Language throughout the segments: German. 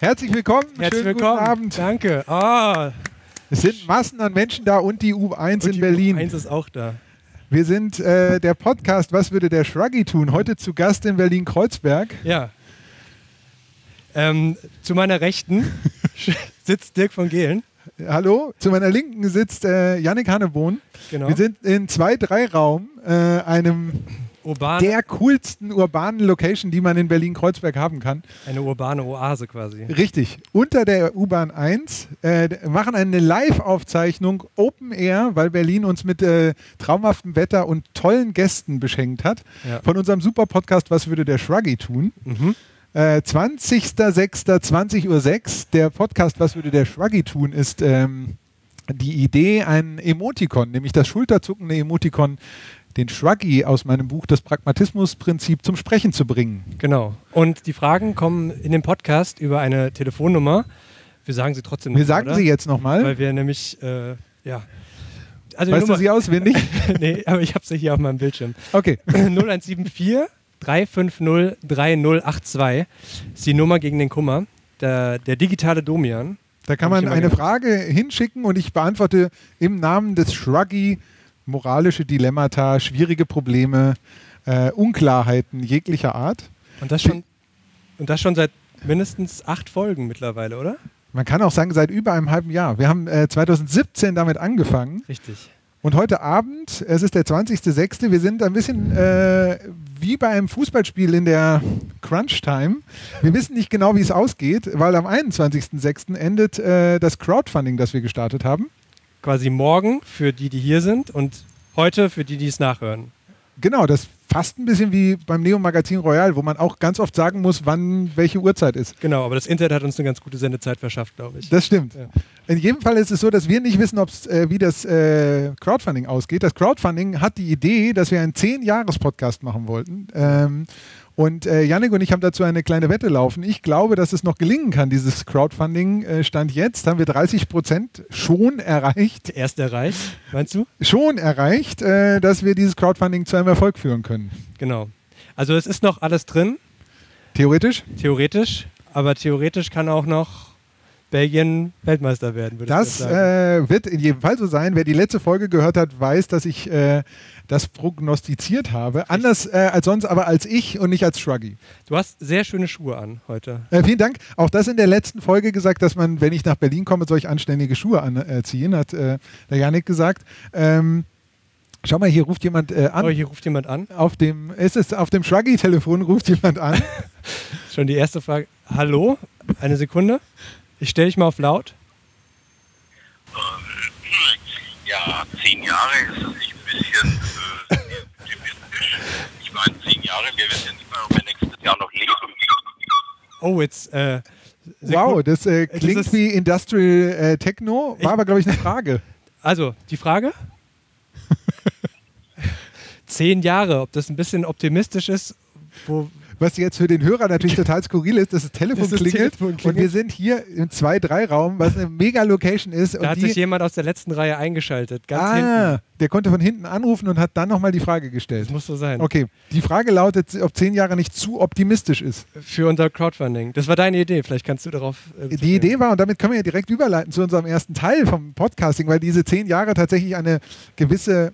Herzlich willkommen. Herzlich Schönen willkommen. Guten Abend. Danke. Ah, Es sind Massen an Menschen da und die U1 und in die Berlin. U1 ist auch da. Wir sind äh, der Podcast Was würde der Shruggy tun? Heute zu Gast in Berlin-Kreuzberg. Ja. Ähm, zu meiner Rechten sitzt Dirk von Gehlen. Hallo, zu meiner Linken sitzt äh, Yannick Hannebohn. Genau. Wir sind in 2-3-Raum, äh, einem Urban, der coolsten urbanen Location, die man in Berlin-Kreuzberg haben kann. eine urbane Oase quasi. Richtig. Unter der U-Bahn 1 äh, machen eine Live-Aufzeichnung Open Air, weil Berlin uns mit äh, traumhaftem Wetter und tollen Gästen beschenkt hat. Ja. Von unserem super Podcast Was würde der Shruggy tun? Mhm. Äh, 20.06.20.06 Uhr. Der Podcast Was würde der Shruggy tun ist ähm, die Idee, ein Emoticon, nämlich das schulterzuckende Emoticon, den Shruggy aus meinem Buch Das Pragmatismusprinzip zum Sprechen zu bringen. Genau. Und die Fragen kommen in dem Podcast über eine Telefonnummer. Wir sagen sie trotzdem Wir noch, sagen oder? sie jetzt nochmal. Weil wir nämlich, äh, ja. Also Weißt du Nummer, sie auswendig? nee, aber ich habe sie hier auf meinem Bildschirm. Okay. 0174 350 3082 ist die Nummer gegen den Kummer. Der, der digitale Domian. Da kann man eine. Frage hinschicken und ich beantworte im Namen des Shruggy moralische Dilemmata, schwierige Probleme, äh, Unklarheiten jeglicher Art. Und das schon, und das schon seit mindestens acht Folgen mittlerweile, oder? Man kann auch sagen, seit über einem halben Jahr. Wir haben äh, 2017 damit angefangen Richtig. und heute Abend, es ist der 20.06., wir sind ein bisschen äh, wie bei einem Fußballspiel in der Crunch-Time. Wir wissen nicht genau, wie es ausgeht, weil am 21.06. endet äh, das Crowdfunding, das wir gestartet haben. Quasi morgen für die, die hier sind und heute für die, die es nachhören. Genau, das fast ein bisschen wie beim Neo Magazin Royal, wo man auch ganz oft sagen muss, wann welche Uhrzeit ist. Genau, aber das Internet hat uns eine ganz gute Sendezeit verschafft, glaube ich. Das stimmt. Ja. In jedem Fall ist es so, dass wir nicht wissen, ob's, äh, wie das äh, Crowdfunding ausgeht. Das Crowdfunding hat die Idee, dass wir einen 10-Jahres-Podcast machen wollten. Ähm, und äh, Yannick und ich haben dazu eine kleine Wette laufen. Ich glaube, dass es noch gelingen kann, dieses Crowdfunding. Äh, Stand jetzt haben wir 30 Prozent schon erreicht. Erst erreicht, meinst du? Schon erreicht, äh, dass wir dieses Crowdfunding zu einem Erfolg führen können. Genau. Also es ist noch alles drin, Theoretisch. theoretisch, aber theoretisch kann auch noch Belgien Weltmeister werden, würde ich Das jetzt sagen. äh, wird in jedem Fall so sein. Wer die letzte Folge gehört hat, weiß, dass ich äh, das prognostiziert habe. Anders äh, als sonst, aber als ich und nicht als Shruggy. Du hast sehr schöne Schuhe an heute. Äh, vielen Dank. Auch das in der letzten Folge gesagt, dass man, wenn ich nach Berlin komme, solch anständige Schuhe anziehen, hat äh, der Janik gesagt. Ähm, schau mal, hier ruft jemand äh, an. Oh, hier ruft jemand an. Auf dem, ist es auf dem Shruggy-Telefon ruft jemand an. Schon die erste Frage. Hallo? Eine Sekunde. Ich stelle dich mal auf laut. Ja, zehn Jahre ist es nicht ein bisschen äh, optimistisch. Ich meine, zehn Jahre, wir wissen ja nicht mal, ob wir nächstes Jahr noch leben. Oh, jetzt. Äh, wow, das äh, Das klingt ist- wie Industrial äh, Techno, war Ich- aber, glaube ich, eine Frage. Also, die Frage? Zehn Jahre, ob das ein bisschen optimistisch ist, wo, Was jetzt für den Hörer natürlich total skurril ist, dass das Telefon, das klingelt, Telefon und klingelt. wir sind hier im 2-3-Raum, was eine mega Location ist. da und hat sich jemand aus der letzten Reihe eingeschaltet, ganz ah, hinten. der konnte von hinten anrufen und hat dann nochmal die Frage gestellt. Das muss so sein. Okay, die Frage lautet, ob zehn Jahre nicht zu optimistisch ist. Für unser Crowdfunding. Das war deine Idee, vielleicht kannst du darauf. Äh, Die Idee war, und damit können wir ja direkt überleiten zu unserem ersten Teil vom Podcasting, weil diese zehn Jahre tatsächlich eine gewisse,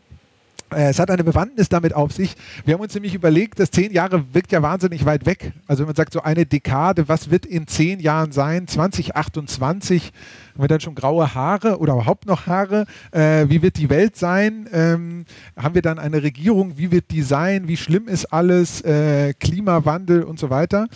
es hat eine Bewandtnis damit auf sich. Wir haben uns nämlich überlegt, dass zehn Jahre wirkt ja wahnsinnig weit weg. Also wenn man sagt, so eine Dekade, was wird in zehn Jahren sein? 2028 haben wir dann schon graue Haare oder überhaupt noch Haare? Äh, wie wird die Welt sein? Ähm, haben wir dann eine Regierung? Wie wird die sein? Wie schlimm ist alles? Äh, Klimawandel und so weiter.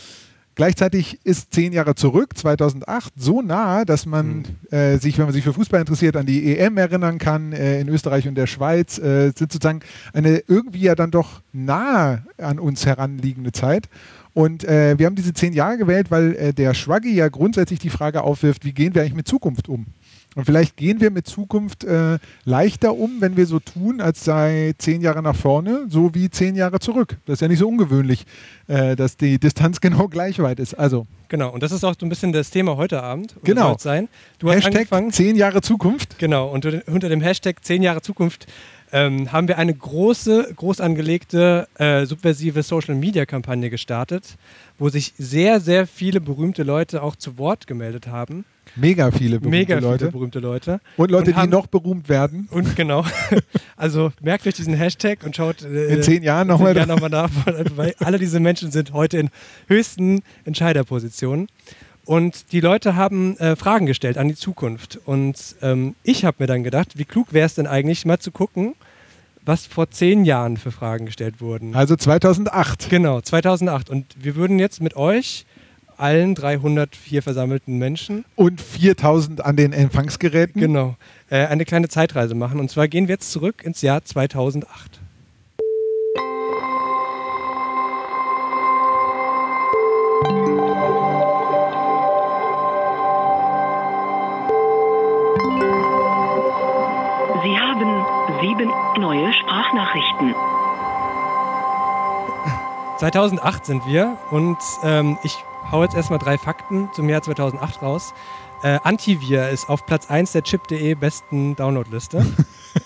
Gleichzeitig ist zehn Jahre zurück, 2008, so nah, dass man äh, sich, wenn man sich für Fußball interessiert, an die EM erinnern kann, äh, in Österreich und der Schweiz, äh, sind sozusagen eine irgendwie ja dann doch nahe an uns heranliegende Zeit. Und äh, wir haben diese zehn Jahre gewählt, weil äh, der Shruggy ja grundsätzlich die Frage aufwirft, wie gehen wir eigentlich mit Zukunft um? Und vielleicht gehen wir mit Zukunft äh, leichter um, wenn wir so tun, als sei zehn Jahre nach vorne, so wie zehn Jahre zurück. Das ist ja nicht so ungewöhnlich, äh, dass die Distanz genau gleich weit ist. Also Genau, und das ist auch so ein bisschen das Thema heute Abend. Genau. Sein. Du hast Hashtag angefangen. zehn Jahre Zukunft. Genau, und unter dem- unter dem Hashtag 10 Jahre Zukunft ähm, haben wir eine große, groß angelegte, äh, subversive Social-Media-Kampagne gestartet, wo sich sehr, sehr viele berühmte Leute auch zu Wort gemeldet haben. Mega viele berühmte Mega Leute. viele berühmte Leute. Und Leute, Und haben- die noch berühmt werden. Und genau. Also merkt euch diesen Hashtag und schaut äh, In zehn Jahren nochmal. zehn Jahren noch mal nach, weil alle diese Menschen sind heute in höchsten Entscheiderpositionen. Und die Leute haben äh, Fragen gestellt an die Zukunft. Und ähm, ich habe mir dann gedacht, wie klug wäre es denn eigentlich, mal zu gucken, was vor zehn Jahren für Fragen gestellt wurden. Also 2008. Genau, 2008. Und wir würden jetzt mit euch, allen 300 hier versammelten Menschen, Und 4000 an den Empfangsgeräten. genau, äh, eine kleine Zeitreise machen. Und zwar gehen wir jetzt zurück ins Jahr 2008. sieben neue Sprachnachrichten. 2008 sind wir und ähm, ich hau jetzt erstmal drei Fakten zum Jahr 2008 raus. Äh, Antivir ist auf Platz 1 der chip.de besten Downloadliste.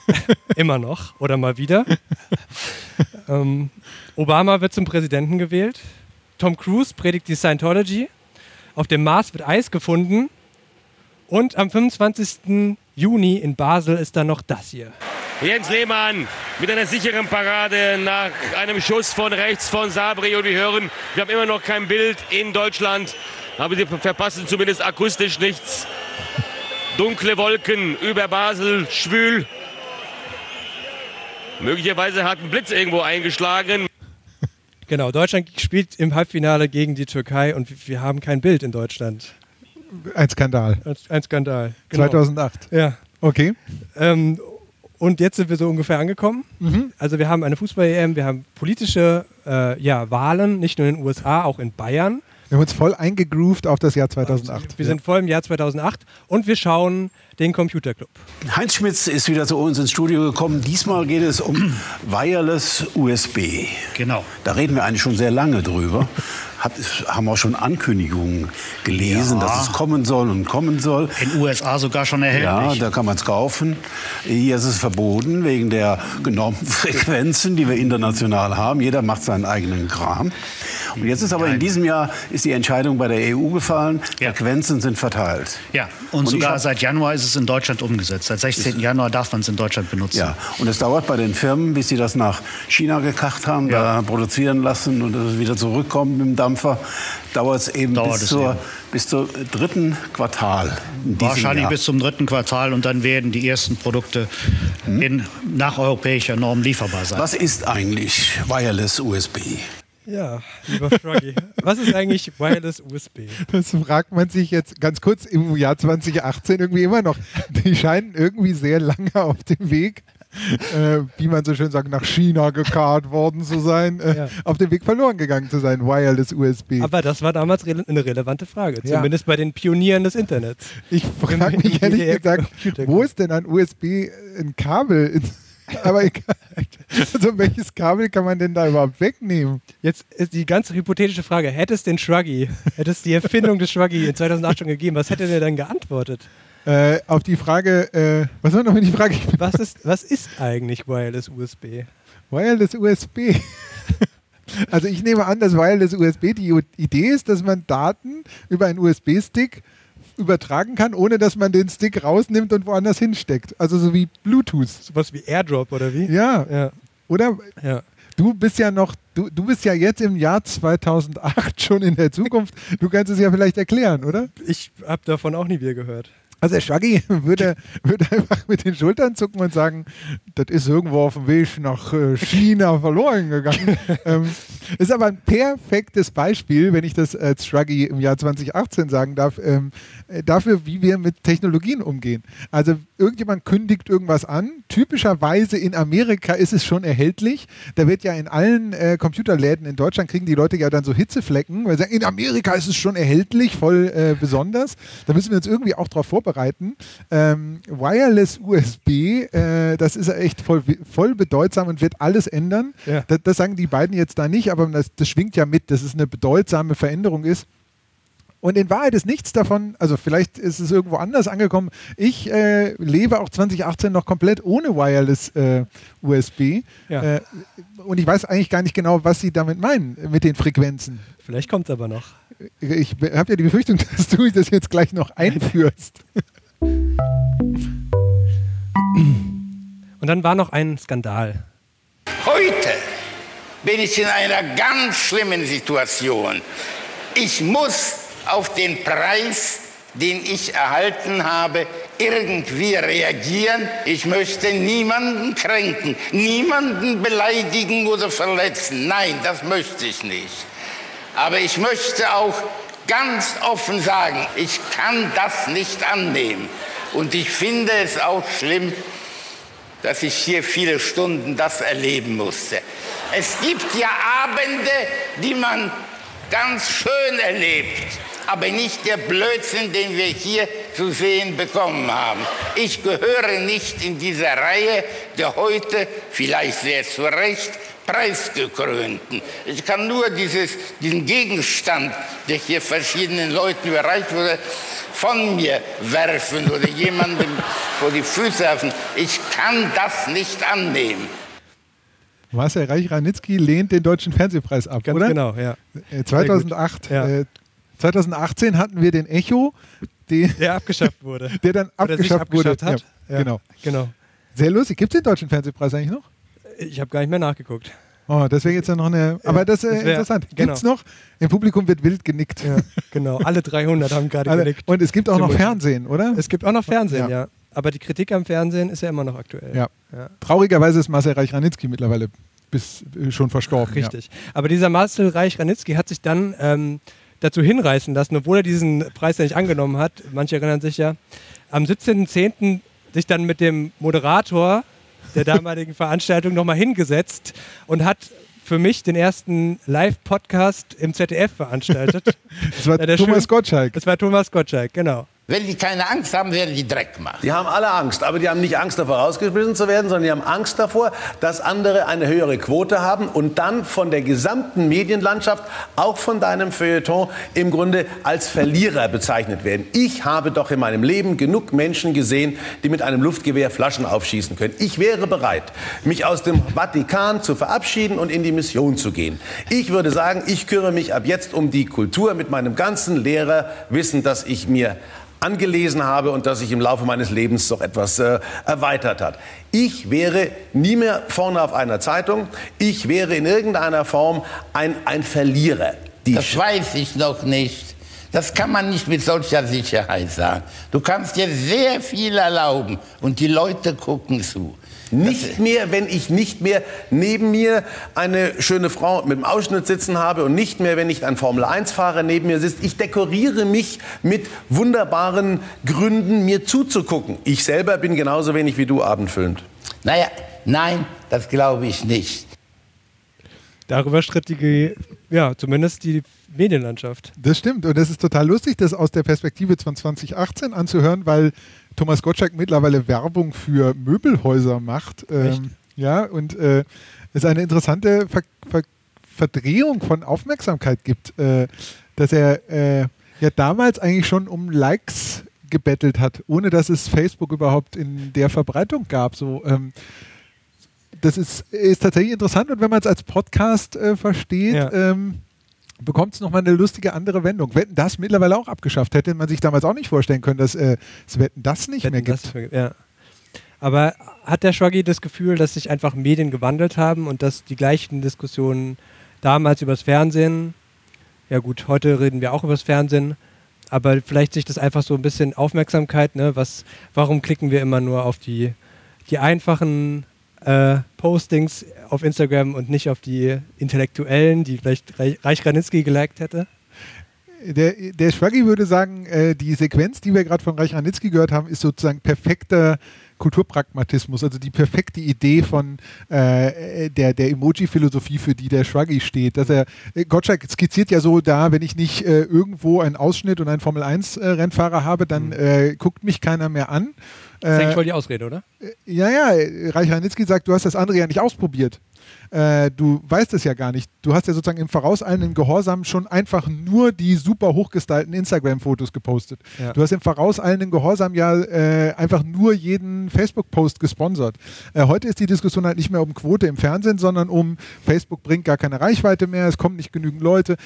Immer noch oder mal wieder. ähm, Obama wird zum Präsidenten gewählt. Tom Cruise predigt die Scientology. Auf dem Mars wird Eis gefunden. Und am 25. Juni in Basel ist dann noch das hier. Jens Lehmann mit einer sicheren Parade nach einem Schuss von rechts von Sabri. Und wir hören, wir haben immer noch kein Bild in Deutschland, aber sie verpassen zumindest akustisch nichts. Dunkle Wolken über Basel, schwül. Möglicherweise hat ein Blitz irgendwo eingeschlagen. Genau, Deutschland spielt im Halbfinale gegen die Türkei und wir haben kein Bild in Deutschland. Ein Skandal. Ein- Skandal. Genau. 2008. Ja. Okay. Ähm, und jetzt sind wir so ungefähr angekommen. Also wir haben eine Fußball-EM, wir haben politische äh, ja, Wahlen, nicht nur in den USA, auch in Bayern. Wir haben uns voll eingegroovt auf das Jahr 2008. Wir sind voll im Jahr 2008 und wir schauen den Computerclub. Heinz Schmitz ist wieder zu uns ins Studio gekommen. Diesmal geht es um Wireless USB. Genau. Da reden wir eigentlich schon sehr lange drüber. Hat, haben auch schon Ankündigungen gelesen, Ja. dass es kommen soll und kommen soll. In USA sogar schon Ja, erhältlich. da kann man es kaufen. Hier ist es verboten wegen der genormten Frequenzen, die wir international haben. Jeder macht seinen eigenen Kram. Und jetzt ist aber in diesem Jahr ist die Entscheidung bei der EU gefallen. Ja. Frequenzen sind verteilt. ja, und, Und sogar hab- seit Januar ist es in Deutschland umgesetzt. Seit 16. Januar darf man es in Deutschland benutzen. Ja, und es dauert bei den Firmen, bis sie das nach China gekacht haben, Ja. da produzieren lassen und es wieder zurückkommt mit dem Dampfer, dauert es eben Dauert bis, es zur, eben. bis zur dritten Quartal. Wahrscheinlich Jahr. bis zum dritten Quartal und dann werden die ersten Produkte in, nach europäischer Norm lieferbar sein. Was ist eigentlich Wireless USB? Ja, lieber Froggy, was ist eigentlich Wireless USB? Das fragt man sich jetzt ganz kurz im Jahr 2018 irgendwie immer noch. Die scheinen irgendwie sehr lange auf dem Weg, äh, wie man so schön sagt, nach China gekarrt worden zu sein, äh, Ja. auf dem Weg verloren gegangen zu sein, Wireless USB. Aber das war damals rele eine relevante Frage, Ja. zumindest bei den Pionieren des Internets. ich frage mich ehrlich gesagt, Computer- wo ist denn an USB ein Kabel? ins- Aber egal. Also welches Kabel kann man denn da überhaupt wegnehmen? Jetzt ist die ganz hypothetische Frage: Hätte es den Shruggy, hätte es die Erfindung des Shruggy in 2008 schon gegeben, was hätte der dann geantwortet? Äh, auf die Frage, äh, was war nochmal die Frage? Was ist, was ist eigentlich Wireless USB? Wireless USB. Also ich nehme an, dass Wireless USB die Idee ist, dass man Daten über einen USB-Stick übertragen kann, ohne dass man den Stick rausnimmt und woanders hinsteckt. Also so wie Bluetooth. Sowas wie Airdrop oder wie? Ja, Ja. oder? ja. Du bist ja noch, du, du bist ja jetzt im Jahr 2008 schon in der Zukunft. Du kannst es ja vielleicht erklären, oder? Ich habe davon auch nie wieder gehört. Also der Shaggy würde, würde einfach mit den Schultern zucken und sagen, das ist irgendwo auf dem Weg nach äh, China verloren gegangen. ähm, ist aber ein perfektes Beispiel, wenn ich das als Shaggy im Jahr 2018 sagen darf, ähm, äh, dafür, wie wir mit Technologien umgehen. Also irgendjemand kündigt irgendwas an. Typischerweise in Amerika ist es schon erhältlich. Da wird ja in allen äh, Computerläden in Deutschland kriegen die Leute ja dann so Hitzeflecken, weil sie sagen, in Amerika ist es schon erhältlich, voll äh, besonders. Da müssen wir uns irgendwie auch darauf vorbereiten. Ähm, Wireless USB, äh, das ist echt voll, voll bedeutsam und wird alles ändern. Ja. Das, das sagen die beiden jetzt da nicht, aber das, das schwingt ja mit, dass es eine bedeutsame Veränderung ist. Und in Wahrheit ist nichts davon, also vielleicht ist es irgendwo anders angekommen. Ich äh, lebe auch 2018 noch komplett ohne Wireless äh, USB. Ja. Äh, und ich weiß eigentlich gar nicht genau, was Sie damit meinen mit den Frequenzen. Vielleicht kommt es aber noch. Ich habe ja die Befürchtung, dass du das jetzt gleich noch einführst. Und dann war noch ein Skandal. Heute bin ich in einer ganz schlimmen Situation. Ich muss auf den Preis, den ich erhalten habe, irgendwie reagieren. Ich möchte niemanden kränken, niemanden beleidigen oder verletzen. Nein, das möchte ich nicht. Aber ich möchte auch ganz offen sagen, ich kann das nicht annehmen. Und ich finde es auch schlimm, dass ich hier viele Stunden das erleben musste. Es gibt ja Abende, die man ganz schön erlebt, aber nicht der Blödsinn, den wir hier zu sehen bekommen haben. Ich gehöre nicht in dieser Reihe der heute, vielleicht sehr zu Recht, Preisgekrönten. Ich kann nur dieses, diesen Gegenstand, der hier verschiedenen Leuten überreicht wurde, von mir werfen oder jemandem vor die Füße werfen. Ich kann das nicht annehmen. Marcel Reich-Ranitzky lehnt den Deutschen Fernsehpreis ab, Ganz oder? genau, ja. Äh, 2008. Ja. Äh, 2018 hatten wir den Echo, den, Der abgeschafft wurde. der dann abgeschafft wurde. hat. Ja, Ja. Genau. Genau. Sehr lustig. Gibt es den Deutschen Fernsehpreis eigentlich noch? Ich habe gar nicht mehr nachgeguckt. Oh, das wäre jetzt ja noch eine. Aber das ist äh, interessant. genau. Gibt's noch? Im Publikum wird wild genickt. Ja, genau. Alle 300 haben gerade genickt. und es gibt auch noch Fernsehen, oder? Es gibt auch noch Fernsehen, Ja. ja. Aber die Kritik am Fernsehen ist ja immer noch aktuell. ja. Ja. Traurigerweise ist Marcel Reich-Ranitzky mittlerweile bis, äh, schon verstorben. Richtig. Aber dieser Marcel Reich-Ranitzky hat sich dann ähm, dazu hinreißen lassen, obwohl er diesen Preis ja nicht angenommen hat, manche erinnern sich ja, am 17.10. sich dann mit dem Moderator der damaligen Veranstaltung nochmal hingesetzt und hat für mich den ersten Live-Podcast im ZDF veranstaltet. Das war Ja, Thomas schön- Gottschalk. Das war Thomas Gottschalk, genau. Wenn die keine Angst haben, werden die Dreck machen. Die haben alle Angst, aber die haben nicht Angst davor, rausgeschmissen zu werden, sondern die haben Angst davor, dass andere eine höhere Quote haben und dann von der gesamten Medienlandschaft, auch von deinem Feuilleton, im Grunde als Verlierer bezeichnet werden. Ich habe doch in meinem Leben genug Menschen gesehen, die mit einem Luftgewehr Flaschen aufschießen können. Ich wäre bereit, mich aus dem Vatikan zu verabschieden und in die Mission zu gehen. Ich würde sagen, ich kümmere mich ab jetzt um die Kultur mit meinem ganzen Lehrerwissen, das ich mir angelesen habe und das sich im Laufe meines Lebens doch etwas äh, erweitert hat. Ich wäre nie mehr vorne auf einer Zeitung. Ich wäre in irgendeiner Form ein, ein Verlierer. Die Das weiß ich noch nicht. Das kann man nicht mit solcher Sicherheit sagen. Du kannst dir sehr viel erlauben und die Leute gucken zu. Nicht mehr, wenn ich nicht mehr neben mir eine schöne Frau mit dem Ausschnitt sitzen habe und nicht mehr, wenn nicht ein Formel-1-Fahrer neben mir sitzt. Ich dekoriere mich mit wunderbaren Gründen, mir zuzugucken. Ich selber bin genauso wenig wie du abendfüllend. Naja, nein, das glaube ich nicht. Darüber stritt die, ja, zumindest die Medienlandschaft. Das stimmt. Und das ist total lustig, das aus der Perspektive von 2018 anzuhören, weil Thomas Gottschalk mittlerweile Werbung für Möbelhäuser macht. Ähm, ja, und äh, es eine interessante Ver Ver Verdrehung von Aufmerksamkeit gibt, äh, dass er äh, ja damals eigentlich schon um Likes gebettelt hat, ohne dass es Facebook überhaupt in der Verbreitung gab. So, ähm, das ist, ist tatsächlich interessant und wenn man es als Podcast äh, versteht, Ja. ähm, bekommt es nochmal eine lustige andere Wendung. Wetten das mittlerweile auch abgeschafft, hätte man sich damals auch nicht vorstellen können, dass äh, es Wetten das nicht mehr Wetten, gibt. das ja. Aber hat der Schwaggi das Gefühl, dass sich einfach Medien gewandelt haben und dass die gleichen Diskussionen damals übers Fernsehen, ja gut, heute reden wir auch übers Fernsehen, aber vielleicht sich das einfach so ein bisschen Aufmerksamkeit, ne, was, warum klicken wir immer nur auf die, die einfachen äh, Postings auf Instagram und nicht auf die intellektuellen, die vielleicht Reich, Granitzky geliked hätte? Der, der Schwaggi würde sagen, äh, die Sequenz, die wir gerade von Reich Ranitzky gehört haben, ist sozusagen perfekter Kulturpragmatismus, also die perfekte Idee von äh, der, der Emoji-Philosophie, für die der Schwaggi steht. Dass er, äh, Gottschalk skizziert ja so da, wenn ich nicht äh, irgendwo einen Ausschnitt und einen Formel-1-Rennfahrer habe, dann äh, guckt mich keiner mehr an. Das ist Äh, eigentlich voll die Ausrede, oder? ja, ja, Reich Ranitzky sagt, du hast das andere ja nicht ausprobiert. Äh, du weißt es ja gar nicht. Du hast ja sozusagen im vorauseilenden Gehorsam schon einfach nur die super hochgestylten Instagram-Fotos gepostet. Ja. Du hast im vorauseilenden Gehorsam ja äh, einfach nur jeden Facebook-Post gesponsert. Äh, heute ist die Diskussion halt nicht mehr um Quote im Fernsehen, sondern um Facebook bringt gar keine Reichweite mehr, es kommen nicht genügend Leute.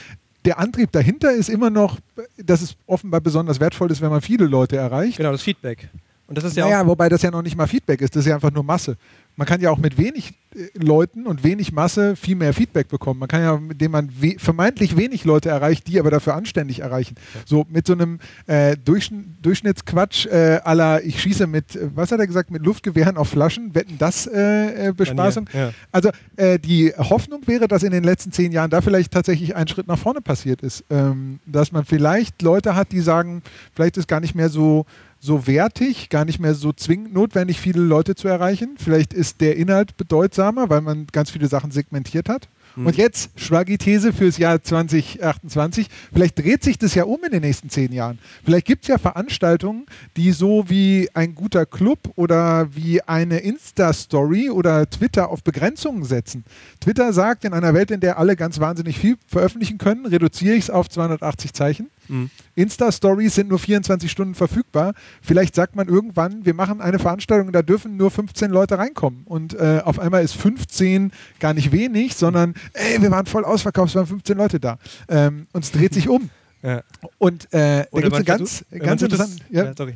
Der Antrieb dahinter ist immer noch, dass es offenbar besonders wertvoll ist, wenn man viele Leute erreicht. Genau, das Feedback. Und das ist ja Naja, wobei das ja noch nicht mal Feedback ist, das ist ja einfach nur Masse. Man kann ja auch mit wenig äh, Leuten und wenig Masse viel mehr Feedback bekommen. Man kann ja, indem man we vermeintlich wenig Leute erreicht, die aber dafür anständig erreichen. So mit so einem äh, Durchschn Durchschnittsquatsch äh, la, ich schieße mit, äh, was hat er gesagt, mit Luftgewehren auf Flaschen, wetten das äh, äh, Bespaßung. Ja. Also äh, die Hoffnung wäre, dass in den letzten zehn Jahren da vielleicht tatsächlich ein Schritt nach vorne passiert ist. Ähm, dass man vielleicht Leute hat, die sagen, vielleicht ist gar nicht mehr so, so wertig, gar nicht mehr so zwingend notwendig, viele Leute zu erreichen. Vielleicht ist der Inhalt bedeutsamer, weil man ganz viele Sachen segmentiert hat. Und jetzt Schwaggi-These fürs Jahr 2028. Vielleicht dreht sich das ja um in den nächsten zehn Jahren. Vielleicht gibt es ja Veranstaltungen, die so wie ein guter Club oder wie eine Insta-Story oder Twitter auf Begrenzungen setzen. Twitter sagt, in einer Welt, in der alle ganz wahnsinnig viel veröffentlichen können, reduziere ich es auf 280 Zeichen. Insta-Stories sind nur 24 Stunden verfügbar. Vielleicht sagt man irgendwann, wir machen eine Veranstaltung, da dürfen nur 15 Leute reinkommen. Und äh, auf einmal ist 15 gar nicht wenig, sondern ey, wir waren voll ausverkauft, es waren 15 Leute da. Ähm, und es dreht sich um. Ja. Und äh, da gibt es ganz, ganz. Ja, ja, sorry.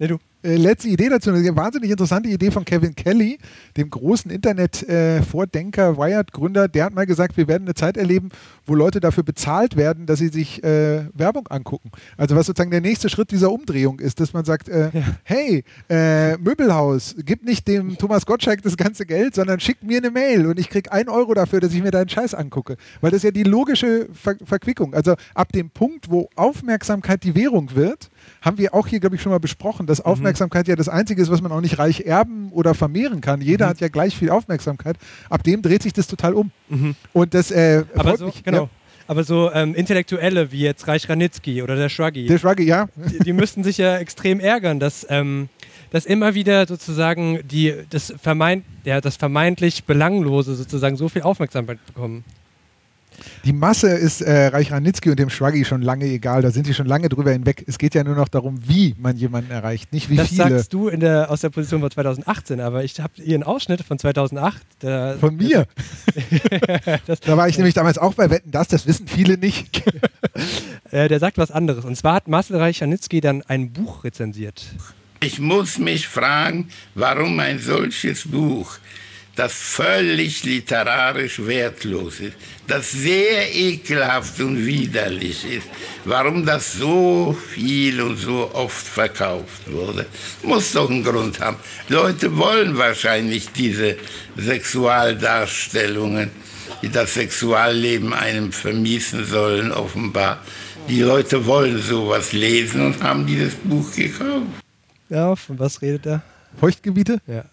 Nee, du. äh, letzte Idee dazu, eine wahnsinnig interessante Idee von Kevin Kelly, dem großen Internet-Vordenker, Wired-Gründer. Der hat mal gesagt, wir werden eine Zeit erleben, wo Leute dafür bezahlt werden, dass sie sich äh, Werbung angucken. Also was sozusagen der nächste Schritt dieser Umdrehung ist, dass man sagt, äh, hey, äh, Möbelhaus, gib nicht dem Thomas Gottschalk das ganze Geld, sondern schick mir eine Mail und ich krieg ein Euro dafür, dass ich mir deinen Scheiß angucke. Weil das ist ja die logische Ver Verquickung. Also ab dem Punkt, wo Aufmerksamkeit die Währung wird, haben wir auch hier, glaube ich, schon mal besprochen, dass Aufmerksamkeit ja das Einzige ist, was man auch nicht reich erben oder vermehren kann. Jeder hat ja gleich viel Aufmerksamkeit. Ab dem dreht sich das total um. Und das äh, Aber so, mich. genau. Ja, Aber so ähm, Intellektuelle wie jetzt Reich Ranitzky oder der Shruggy, der Shruggy, ja. die, die müssten sich ja extrem ärgern, dass, ähm, dass immer wieder sozusagen die, das, vermeint, ja, das vermeintlich Belanglose sozusagen so viel Aufmerksamkeit bekommen. Die Masse ist äh, Reich Ranitzky und dem Shruggy schon lange egal. Da sind sie schon lange drüber hinweg. Es geht ja nur noch darum, wie man jemanden erreicht, nicht wie das viele. sagst du in der, aus der Position von 2018, aber ich habe hier einen Ausschnitt von 2008. Der, Von mir. das, Da war ich nämlich damals auch bei Wetten, das, das wissen viele nicht. äh, der sagt was anderes. Und zwar hat Marcel Reich-Ranitzky dann ein Buch rezensiert. Ich muss mich fragen, warum ein solches Buch, das völlig literarisch wertlos ist, das sehr ekelhaft und widerlich ist, warum das so viel und so oft verkauft wurde. Muss doch einen Grund haben. Leute wollen wahrscheinlich diese Sexualdarstellungen, die das Sexualleben einem vermiesen sollen, offenbar. Die Leute wollen sowas lesen und haben dieses Buch gekauft. Ja, von was redet er? Feuchtgebiete? Ja.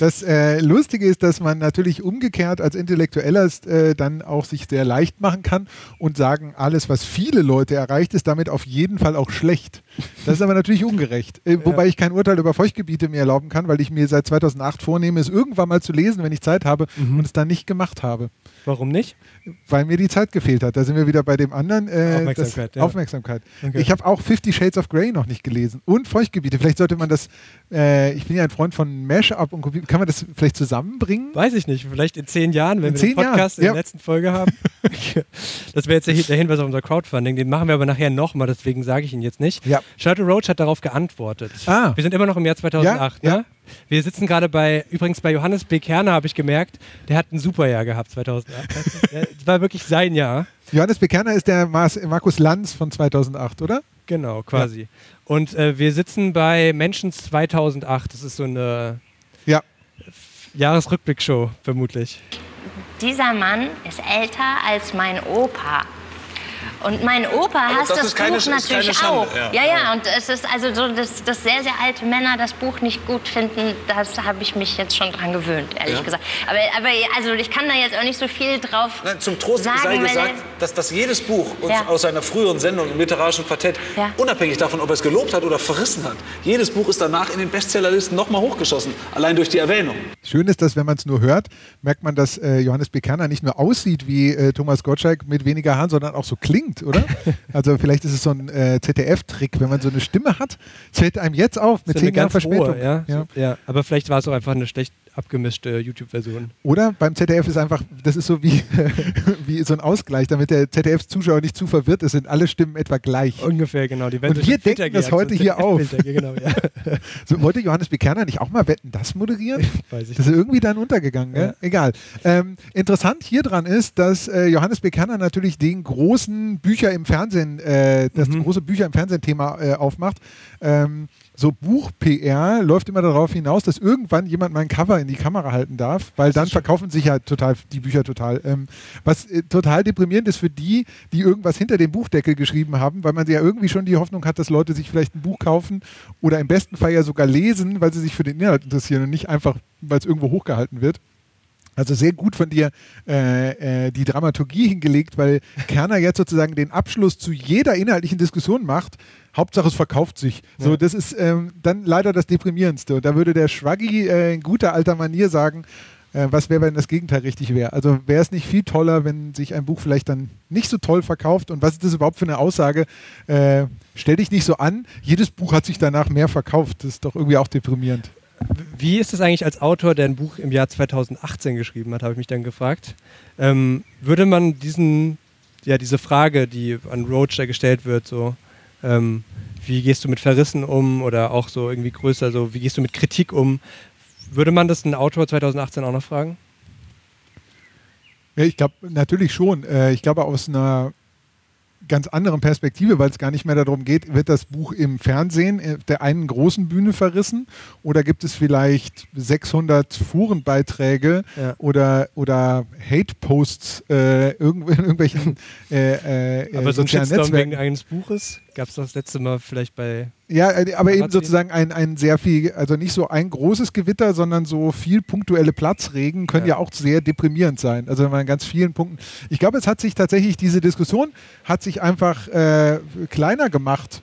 Das äh, Lustige ist, dass man natürlich umgekehrt als Intellektueller äh, dann auch sich sehr leicht machen kann und sagen, alles, was viele Leute erreicht, ist damit auf jeden Fall auch schlecht. Das ist aber natürlich ungerecht. Äh, Wobei ich kein Urteil über Feuchtgebiete mir erlauben kann, weil ich mir seit 2008 vornehme, es irgendwann mal zu lesen, wenn ich Zeit habe und es dann nicht gemacht habe. Warum nicht? Weil mir die Zeit gefehlt hat. Da sind wir wieder bei dem anderen. Äh, Aufmerksamkeit, das, ja. Aufmerksamkeit. Okay. Ich habe auch Fifty Shades of Grey noch nicht gelesen. Und Feuchtgebiete. Vielleicht sollte man das, äh, ich bin ja ein Freund von Mashup und Kopie. Kann man das vielleicht zusammenbringen? Weiß ich nicht. Vielleicht in zehn Jahren, wenn In wir den Podcast Jahren, in ja. der letzten Folge haben. das wäre jetzt der, Hinweis auf unser Crowdfunding. Den machen wir aber nachher nochmal, deswegen sage ich ihn jetzt nicht. Ja. Shadow Roach hat darauf geantwortet. Ah. Wir sind immer noch im Jahr 2008. Ja, ja. Ne? Wir sitzen gerade bei, übrigens bei Johannes B. Kerner habe ich gemerkt, der hat ein super Jahr gehabt 2008. Das war wirklich sein Jahr. Johannes Bekerner ist der Markus Lanz von 2008, oder? Genau, quasi. Und äh, wir sitzen bei Mentions 2008. Das ist so eine Ja. Jahresrückblickshow, vermutlich. Dieser Mann ist älter als mein Opa. Und mein Opa Aber hasst das das, Buch ist keine natürlich auch. ja. Ja, ja, und es ist also so, dass, dass sehr, sehr alte Männer das Buch nicht gut finden, das habe ich mich jetzt schon dran gewöhnt, ehrlich Ja. gesagt. Aber, aber also ich kann da jetzt auch nicht so viel drauf Nein, zum Trost sagen, sei gesagt, dass, dass jedes Buch uns Ja. aus seiner früheren Sendung im literarischen Quartett, Ja. unabhängig davon, ob er es gelobt hat oder verrissen hat, jedes Buch ist danach in den Bestsellerlisten nochmal hochgeschossen, allein durch die Erwähnung. Schön ist, dass wenn man es nur hört, merkt man, dass äh, Johannes Bekerner nicht nur aussieht wie äh, Thomas Gottschalk mit weniger Haaren, sondern auch so klingt, oder? also vielleicht ist es so ein äh, ZDF-Trick, wenn man so eine Stimme hat, fällt einem jetzt auf mit So zehn Jahren Verspätung. rohe, ja? Ja. Ja. Aber vielleicht war es auch einfach eine schlecht abgemischte YouTube-Version. Oder beim ZDF ist einfach, das ist so wie, wie so ein Ausgleich, damit der ZDF-Zuschauer nicht zu verwirrt ist, sind alle Stimmen etwa gleich. Ungefähr, genau. Die Und wir denken das heute hier auf. genau, ja. So, wollte Johannes Bekerner nicht auch mal Wetten, das moderieren? Weiß ich Das ist irgendwie dann untergegangen. Ja. Ja. Egal. Ähm, interessant hier dran ist, dass äh, Johannes Bekerner natürlich den großen Bücher im Fernsehen, äh, das Mhm. große Bücher im Fernsehen-Thema äh, aufmacht. Ähm, so Buch-PR läuft immer darauf hinaus, dass irgendwann jemand mal ein Cover in die Kamera halten darf, weil dann verkaufen sich ja total die Bücher total. Ähm, was äh, total deprimierend ist für die, die irgendwas hinter dem Buchdeckel geschrieben haben, weil man ja irgendwie schon die Hoffnung hat, dass Leute sich vielleicht ein Buch kaufen oder im besten Fall ja sogar lesen, weil sie sich für den Inhalt interessieren und nicht einfach, weil es irgendwo hochgehalten wird. Also sehr gut von dir äh, äh, die Dramaturgie hingelegt, weil Kerner jetzt sozusagen den Abschluss zu jeder inhaltlichen Diskussion macht. Hauptsache es verkauft sich. So, Ja. das ist ähm, dann leider das Deprimierendste. Und da würde der Schwaggi äh, in guter alter Manier sagen, äh, was wäre, wenn das Gegenteil richtig wäre. Also wäre es nicht viel toller, wenn sich ein Buch vielleicht dann nicht so toll verkauft. Und was ist das überhaupt für eine Aussage? Äh, stell dich nicht so an, jedes Buch hat sich danach mehr verkauft. Das ist doch irgendwie auch deprimierend. Wie ist es eigentlich als Autor, der ein Buch im Jahr 2018 geschrieben hat, habe ich mich dann gefragt. Ähm, würde man diesen, ja, diese Frage, die an Roach da gestellt wird, so, ähm, wie gehst du mit Verrissen um oder auch so irgendwie größer, so, wie gehst du mit Kritik um, würde man das einen Autor 2018 auch noch fragen? Ja, ich glaube natürlich schon. Äh, ich glaube aus einer ganz anderen Perspektive, weil es gar nicht mehr darum geht, wird das Buch im Fernsehen äh, der einen großen Bühne verrissen oder gibt es vielleicht 600 Forenbeiträge Ja. oder, oder Hate-Posts äh, irgendwo in irgendwelchen äh, äh, Aber so ein Shitstorm Netzwerken? wegen eines Buches gab es das letzte Mal vielleicht bei. Ja, äh, aber eben sozusagen ein, ein sehr viel, also nicht so ein großes Gewitter, sondern so viel punktuelle Platzregen können ja. Ja. auch sehr deprimierend sein. Also wenn man an ganz vielen Punkten. Ich glaube, es hat sich tatsächlich, diese Diskussion hat sich einfach äh, kleiner gemacht.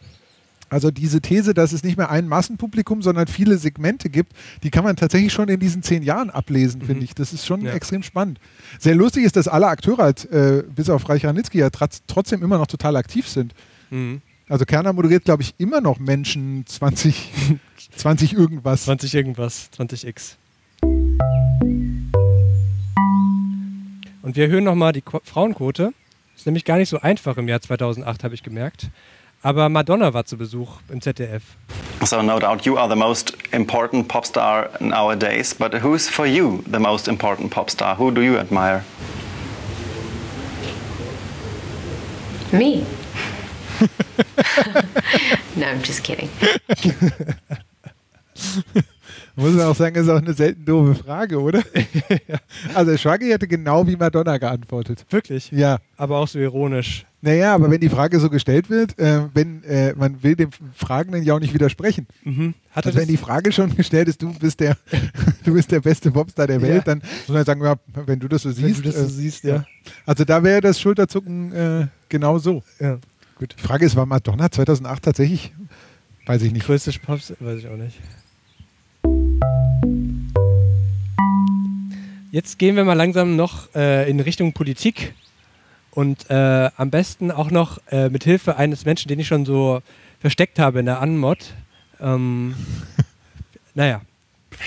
Also diese These, dass es nicht mehr ein Massenpublikum, sondern viele Segmente gibt, die kann man tatsächlich schon in diesen zehn Jahren ablesen, finde ich. Das ist schon Ja. extrem spannend. Sehr lustig ist, dass alle Akteure halt, äh, bis auf Reich Ranitzky, ja trotz- trotzdem immer noch total aktiv sind. Mhm. Also Kerner moderiert, glaube ich, immer noch Menschen 20, 20 irgendwas. 20 irgendwas, 20x. Und wir erhöhen nochmal die Qu Frauenquote. Ist nämlich gar nicht so einfach im Jahr 2008, habe ich gemerkt. Aber Madonna war zu Besuch im ZDF. So no doubt you are the most important pop star nowadays, but who's for you the most important pop star? Who do you admire? Me. no, I'm just kidding. Muss man auch sagen, ist auch eine selten doofe Frage, oder? Also Schwaggi hätte genau wie Madonna geantwortet. Wirklich? Ja. Aber auch so ironisch. Naja, aber wenn die Frage so gestellt wird, äh, wenn äh, man will dem Fragenden ja auch nicht widersprechen. Mhm. Hat Also wenn die Frage schon gestellt ist, du bist der, du bist der beste Popstar der Welt, Ja. dann muss man sagen, ja, wenn du das so Wenn siehst. du das so siehst, ja. Also da wäre das Schulterzucken äh, genau so. Ja, gut. Die Frage ist, war Madonna 2008 tatsächlich? Weiß ich nicht. Größte Pops, weiß ich auch nicht. Jetzt gehen wir mal langsam noch äh, in Richtung Politik und äh, am besten auch noch äh, mit Hilfe eines Menschen, den ich schon so versteckt habe in der Anmod. Ähm, naja,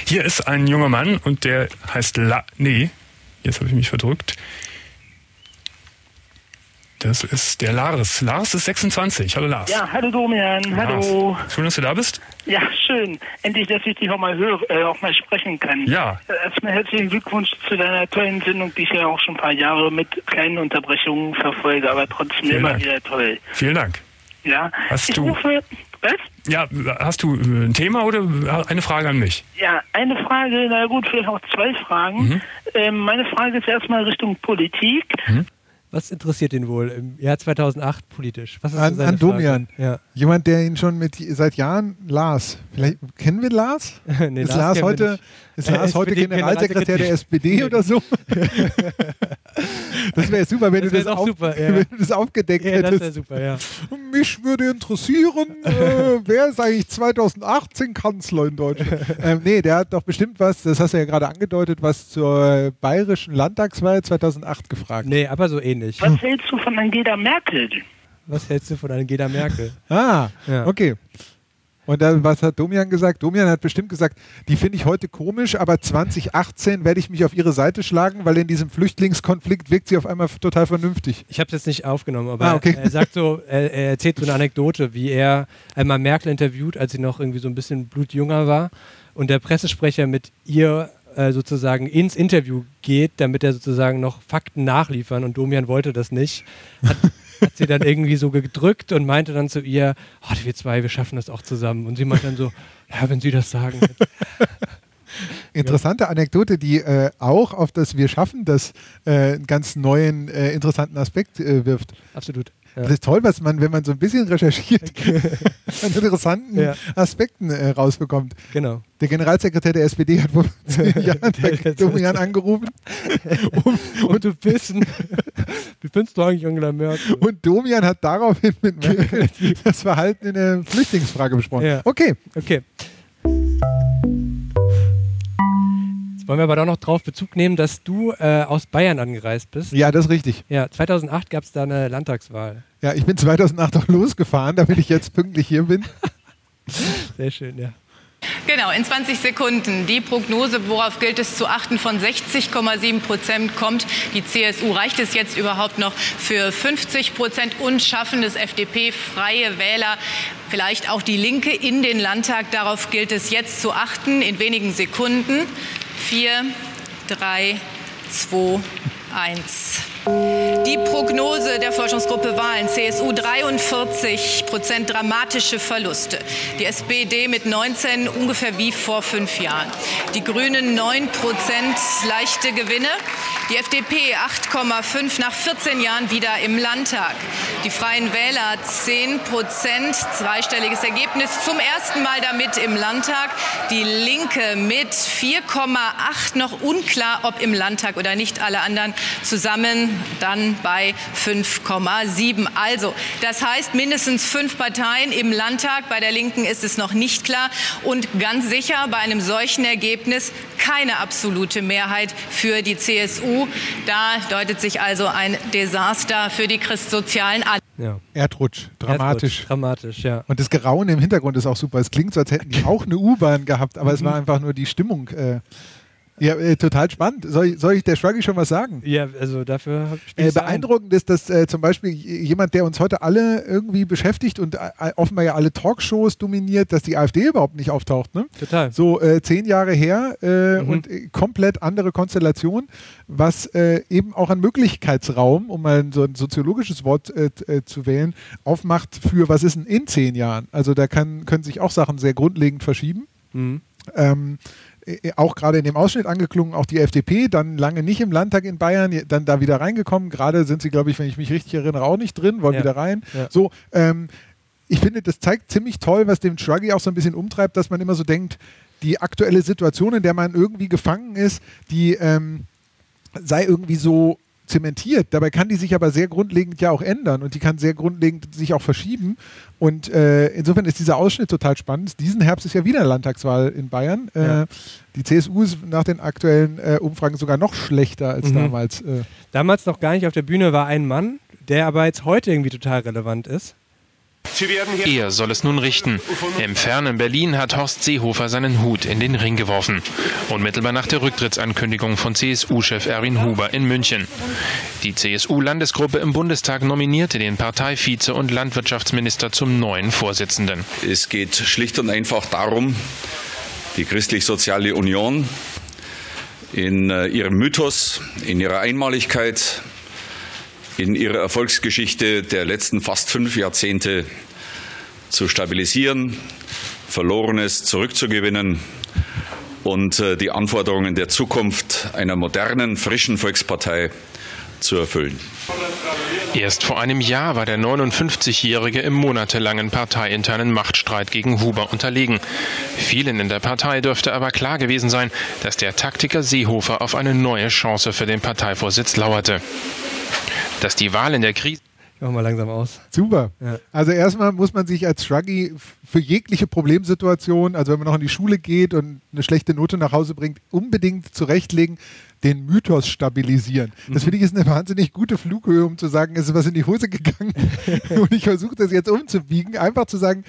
Hier ist ein junger Mann und der heißt La. Nee, jetzt habe ich mich verdrückt. Das ist der Lars. Lars ist 26. Hallo Lars. Ja, hallo Domian, hallo. Lars. Schön, dass du da bist. Ja, schön. Endlich, dass ich dich auch mal höre, äh, auch mal sprechen kann. Ja. Äh, Erstmal herzlichen Glückwunsch zu deiner tollen Sendung, die ich ja auch schon ein paar Jahre mit kleinen Unterbrechungen verfolge, aber trotzdem Vielen immer Dank. wieder toll. Vielen Dank. Ja. Hast ich du- rufe, was? Ja, hast du äh, ein Thema oder eine Frage an mich? Ja, eine Frage, na gut, vielleicht auch zwei Fragen. Mhm. Ähm, meine Frage ist erstmal Richtung Politik. Was interessiert ihn wohl im Jahr 2008 politisch? Was ist An, seine an Domian. Ja. Jemand, der ihn schon mit seit Jahren las. Vielleicht kennen wir Lars? Nee, ist Lars Lars, heute, nicht. Ist Lars Äh, heute SPD Generalsekretär der SPD oder so? das wäre super, wenn, Das du wär das, auf, super, ja. wenn du das aufgedeckt Ja, das hättest. wäre super, ja. Mich würde interessieren, äh, wer ist eigentlich 2018 Kanzler in Deutschland? ähm, nee, der hat doch bestimmt was, das hast du ja gerade angedeutet, was zur bayerischen Landtagswahl 2008 gefragt. Nee, aber so ähnlich. Was hältst du von Angela Merkel? Was hältst du von Angela Merkel? Ah, Ja. okay. Und dann, was hat Domian gesagt? Domian hat bestimmt gesagt, die finde ich heute komisch, aber 2018 werde ich mich auf ihre Seite schlagen, weil in diesem Flüchtlingskonflikt wirkt sie auf einmal total vernünftig. Ich habe es jetzt nicht aufgenommen, aber Ah, okay. er sagt so, er, er erzählt so eine Anekdote, wie er einmal Merkel interviewt, als sie noch irgendwie so ein bisschen blutjünger war und der Pressesprecher mit ihr äh, sozusagen ins Interview geht, damit er sozusagen noch Fakten nachliefern und Domian wollte das nicht. Hat, hat sie dann irgendwie so gedrückt und meinte dann zu ihr, oh, wir zwei, wir schaffen das auch zusammen. Und sie meinte dann so, ja, wenn Sie das sagen. Interessante Anekdote, die äh, auch auf das Wir schaffen das äh, einen ganz neuen, äh, interessanten Aspekt äh, wirft. Absolut. Ja. Das ist toll, was man, wenn man so ein bisschen recherchiert, an interessanten Ja. Aspekten äh, rausbekommt. Genau. Der Generalsekretär der SPD hat vor zehn Jahren bei Domian angerufen. um, um zu wissen, wie findest du eigentlich Angela Merkel? Und Domian hat daraufhin mit Merkel das Verhalten in der Flüchtlingsfrage besprochen. Ja. Okay. Okay. Wollen wir aber doch noch drauf Bezug nehmen, dass du äh, aus Bayern angereist bist. Ja, das ist richtig. Ja, 2008 gab es da eine Landtagswahl. Ja, ich bin 2008 auch losgefahren, damit ich jetzt pünktlich hier bin. Sehr schön, ja. Genau, in 20 Sekunden. Die Prognose, worauf gilt es zu achten, von 60,7 Prozent kommt. Die CSU reicht es jetzt überhaupt noch für 50 Prozent und schaffen es FDP, Freie Wähler, vielleicht auch die Linke in den Landtag. Darauf gilt es jetzt zu achten in wenigen Sekunden. Vier, drei, zwei, eins. Die Prognose der Forschungsgruppe Wahlen CSU 43 Prozent dramatische Verluste. Die SPD mit 19 ungefähr wie vor fünf Jahren. Die Grünen 9 Prozent leichte Gewinne. Die FDP 8,5 nach 14 Jahren wieder im Landtag. Die Freien Wähler 10 Prozent, zweistelliges Ergebnis zum ersten Mal damit im Landtag. Die Linke mit 4,8 noch unklar, ob im Landtag oder nicht. Alle anderen zusammen dann bei 5,7. Also, das heißt mindestens fünf Parteien im Landtag. Bei der Linken ist es noch nicht klar. Und ganz sicher bei einem solchen Ergebnis keine absolute Mehrheit für die CSU. Da deutet sich also ein Desaster für die Christsozialen an. Ja. Erdrutsch, dramatisch. Erdrutsch, dramatisch, ja. Und das Gerauen im Hintergrund ist auch super. Es klingt so, als hätten die auch eine U-Bahn gehabt, aber es war einfach nur die Stimmung. Äh, ja, äh, total spannend. Soll, ich- soll ich der Shruggy schon was sagen? Ja, also dafür hab ich Äh, beeindruckend ist, dass äh, zum Beispiel jemand, der uns heute alle irgendwie beschäftigt und äh, offenbar ja alle Talkshows dominiert, dass die AfD überhaupt nicht auftaucht. Ne? Total. So äh, zehn Jahre her äh, Mhm. und äh, komplett andere Konstellation, was äh, eben auch ein Möglichkeitsraum, um mal so ein soziologisches Wort äh, äh, zu wählen, aufmacht für was ist denn in zehn Jahren. Also da kann, können sich auch Sachen sehr grundlegend verschieben. Mhm. Ähm, äh, auch gerade in dem Ausschnitt angeklungen, auch die FDP, dann lange nicht im Landtag in Bayern, dann da wieder reingekommen. Gerade sind sie, glaube ich, wenn ich mich richtig erinnere, auch nicht drin, wollen Ja. wieder rein. Ja. So, ähm, ich finde, das zeigt ziemlich toll, was dem Shruggy auch so ein bisschen umtreibt, dass man immer so denkt, die aktuelle Situation, in der man irgendwie gefangen ist, die ähm, sei irgendwie so zementiert. Dabei kann die sich aber sehr grundlegend ja auch ändern und die kann sehr grundlegend sich auch verschieben. Und äh, insofern ist dieser Ausschnitt total spannend. Diesen Herbst ist ja wieder Landtagswahl in Bayern. Ja. Äh, die CSU ist nach den aktuellen äh, Umfragen sogar noch schlechter als Mhm. damals. Äh, Damals noch gar nicht auf der Bühne war ein Mann, der aber jetzt heute irgendwie total relevant ist. Er soll es nun richten. Im fernen Berlin hat Horst Seehofer seinen Hut in den Ring geworfen. Unmittelbar nach der Rücktrittsankündigung von CSU-Chef Erwin Huber in München. Die CSU-Landesgruppe im Bundestag nominierte den Parteivize und Landwirtschaftsminister zum neuen Vorsitzenden. Es geht schlicht und einfach darum, die Christlich-Soziale Union in äh, ihrem Mythos, in ihrer Einmaligkeit, in ihrer Erfolgsgeschichte der letzten fast fünf Jahrzehnte zu stabilisieren, Verlorenes zurückzugewinnen und äh, die Anforderungen der Zukunft einer modernen, frischen Volkspartei zu erfüllen. Erst vor einem Jahr war der 59-Jährige im monatelangen parteiinternen Machtstreit gegen Huber unterlegen. Vielen in der Partei dürfte aber klar gewesen sein, dass der Taktiker Seehofer auf eine neue Chance für den Parteivorsitz lauerte. Dass die Wahl in der Krise Ich mach mal langsam aus. Super. Ja. Also erstmal muss man sich als Shruggy für jegliche Problemsituation, also wenn man noch in die Schule geht und eine schlechte Note nach Hause bringt, unbedingt zurechtlegen, den Mythos stabilisieren. Das Mhm. finde ich ist eine wahnsinnig gute Flughöhe, um zu sagen, es ist was in die Hose gegangen und ich versuche das jetzt umzubiegen, einfach zu sagen,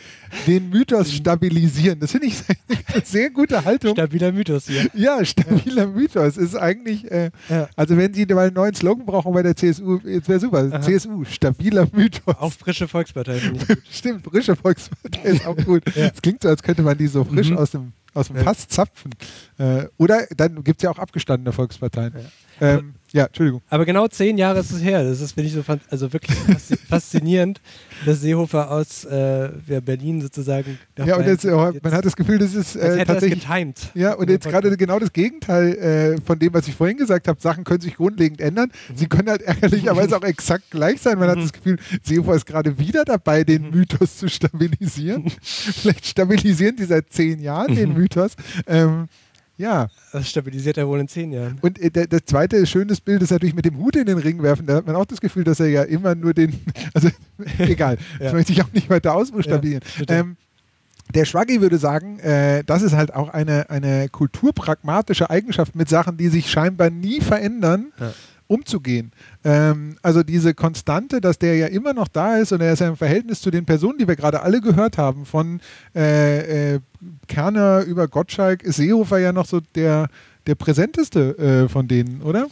den Mythos stabilisieren. Das finde ich eine sehr gute Haltung. Stabiler Mythos hier. Ja, stabiler Mythos ist eigentlich, äh, also wenn Sie mal einen neuen Slogan brauchen bei der CSU, jetzt wäre super. Aha. CSU, stabiler Mythos. Auch frische Volkspartei. Stimmt, frische Volkspartei ist auch gut. Es klingt so, als könnte man die so frisch Mhm. aus dem, aus dem. Fass zapfen. Äh, oder dann gibt es ja auch abgestandene Volksparteien. Ja. Ähm, ja, Entschuldigung. Aber genau zehn Jahre ist es her. Das ist, finde ich, so also wirklich faszi- faszinierend, dass Seehofer aus äh, Berlin sozusagen. Ja, und Bayern jetzt, äh, man hat das Gefühl, das ist äh, tatsächlich. getimed. Ja, und jetzt gerade genau das Gegenteil äh, von dem, was ich vorhin gesagt habe. Sachen können sich grundlegend ändern. Mhm. Sie können halt ärgerlicherweise auch exakt gleich sein. Man hat das Gefühl, Seehofer ist gerade wieder dabei, den Mhm. Mythos zu stabilisieren. Vielleicht stabilisieren die seit zehn Jahren den Mythos. Ähm, ja. Das stabilisiert er wohl in zehn Jahren. Und äh, der, das zweite schönes Bild ist natürlich mit dem Hut in den Ring werfen. Da hat man auch das Gefühl, dass er ja immer nur den. Also, egal. Das Ja. möchte ich auch nicht weiter ausbuchstabieren. Ja, ähm, der Schwaggi würde sagen, äh, das ist halt auch eine, eine kulturpragmatische Eigenschaft, mit Sachen, die sich scheinbar nie verändern, Ja. Umzugehen. Ähm, also diese Konstante, dass der ja immer noch da ist und er ist ja im Verhältnis zu den Personen, die wir gerade alle gehört haben, von äh, äh, Kerner über Gottschalk, ist Seehofer ja noch so der, der präsenteste äh, von denen, oder?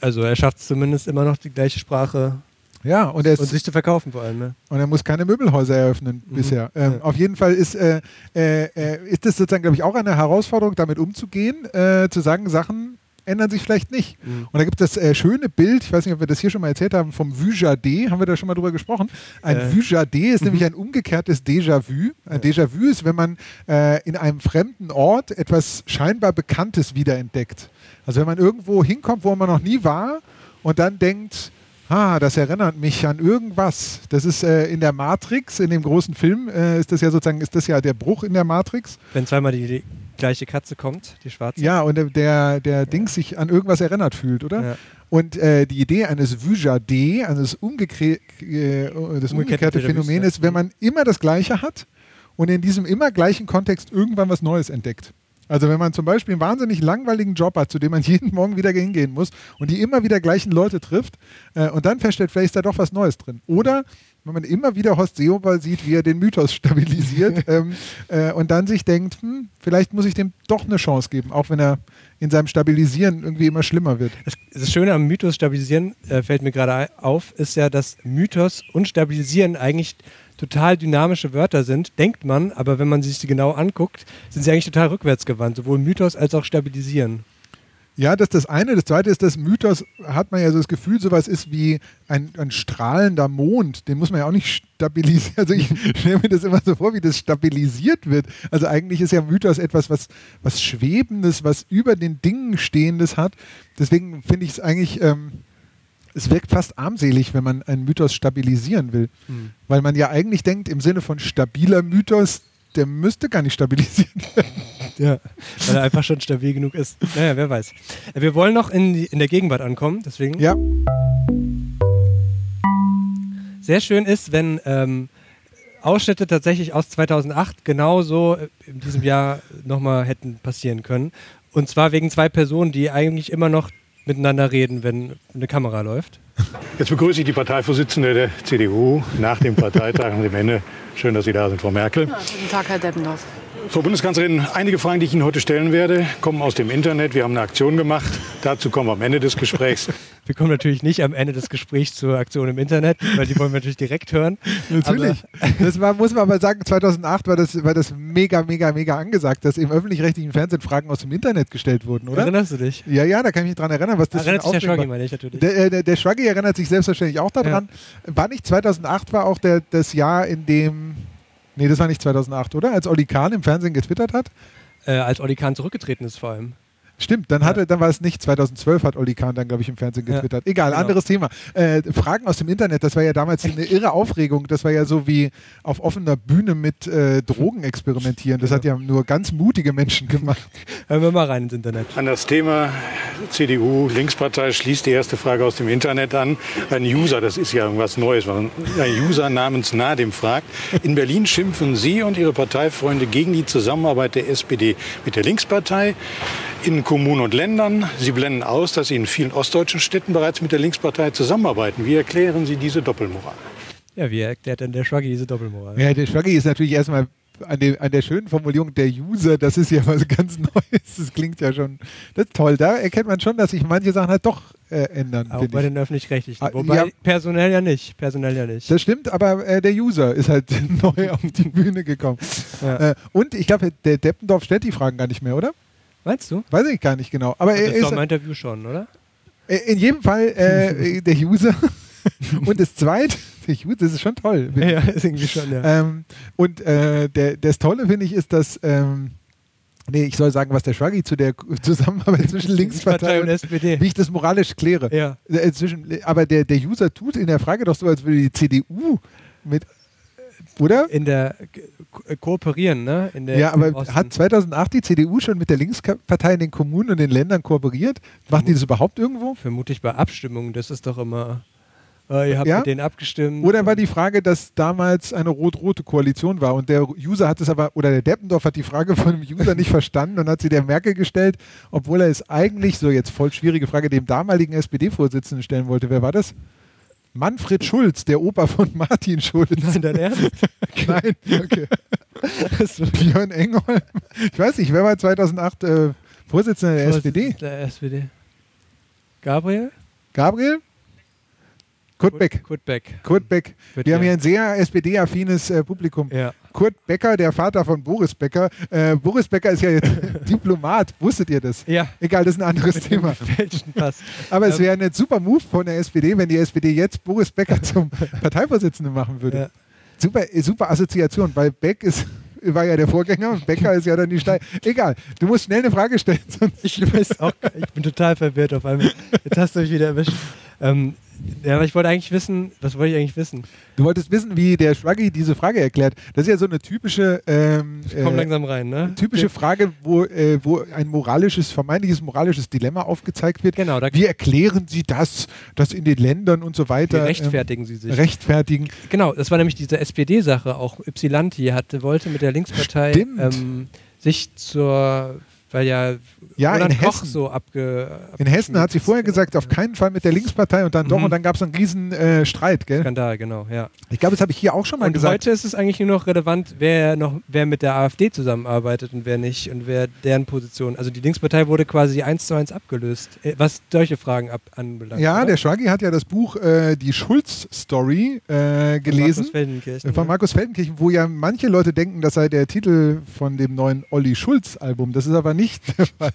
Also er schafft es zumindest immer noch die gleiche Sprache Ja, und, er ist, und sich zu verkaufen vor allem. Ne? und er muss keine Möbelhäuser eröffnen Mhm. bisher. Ähm, Ja. Auf jeden Fall ist, äh, äh, äh, ist das sozusagen, glaube ich, auch eine Herausforderung, damit umzugehen, äh, zu sagen, Sachen ändern sich vielleicht nicht. Mhm. Und da gibt es das äh, schöne Bild, ich weiß nicht, ob wir das hier schon mal erzählt haben, vom Vujade, haben wir da schon mal drüber gesprochen. Ein Äh. Vujade ist Mhm. nämlich ein umgekehrtes Déjà-vu. Ein Déjà-vu ist, wenn man äh, in einem fremden Ort etwas scheinbar Bekanntes wiederentdeckt. Also wenn man irgendwo hinkommt, wo man noch nie war und dann denkt, Ah, das erinnert mich an irgendwas. Das ist äh, in der Matrix, in dem großen Film, äh, ist das ja sozusagen, ist das ja der Bruch in der Matrix. Wenn zweimal die, die gleiche Katze kommt, die schwarze. Ja, und der, der, Dings sich an irgendwas erinnert fühlt, oder? Ja. Und äh, die Idee eines Vujade, eines umgekre äh, das umgekehrte Phänomen ist, wenn man immer das Gleiche hat und in diesem immer gleichen Kontext irgendwann was Neues entdeckt. Also wenn man zum Beispiel einen wahnsinnig langweiligen Job hat, zu dem man jeden Morgen wieder hingehen muss und die immer wieder gleichen Leute trifft äh, und dann feststellt, vielleicht ist da doch was Neues drin. Oder wenn man immer wieder Horst Seehofer sieht, wie er den Mythos stabilisiert ähm, äh, und dann sich denkt, hm, vielleicht muss ich dem doch eine Chance geben, auch wenn er in seinem Stabilisieren irgendwie immer schlimmer wird. Das, das Schöne am Mythos stabilisieren, äh, fällt mir gerade auf, ist ja, dass Mythos und stabilisieren eigentlich total dynamische Wörter sind, denkt man, aber wenn man sich sie genau anguckt, sind sie eigentlich total rückwärtsgewandt, sowohl Mythos als auch stabilisieren. Ja, das ist das eine. Das zweite ist, das Mythos hat man ja so das Gefühl, sowas ist wie ein, ein strahlender Mond. Den muss man ja auch nicht stabilisieren. Also ich stelle mir das immer so vor, wie das stabilisiert wird. Also eigentlich ist ja Mythos etwas, was, was Schwebendes, was über den Dingen Stehendes hat. Deswegen finde ich es eigentlich, ähm, es wirkt fast armselig, wenn man einen Mythos stabilisieren will. Hm. Weil man ja eigentlich denkt, im Sinne von stabiler Mythos, der müsste gar nicht stabilisiert werden. Ja, weil er einfach schon stabil genug ist. Naja, wer weiß. Wir wollen noch in, die, in der Gegenwart ankommen, deswegen. Ja. Sehr schön ist, wenn ähm, Ausschnitte tatsächlich aus 2008 genauso äh, in diesem Jahr nochmal hätten passieren können. Und zwar wegen zwei Personen, die eigentlich immer noch miteinander reden, wenn eine Kamera läuft. Jetzt begrüße ich die Parteivorsitzende der CDU nach dem Parteitag und dem Ende. Schön, dass Sie da sind, Frau Merkel. Guten Tag, Herr Deppendorf. Frau Bundeskanzlerin, einige Fragen, die ich Ihnen heute stellen werde, kommen aus dem Internet. Wir haben eine Aktion gemacht. Dazu kommen wir am Ende des Gesprächs. Wir kommen natürlich nicht am Ende des Gesprächs zur Aktion im Internet, weil die wollen wir natürlich direkt hören. Natürlich. das war, muss man aber sagen, 2008 war das, war das mega, mega, mega angesagt, dass im öffentlich-rechtlichen Fernsehen Fragen aus dem Internet gestellt wurden, oder? Erinnerst du dich? Ja, ja, da kann ich mich dran erinnern, was das Erinnert sich der Schwaggi, meine ich natürlich. Der, äh, der, der Schwaggi erinnert sich selbstverständlich auch daran. War nicht 2008 war auch der, das Jahr, in dem. Nee, das war nicht 2008, oder? Als Olli Kahn im Fernsehen getwittert hat? Äh, als Olli Kahn zurückgetreten ist vor allem. Stimmt, dann, hatte, dann war es nicht 2012, hat Olli Kahn dann, glaube ich, im Fernsehen Ja, getwittert. Egal, genau. anderes Thema. Äh, Fragen aus dem Internet, das war ja damals eine irre Aufregung. Das war ja so wie auf offener Bühne mit äh, Drogen experimentieren. Das hat ja nur ganz mutige Menschen gemacht. Hören wir mal rein ins Internet. An das Thema CDU, Linkspartei schließt die erste Frage aus dem Internet an. Ein User, das ist ja irgendwas Neues, ein User namens Nadim fragt. In Berlin schimpfen Sie und Ihre Parteifreunde gegen die Zusammenarbeit der SPD mit der Linkspartei. In Kommunen und Ländern. Sie blenden aus, dass Sie in vielen ostdeutschen Städten bereits mit der Linkspartei zusammenarbeiten. Wie erklären Sie diese Doppelmoral? Ja, wie erklärt denn der Schwaggi diese Doppelmoral? Ja, der Schwaggi ist natürlich erstmal an, dem, an der schönen Formulierung der User, das ist ja was ganz Neues. Das klingt ja schon, das ist toll. Da erkennt man schon, dass sich manche Sachen halt doch äh, ändern. Auch bei ich. den Öffentlich-Rechtlichen. Ah, Wobei ja. personell ja nicht. Personell ja nicht. Das stimmt, aber äh, der User ist halt neu auf die Bühne gekommen. Ja. Äh, und ich glaube, der Deppendorf stellt die Fragen gar nicht mehr, oder? Meinst du? Weiß ich gar nicht genau. Aber er das ist doch im Interview schon, oder? äh, in jedem Fall äh, der User. und das zweite, der User, das ist schon toll. Ja, ist irgendwie schon, ja. Ähm, und äh, der, das Tolle finde ich ist, dass ähm, Nee, ich soll sagen, was der Schwaggi zu der Zusammenarbeit zwischen Linkspartei und, SPD. wie ich das moralisch kläre. Ja. Äh, zwischen, aber der, der User tut in der Frage doch so, als würde die CDU mit, oder? In der Ko- kooperieren, ne? In der, Ja, aber hat 2008 die CDU schon mit der Linkspartei in den Kommunen und den Ländern kooperiert? Macht die das überhaupt irgendwo? Vermutlich bei Abstimmungen, das ist doch immer. Äh, ihr habt Ja? mit denen abgestimmt. Oder war die Frage, dass damals eine rot-rote Koalition war und der User hat es aber, oder der Deppendorf hat die Frage von dem User nicht verstanden und hat sie der Merkel gestellt, obwohl er es eigentlich, so jetzt voll schwierige Frage, dem damaligen SPD-Vorsitzenden stellen wollte. Wer war das? Manfred Schulz, der Opa von Martin Schulz. Nein, dein Ernst? Nein, okay. Björn Engholm. Ich weiß nicht, wer war 2008 äh, Vorsitzender der SPD? Der SPD. Gabriel? Gabriel? Kurt Beck. Kurt Beck. Kurt Beck. Wir haben ja- hier ein sehr SPD-affines äh, Publikum. Kurt Becker, der Vater von Boris Becker. Äh, Boris Becker ist ja jetzt Diplomat. Wusstet ihr das? Ja. Egal, das ist ein anderes Mit Thema. Aber es Ähm, wäre ein super Move von der SPD, wenn die SPD jetzt Boris Becker zum Parteivorsitzenden machen würde. Ja. Super, äh, super Assoziation, weil Beck ist, war ja der Vorgänger und Becker ist ja dann die Stein. Egal, du musst schnell eine Frage stellen. Ich weiß auch, ich bin total verwirrt auf einmal. Jetzt hast du mich wieder erwischt. Ähm, ja, aber ich wollte eigentlich wissen, was wollte ich eigentlich wissen? Du wolltest wissen, wie der Schwaggi diese Frage erklärt. Das ist ja so eine typische, ähm, Ich komm langsam rein, ne? typische Frage, wo, äh, wo ein moralisches, vermeintliches moralisches Dilemma aufgezeigt wird. Genau, wie erklären Sie das, das in den Ländern und so weiter? Wie rechtfertigen Sie ähm, sich? Rechtfertigen. Genau, das war nämlich diese SPD-Sache. Auch Ypsilanti hatte, wollte mit der Linkspartei ähm, sich zur, weil ja, Ja, Roland in Koch Hessen. so abge. In Hessen hat sie vorher gesagt, auf keinen Fall mit der Linkspartei und dann doch Mhm. und dann gab es einen riesen äh, Streit, gell? Skandal, genau, ja. Ich glaube, das habe ich hier auch schon mal Und gesagt. heute ist es eigentlich nur noch relevant, wer noch, wer mit der AfD zusammenarbeitet und wer nicht und wer deren Position. Also die Linkspartei wurde quasi eins zu eins abgelöst, äh, was solche Fragen ab, anbelangt. Ja, oder? der Schwaggi hat ja das Buch äh, Die Schulz-Story äh, gelesen. Markus Feldenkirchen, Äh, Von. Markus Feldenkirchen, wo ja manche Leute denken, das sei der Titel von dem neuen Olli Schulz-Album. Das ist aber nicht der Fall.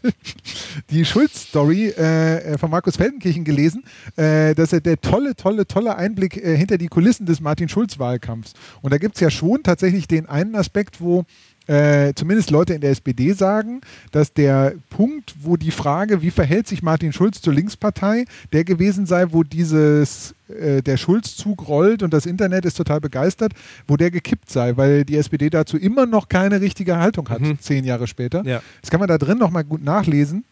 Die Schulz-Story äh, von Markus Feldenkirchen gelesen. Äh, das ist der tolle, tolle, tolle Einblick äh, hinter die Kulissen des Martin-Schulz-Wahlkampfs. Und da gibt es ja schon tatsächlich den einen Aspekt, wo äh, zumindest Leute in der SPD sagen, dass der Punkt, wo die Frage, wie verhält sich Martin Schulz zur Linkspartei, der gewesen sei, wo dieses äh, der Schulzzug rollt und das Internet ist total begeistert, wo der gekippt sei, weil die SPD dazu immer noch keine richtige Haltung hat, zehn Jahre später. Ja. Das kann man da drin nochmal gut nachlesen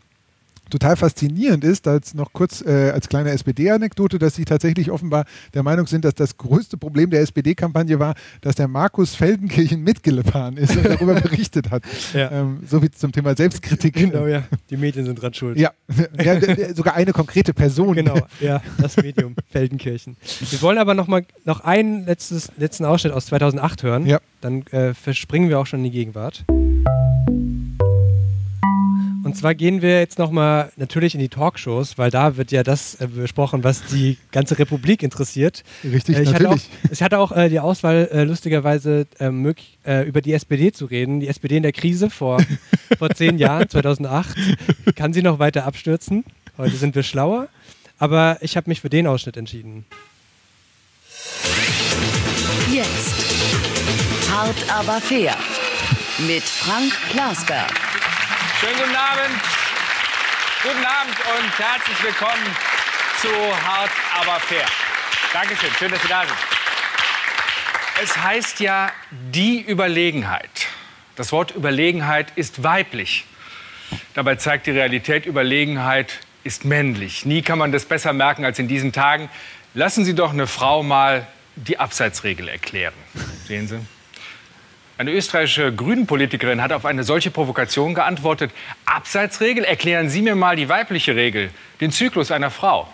total faszinierend ist, als noch kurz äh, als kleine SPD-Anekdote, dass sie tatsächlich offenbar der Meinung sind, dass das größte Problem der SPD-Kampagne war, dass der Markus Feldenkirchen mitgefahren ist und darüber berichtet hat. Ja. Ähm, so wie zum Thema Selbstkritik. Genau, ja. Die Medien sind dran schuld. Ja, ja sogar eine konkrete Person. Genau, ja, das Medium Feldenkirchen. Wir wollen aber noch mal noch einen letztes, letzten Ausschnitt aus 2008 hören. Ja. Dann äh, verspringen wir auch schon in die Gegenwart. Und zwar gehen wir jetzt nochmal natürlich in die Talkshows, weil da wird ja das äh, besprochen, was die ganze Republik interessiert. Richtig, äh, ich Hatte natürlich. auch, ich hatte auch äh, die Auswahl, äh, lustigerweise äh, möglich, äh, über die SPD zu reden. Die SPD in der Krise vor, vor zehn Jahren, 2008. Kann sie noch weiter abstürzen? Heute sind wir schlauer. Aber ich habe mich für den Ausschnitt entschieden. Jetzt. Hart aber fair. Mit Frank Glasberg. Schönen guten Abend. Guten Abend und herzlich willkommen zu Hart aber fair. Dankeschön, schön, dass Sie da sind. Es heißt ja die Überlegenheit. Das Wort Überlegenheit ist weiblich. Dabei zeigt die Realität, Überlegenheit ist männlich. Nie kann man das besser merken als in diesen Tagen. Lassen Sie doch eine Frau mal die Abseitsregel erklären. Sehen Sie? Eine österreichische Grünen-Politikerin hat auf eine solche Provokation geantwortet. Abseitsregel? Erklären Sie mir mal die weibliche Regel, den Zyklus einer Frau.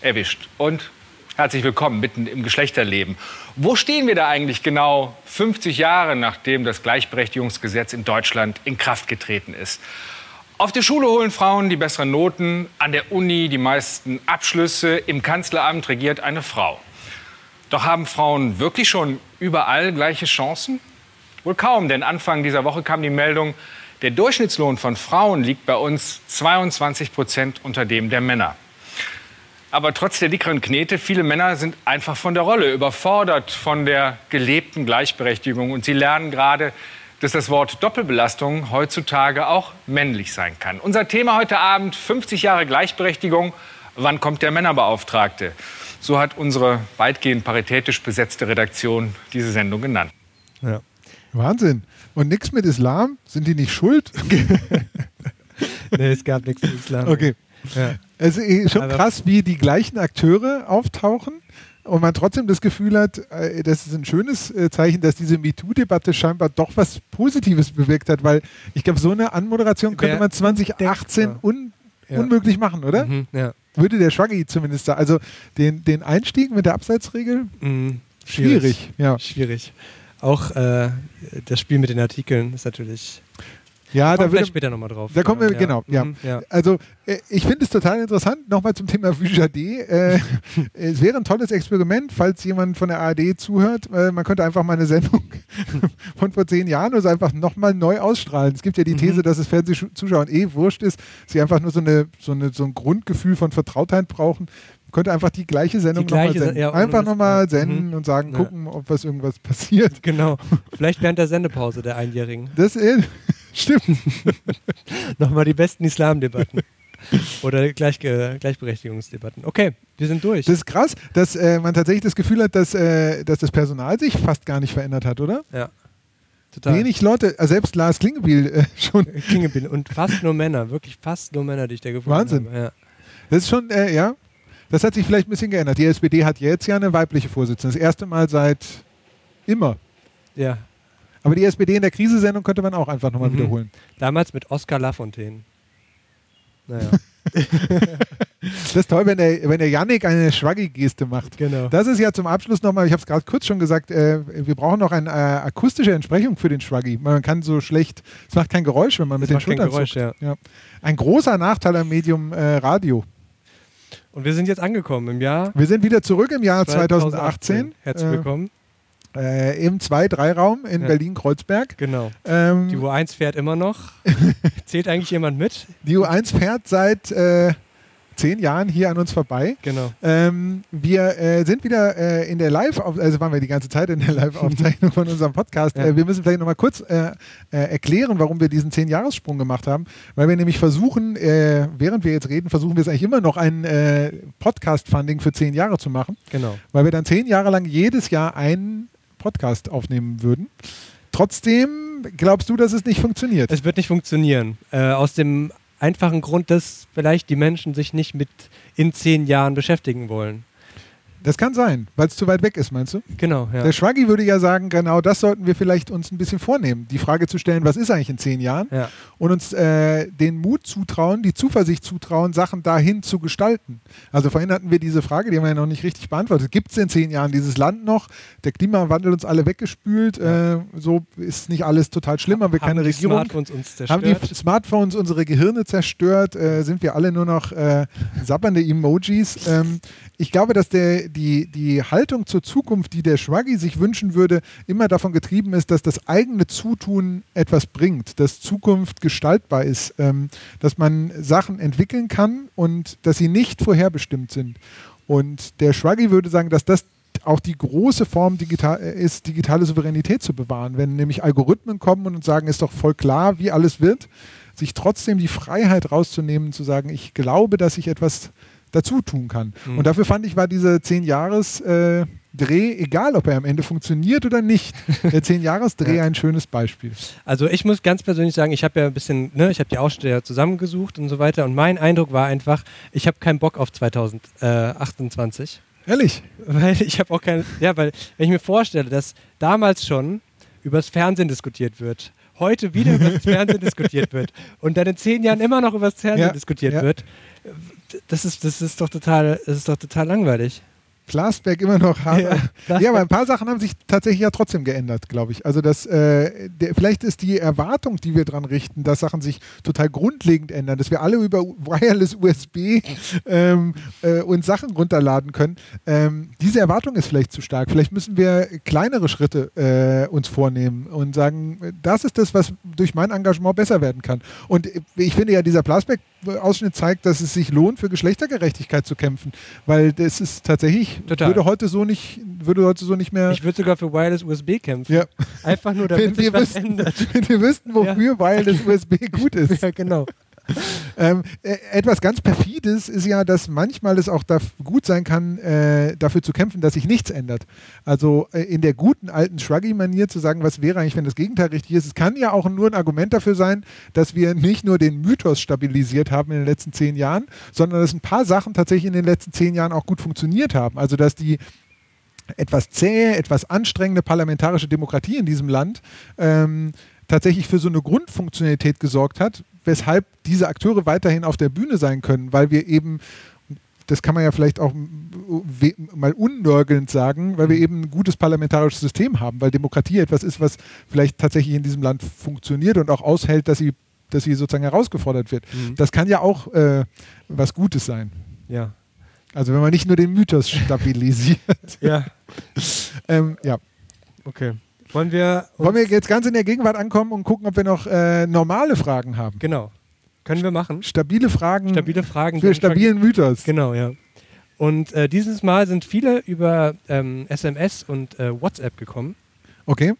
Erwischt. Und herzlich willkommen mitten im Geschlechterleben. Wo stehen wir da eigentlich genau 50 Jahre, nachdem das Gleichberechtigungsgesetz in Deutschland in Kraft getreten ist? Auf der Schule holen Frauen die besseren Noten, an der Uni die meisten Abschlüsse, im Kanzleramt regiert eine Frau. Doch haben Frauen wirklich schon überall gleiche Chancen? Wohl kaum, denn Anfang dieser Woche kam die Meldung, der Durchschnittslohn von Frauen liegt bei uns 22 Prozent unter dem der Männer. Aber trotz der dickeren Knete, viele Männer sind einfach von der Rolle überfordert von der gelebten Gleichberechtigung. Und sie lernen gerade, dass das Wort Doppelbelastung heutzutage auch männlich sein kann. Unser Thema heute Abend, 50 Jahre Gleichberechtigung. Wann kommt der Männerbeauftragte? So hat unsere weitgehend paritätisch besetzte Redaktion diese Sendung genannt. Ja. Wahnsinn. Und nichts mit Islam? Sind die nicht schuld? nee, es gab nichts mit Islam. Okay. Ja. Es ist schon Aber- krass, wie die gleichen Akteure auftauchen und man trotzdem das Gefühl hat, äh, das ist ein schönes äh, Zeichen, dass diese MeToo-Debatte scheinbar doch was Positives bewirkt hat, weil ich glaube, so eine Anmoderation könnte man 2018 denkbar. un Ja. unmöglich machen, oder? Mhm, ja. Würde der Schwaggi zumindest sagen. Also den, den Einstieg mit der Abseitsregel? Mhm. Schwierig, ja. Schwierig. Auch äh, das Spiel mit den Artikeln ist natürlich. Ja, Kommen da vielleicht später nochmal drauf. Da kommen wir, genau, ja. Mhm, ja. Also, äh, ich finde es total interessant. Nochmal zum Thema Vujade. Äh, es wäre ein tolles Experiment, falls jemand von der ARD zuhört. Äh, man könnte einfach mal eine Sendung von vor zehn Jahren oder so einfach nochmal neu ausstrahlen. Es gibt ja die These, Mhm. dass es Fernsehzuschauern eh wurscht ist, sie einfach nur so, eine, so, eine, so ein Grundgefühl von Vertrautheit brauchen. Könnte einfach die gleiche Sendung nochmal senden. ja, einfach nochmal senden Mhm. und sagen, Ja. gucken, ob was irgendwas passiert. Genau. Vielleicht während der Sendepause der Einjährigen. Das äh, stimmt. Nochmal die besten Islamdebatten. Oder Gleichge Gleichberechtigungsdebatten. Okay, wir sind durch. Das ist krass, dass äh, man tatsächlich das Gefühl hat, dass, äh, dass das Personal sich fast gar nicht verändert hat, oder? Ja. Total. Wenig Leute, äh, selbst Lars Klingebiel äh, schon. Klingebiel und fast nur Männer, wirklich fast nur Männer, die ich da gefunden Wahnsinn. habe. Ja. Das ist schon, äh, ja, das hat sich vielleicht ein bisschen geändert. Die SPD hat jetzt ja eine weibliche Vorsitzende. Das erste Mal seit immer. Ja. Aber die SPD in der Krisensendung könnte man auch einfach nochmal Mhm. wiederholen. Damals mit Oskar Lafontaine. Naja. Das ist toll, wenn der, wenn der Yannick eine Schwaggi-Geste macht. Genau. Das ist ja zum Abschluss nochmal, ich habe es gerade kurz schon gesagt, äh, wir brauchen noch eine äh, akustische Entsprechung für den Schwaggi. Man kann so schlecht, es macht kein Geräusch, wenn man mit Es den macht kein Schultern Geräusch, zuckt. ja. Ein großer Nachteil am Medium äh, Radio. Und wir sind jetzt angekommen im Jahr. Wir sind wieder zurück im Jahr 2018. 2018. Herzlich Äh, willkommen. Äh, Im 2-3-Raum in Ja. Berlin-Kreuzberg. Genau. Ähm, Die U1 fährt immer noch. Zählt eigentlich jemand mit? Die U1 fährt seit äh, zehn Jahren hier an uns vorbei. Genau. Ähm, wir äh, sind wieder äh, in der Live, also waren wir die ganze Zeit in der Live-Aufzeichnung von unserem Podcast. Ja. Äh, wir müssen vielleicht nochmal kurz äh, äh, erklären, warum wir diesen zehn Jahressprung gemacht haben, weil wir nämlich versuchen, äh, während wir jetzt reden, versuchen wir es eigentlich immer noch ein Podcast-Funding für zehn Jahre zu machen, Genau. weil wir dann zehn Jahre lang jedes Jahr einen Podcast aufnehmen würden. Trotzdem glaubst du, dass es nicht funktioniert? Es wird nicht funktionieren. Äh, aus dem einfachen Grund, dass vielleicht die Menschen sich nicht mit in zehn Jahren beschäftigen wollen. Das kann sein, weil es zu weit weg ist, meinst du? Genau, ja. Der Schwaggi würde ja sagen, genau das sollten wir vielleicht uns ein bisschen vornehmen. Die Frage zu stellen, was ist eigentlich in zehn Jahren? Ja. Und uns äh, den Mut zutrauen, die Zuversicht zutrauen, Sachen dahin zu gestalten. Also vorhin hatten wir diese Frage, die haben wir ja noch nicht richtig beantwortet. Gibt es in zehn Jahren dieses Land noch? Der Klimawandel uns alle weggespült. Äh, so ist nicht alles total schlimm, haben wir Haben keine die Regierung. Smartphones uns haben die zerstört? Smartphones unsere Gehirne zerstört? Äh, sind wir alle nur noch äh, sabbernde Emojis? Ähm, ich glaube, dass der, die, die Haltung zur Zukunft, die der Schwaggi sich wünschen würde, immer davon getrieben ist, dass das eigene Zutun etwas bringt, dass Zukunft gestaltbar ist, ähm, dass man Sachen entwickeln kann und dass sie nicht vorherbestimmt sind. Und der Schwaggi würde sagen, dass das auch die große Form digital, äh, ist, digitale Souveränität zu bewahren. Wenn nämlich Algorithmen kommen und sagen, ist doch voll klar, wie alles wird, sich trotzdem die Freiheit rauszunehmen, zu sagen, ich glaube, dass ich etwas dazu tun kann. Mhm. Und dafür fand ich, war diese 10-Jahres- Dreh, egal ob er am Ende funktioniert oder nicht, der 10-Jahres-Dreh ein schönes Beispiel. Also ich muss ganz persönlich sagen, ich habe ja ein bisschen, ne, ich habe die Aussteller zusammengesucht und so weiter und mein Eindruck war einfach, ich habe keinen Bock auf 2028. Ehrlich? Weil ich habe auch keinen, ja, weil wenn ich mir vorstelle, dass damals schon übers Fernsehen diskutiert wird, heute wieder über das Fernsehen diskutiert wird und dann in zehn Jahren immer noch über das Fernsehen Ja, diskutiert ja. wird, das ist, das ist doch total, das ist doch total langweilig. Plasberg immer noch hart. Ja, Ja, aber ein paar Sachen haben sich tatsächlich ja trotzdem geändert, glaube ich. Also das, äh, der, vielleicht ist die Erwartung, die wir dran richten, dass Sachen sich total grundlegend ändern, dass wir alle über Wireless USB ähm, äh, uns Sachen runterladen können. Ähm, diese Erwartung ist vielleicht zu stark. Vielleicht müssen wir kleinere Schritte äh, uns vornehmen und sagen, das ist das, was durch mein Engagement besser werden kann. Und ich finde ja, dieser Plasberg-Ausschnitt zeigt, dass es sich lohnt, für Geschlechtergerechtigkeit zu kämpfen, weil das ist tatsächlich Total. würde heute so nicht würde heute so nicht mehr. Ich würde sogar für Wireless USB kämpfen. Ja. Einfach nur, wenn damit sich wir, was wüssten, ändert. wenn wir wüssten, wofür Wireless USB gut ist. Ja, genau. Ähm, äh, etwas ganz perfides ist ja, dass manchmal es auch gut sein kann, äh, dafür zu kämpfen, dass sich nichts ändert. Also äh, in der guten alten Shruggy-Manier zu sagen, was wäre eigentlich, wenn das Gegenteil richtig ist. Es kann ja auch nur ein Argument dafür sein, dass wir nicht nur den Mythos stabilisiert haben in den letzten zehn Jahren, sondern dass ein paar Sachen tatsächlich in den letzten zehn Jahren auch gut funktioniert haben. Also dass die etwas zähe, etwas anstrengende parlamentarische Demokratie in diesem Land ähm, tatsächlich für so eine Grundfunktionalität gesorgt hat, weshalb diese Akteure weiterhin auf der Bühne sein können, weil wir eben, das kann man ja vielleicht auch mal unnörgelnd sagen, weil wir eben ein gutes parlamentarisches System haben, weil Demokratie etwas ist, was vielleicht tatsächlich in diesem Land funktioniert und auch aushält, dass sie, dass sie sozusagen herausgefordert wird. Mhm. Das kann ja auch äh, was Gutes sein. Ja. Also wenn man nicht nur den Mythos stabilisiert. Ja. ähm, ja. Okay. Wollen wir. Wollen wir jetzt ganz in der Gegenwart ankommen und gucken, ob wir noch äh, normale Fragen haben? Genau. Können wir machen. Stabile Fragen. Stabile Fragen. Für stabilen Mythos. Genau, ja. Und äh, dieses Mal sind viele über ähm, SMS und äh, WhatsApp gekommen. Okay.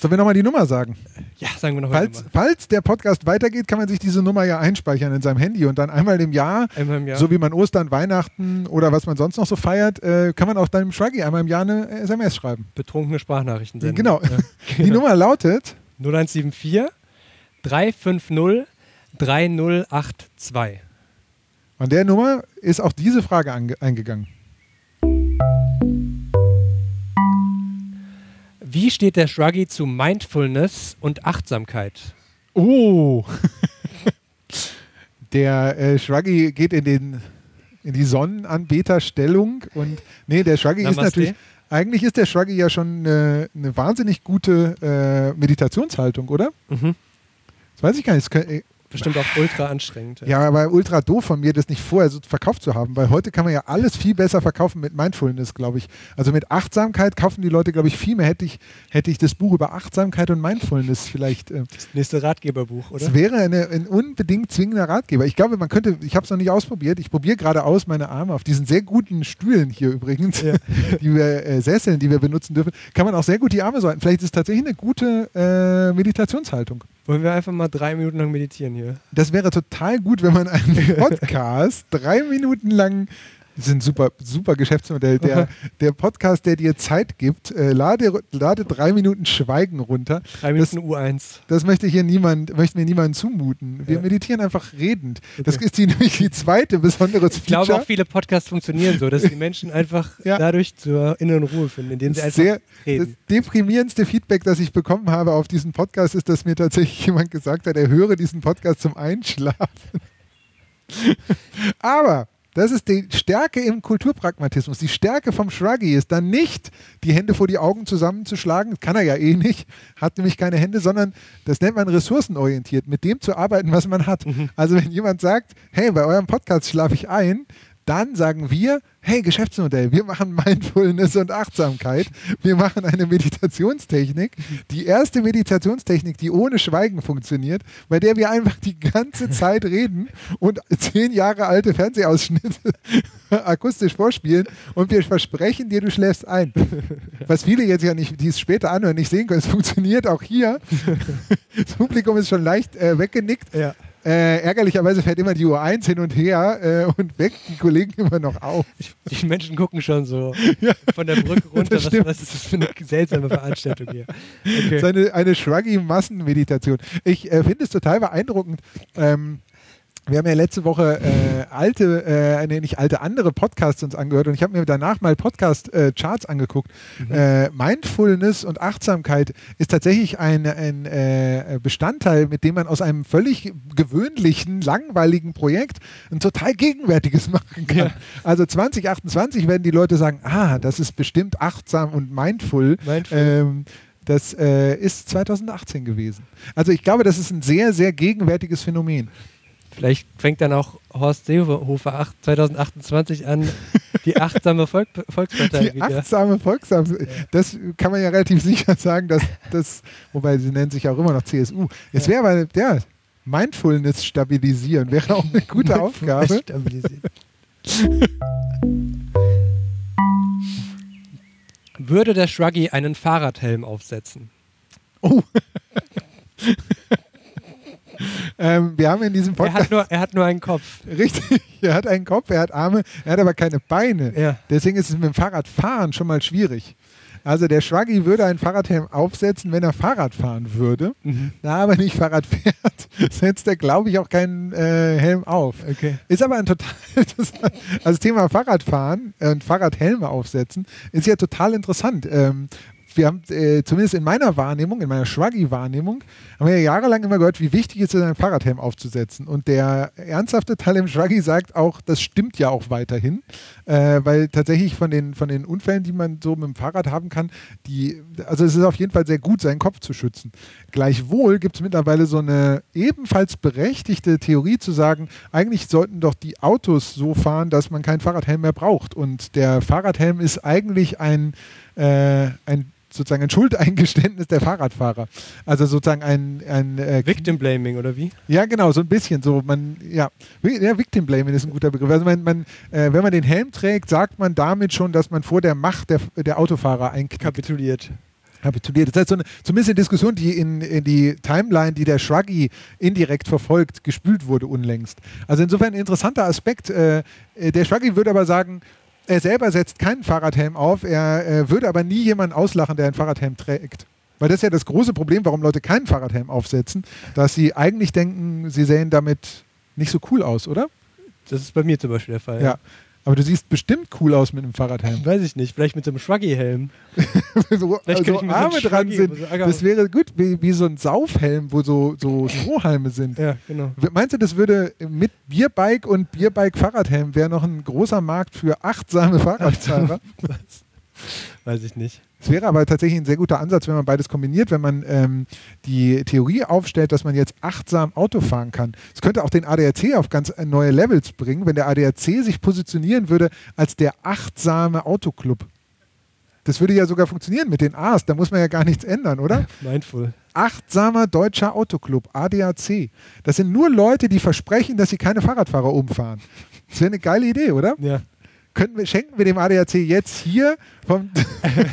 Sollen wir nochmal die Nummer sagen? Ja, sagen wir nochmal. Falls, falls der Podcast weitergeht, kann man sich diese Nummer ja einspeichern in seinem Handy und dann einmal im Jahr, Einmal im Jahr. so wie man Ostern, Weihnachten oder was man sonst noch so feiert, äh, kann man auch deinem Shruggy einmal im Jahr eine SMS schreiben. Betrunkene Sprachnachrichten senden. Genau. Ja. Die Nummer lautet 0174 350 3082. An der Nummer ist auch diese Frage ange eingegangen. Wie steht der Shruggy zu Mindfulness und Achtsamkeit? Oh! der äh, Shruggy geht in, den, in die Sonnenanbeterstellung und nee, der Shruggy ist Namaste. natürlich. Eigentlich ist der Shruggy ja schon äh, eine wahnsinnig gute äh, Meditationshaltung, oder? Mhm. Das weiß ich gar nicht. Das kö- äh, Bestimmt auch ultra anstrengend. ja, aber ultra doof von mir, das nicht vorher so verkauft zu haben, weil heute kann man ja alles viel besser verkaufen mit Mindfulness, glaube ich. Also mit Achtsamkeit kaufen die Leute, glaube ich, viel mehr. Hätte ich, hätte ich das Buch über Achtsamkeit und Mindfulness vielleicht. Äh, Das nächste Ratgeberbuch, oder? es wäre eine, ein unbedingt zwingender Ratgeber. Ich glaube, man könnte, ich habe es noch nicht ausprobiert, ich probiere gerade aus meine Arme auf diesen sehr guten Stühlen hier übrigens, die wir, äh, Sesseln, die wir benutzen dürfen, kann man auch sehr gut die Arme so halten. Vielleicht ist es tatsächlich eine gute äh, Meditationshaltung. Wollen wir einfach mal drei Minuten lang meditieren hier? Das wäre total gut, wenn man einen Podcast drei Minuten lang. Das ist ein super, super Geschäftsmodell. Der, der Podcast, der dir Zeit gibt, äh, lade, lade drei Minuten Schweigen runter. Drei Minuten U1. Das möchte hier niemand, möchte mir niemandem zumuten. Wir Ja. meditieren einfach redend. Das ist die, nämlich die zweite besondere Ich glaube auch viele Podcasts funktionieren so, dass die Menschen einfach dadurch zur inneren Ruhe finden, indem sie einfach sehr, das reden. deprimierendste Feedback, das ich bekommen habe auf diesen Podcast, ist, dass mir tatsächlich jemand gesagt hat, er höre diesen Podcast zum Einschlafen. Aber das ist die Stärke im Kulturpragmatismus. Die Stärke vom Shruggy ist dann nicht, die Hände vor die Augen zusammenzuschlagen, das kann er ja eh nicht, hat nämlich keine Hände, sondern das nennt man ressourcenorientiert, mit dem zu arbeiten, was man hat. Also wenn jemand sagt, hey, bei eurem Podcast schlafe ich ein, dann sagen wir, hey, Geschäftsmodell, wir machen Mindfulness und Achtsamkeit. Wir machen eine Meditationstechnik, die erste Meditationstechnik, die ohne Schweigen funktioniert, bei der wir einfach die ganze Zeit reden und zehn Jahre alte Fernsehausschnitte akustisch vorspielen und wir versprechen dir, du schläfst ein. Was viele jetzt ja nicht, die es später anhören, nicht sehen können, es funktioniert auch hier. Das Publikum ist schon leicht äh, weggenickt. Ja. Äh, ärgerlicherweise fährt immer die Uhr 1 hin und her äh, und weckt die Kollegen immer noch auf. Die Menschen gucken schon so von der Brücke runter. Was, was ist das für eine seltsame Veranstaltung hier? Okay. So eine, eine shruggy Massenmeditation. Ich äh, finde es total beeindruckend. Ähm, wir haben ja letzte Woche äh, alte, äh, nee, nicht alte, andere Podcasts uns angehört und ich habe mir danach mal Podcast-Charts angeguckt. Mhm. Äh, Mindfulness und Achtsamkeit ist tatsächlich ein, ein äh, Bestandteil, mit dem man aus einem völlig gewöhnlichen, langweiligen Projekt ein total gegenwärtiges machen kann. Ja. Also 2028 werden die Leute sagen, ah, das ist bestimmt achtsam und mindful. Mindful. Ähm, das äh, ist 2018 gewesen. Also ich glaube, das ist ein sehr, sehr gegenwärtiges Phänomen. Vielleicht fängt dann auch Horst Seehofer acht- 2028 an, die achtsame Volk Volkspartei Die wieder. achtsame Volksam, das kann man ja relativ sicher sagen, dass das, wobei sie nennen sich auch immer noch CSU. Es wäre aber, ja, Mindfulness stabilisieren wäre auch eine gute Aufgabe. Stabilisieren. Würde der Shruggy einen Fahrradhelm aufsetzen? Oh. ähm, wir haben in diesem Er Podcast. hat, nur, er hat nur einen Kopf. Richtig, er hat einen Kopf, er hat Arme, er hat aber keine Beine. Ja. Deswegen ist es mit dem Fahrradfahren schon mal schwierig. Also der Schwaggi würde einen Fahrradhelm aufsetzen, wenn er Fahrrad fahren würde. Mhm. Da aber nicht Fahrrad fährt, setzt er, glaube ich, auch keinen äh, Helm auf. Okay. Ist aber ein total interessant. Also das Thema Fahrradfahren und Fahrradhelme aufsetzen ist ja total interessant. Ähm, wir haben äh, zumindest in meiner Wahrnehmung, in meiner Schwaggi-Wahrnehmung, haben wir ja jahrelang immer gehört, wie wichtig es ist, einen Fahrradhelm aufzusetzen. Und der ernsthafte Teil im Schwaggi sagt auch, das stimmt ja auch weiterhin, äh, weil tatsächlich von den, von den Unfällen, die man so mit dem Fahrrad haben kann, die, also es ist auf jeden Fall sehr gut, seinen Kopf zu schützen. Gleichwohl gibt es mittlerweile so eine ebenfalls berechtigte Theorie zu sagen, eigentlich sollten doch die Autos so fahren, dass man keinen Fahrradhelm mehr braucht. Und der Fahrradhelm ist eigentlich ein, äh, ein sozusagen ein Schuldeingeständnis der Fahrradfahrer. Also sozusagen ein, ein äh, Victim Blaming oder wie? ja, genau, so ein bisschen. So, man, ja, ja Victim Blaming ist ein guter Begriff. Also man, man, äh, wenn man den Helm trägt, sagt man damit schon, dass man vor der Macht der, der Autofahrer einknickt. Kapituliert. Kapituliert. Das heißt, so eine, zumindest eine Diskussion, die in, in die Timeline, die der Shruggy indirekt verfolgt, gespült wurde unlängst. Also insofern ein interessanter Aspekt. Äh, äh, der Shruggy würde aber sagen, er selber setzt keinen Fahrradhelm auf, er äh, würde aber nie jemanden auslachen, der einen Fahrradhelm trägt. Weil das ist ja das große Problem, warum Leute keinen Fahrradhelm aufsetzen, dass sie eigentlich denken, sie sehen damit nicht so cool aus, oder? Das ist bei mir zum Beispiel der Fall. Ja. Aber du siehst bestimmt cool aus mit einem Fahrradhelm. Weiß ich nicht, vielleicht mit so einem Shruggy-Helm. so, Vielleicht kann so ich mir so Arme einen dran sind. so Das wäre gut, wie, wie so ein Saufhelm, wo so, so Strohhalme sind. Ja, genau. Meinst du, das würde mit Bierbike und Bierbike-Fahrradhelm wäre noch ein großer Markt für achtsame Fahrradfahrer? Weiß ich nicht. Es wäre aber tatsächlich ein sehr guter Ansatz, wenn man beides kombiniert, wenn man ähm, die Theorie aufstellt, dass man jetzt achtsam Auto fahren kann. Es könnte auch den ADAC auf ganz äh, neue Levels bringen, wenn der ADAC sich positionieren würde als der achtsame Autoclub. Das würde ja sogar funktionieren mit den A's, da muss man ja gar nichts ändern, oder? Mindful. Achtsamer deutscher Autoclub, ADAC. Das sind nur Leute, die versprechen, dass sie keine Fahrradfahrer umfahren. Das wäre eine geile Idee, oder? Ja. Könnten wir, schenken wir dem ADAC jetzt hier vom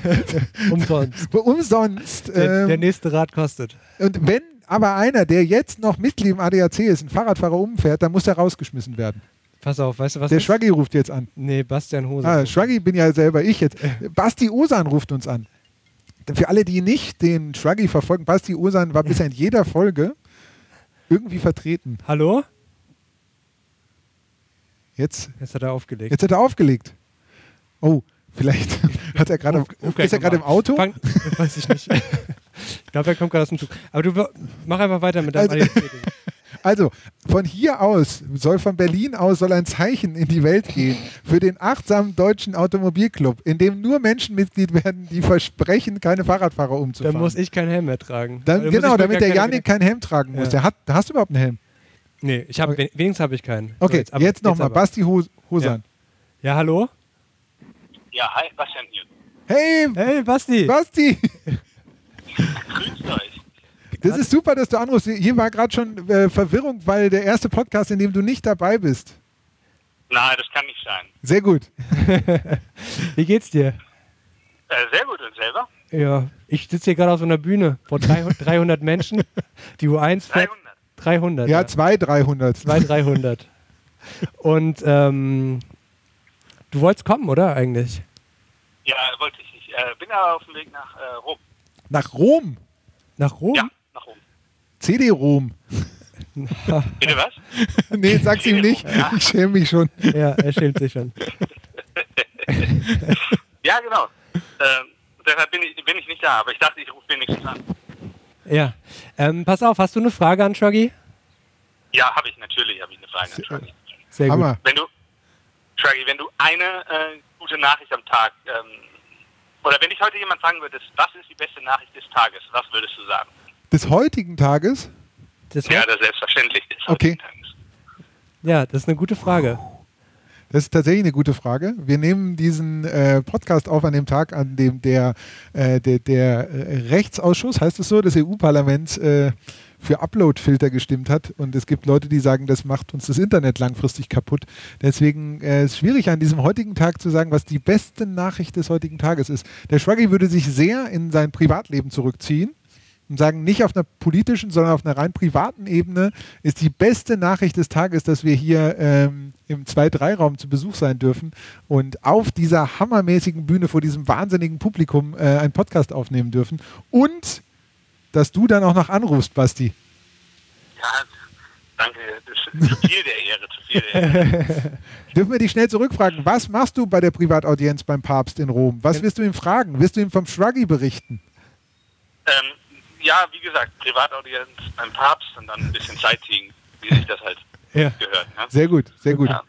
Umsonst. umsonst. Der, ähm, der nächste Rad kostet. und wenn aber einer, der jetzt noch Mitglied im ADAC ist, ein Fahrradfahrer umfährt, dann muss er rausgeschmissen werden. Pass auf, weißt du was? Der? Schwaggi ruft jetzt an. Nee, Bastian Hose. Ah, Schwaggi bin ja selber ich jetzt. Basti Osan ruft uns an. Für alle, die nicht den Schwaggi verfolgen, Basti Osan war bisher in jeder Folge irgendwie vertreten. Hallo? Jetzt, Jetzt hat er aufgelegt. jetzt hat er aufgelegt. Oh, vielleicht hat er gerade, Ruf ist er gerade im. Auto? Fang, weiß ich nicht. ich glaube, er kommt gerade aus dem Zug. Aber du mach einfach weiter mit deinem Also- ADAC-Ding. Also, von hier aus soll von Berlin aus soll ein Zeichen in die Welt gehen für den achtsamen deutschen Automobilclub, in dem nur Menschen Mitglied werden, die versprechen, keine Fahrradfahrer umzufahren. Dann muss ich kein Helm mehr tragen. Dann, Dann ich genau, damit der Janik keinen Helm tragen muss. Ja. Der hat, hast du überhaupt einen Helm? Nee, ich hab, wenigstens habe ich keinen. So, Okay, aber- jetzt nochmal, aber. Basti Hos Hosan. Ja, hallo? Ja, hi, Bastian hier. Hey! Hey, Basti! Basti! Grüßt euch. Das ist super, dass du anrufst. Hier war gerade schon äh, Verwirrung, weil der erste Podcast, in dem du nicht dabei bist. Nein, das kann nicht sein. Sehr gut. Wie geht's dir? Äh, sehr gut, und selber? Ja, ich sitze hier gerade auf so einer Bühne vor 300, 300 Menschen. Die U1 fährt 300. Ja, zwei 300. Zwei 300. Und ähm, du wolltest kommen, oder eigentlich? Ja, wollte ich nicht. Äh, bin aber auf dem Weg nach äh, Rom. Nach Rom. Nach Rom? Ja, nach Rom. CD-Rom. Bitte was? nee, sag's ihm nicht. Ja. Ich schäme mich schon. Ja, er schämt sich schon. Ja, genau. Ähm, deshalb bin ich, bin ich nicht da, aber ich dachte, ich rufe wenigstens an. Ja. Ähm, pass auf, hast du eine Frage an Shoggy? Ja, habe ich natürlich, habe ich eine Frage an Shaggy. Sehr Hammer. gut. Wenn du, Shaggy, wenn du eine äh, gute Nachricht am Tag, ähm, oder wenn dich heute jemand fragen würde, was ist die beste Nachricht des Tages, was würdest du sagen? Des heutigen Tages? Das Ja, das selbstverständlich ist. Okay. Ja, das ist eine gute Frage. Das ist tatsächlich eine gute Frage. Wir nehmen diesen äh, Podcast auf an dem Tag, an dem der, äh, der, der äh, Rechtsausschuss, heißt es so, des EU-Parlaments äh, für Upload-Filter gestimmt hat. Und es gibt Leute, die sagen, das macht uns das Internet langfristig kaputt. Deswegen äh, ist es schwierig, an diesem heutigen Tag zu sagen, was die beste Nachricht des heutigen Tages ist. Der Schwaggi würde sich sehr in sein Privatleben zurückziehen und sagen, nicht auf einer politischen, sondern auf einer rein privaten Ebene ist die beste Nachricht des Tages, dass wir hier ähm, im 2-3-Raum zu Besuch sein dürfen und auf dieser hammermäßigen Bühne vor diesem wahnsinnigen Publikum äh, einen Podcast aufnehmen dürfen und dass du dann auch noch anrufst, Basti. Ja, danke. Das ist zu viel der Ehre, zu viel der Ehre. Dürfen wir dich schnell zurückfragen, was machst du bei der Privataudienz beim Papst in Rom? Was wirst du ihm fragen? Wirst du ihm vom Schwaggi berichten? Ähm, ja, wie gesagt, Privataudienz beim Papst und dann ein bisschen Sightseeing, wie sich das halt Ja. gehört. Ne? Sehr gut, sehr gut. Ja.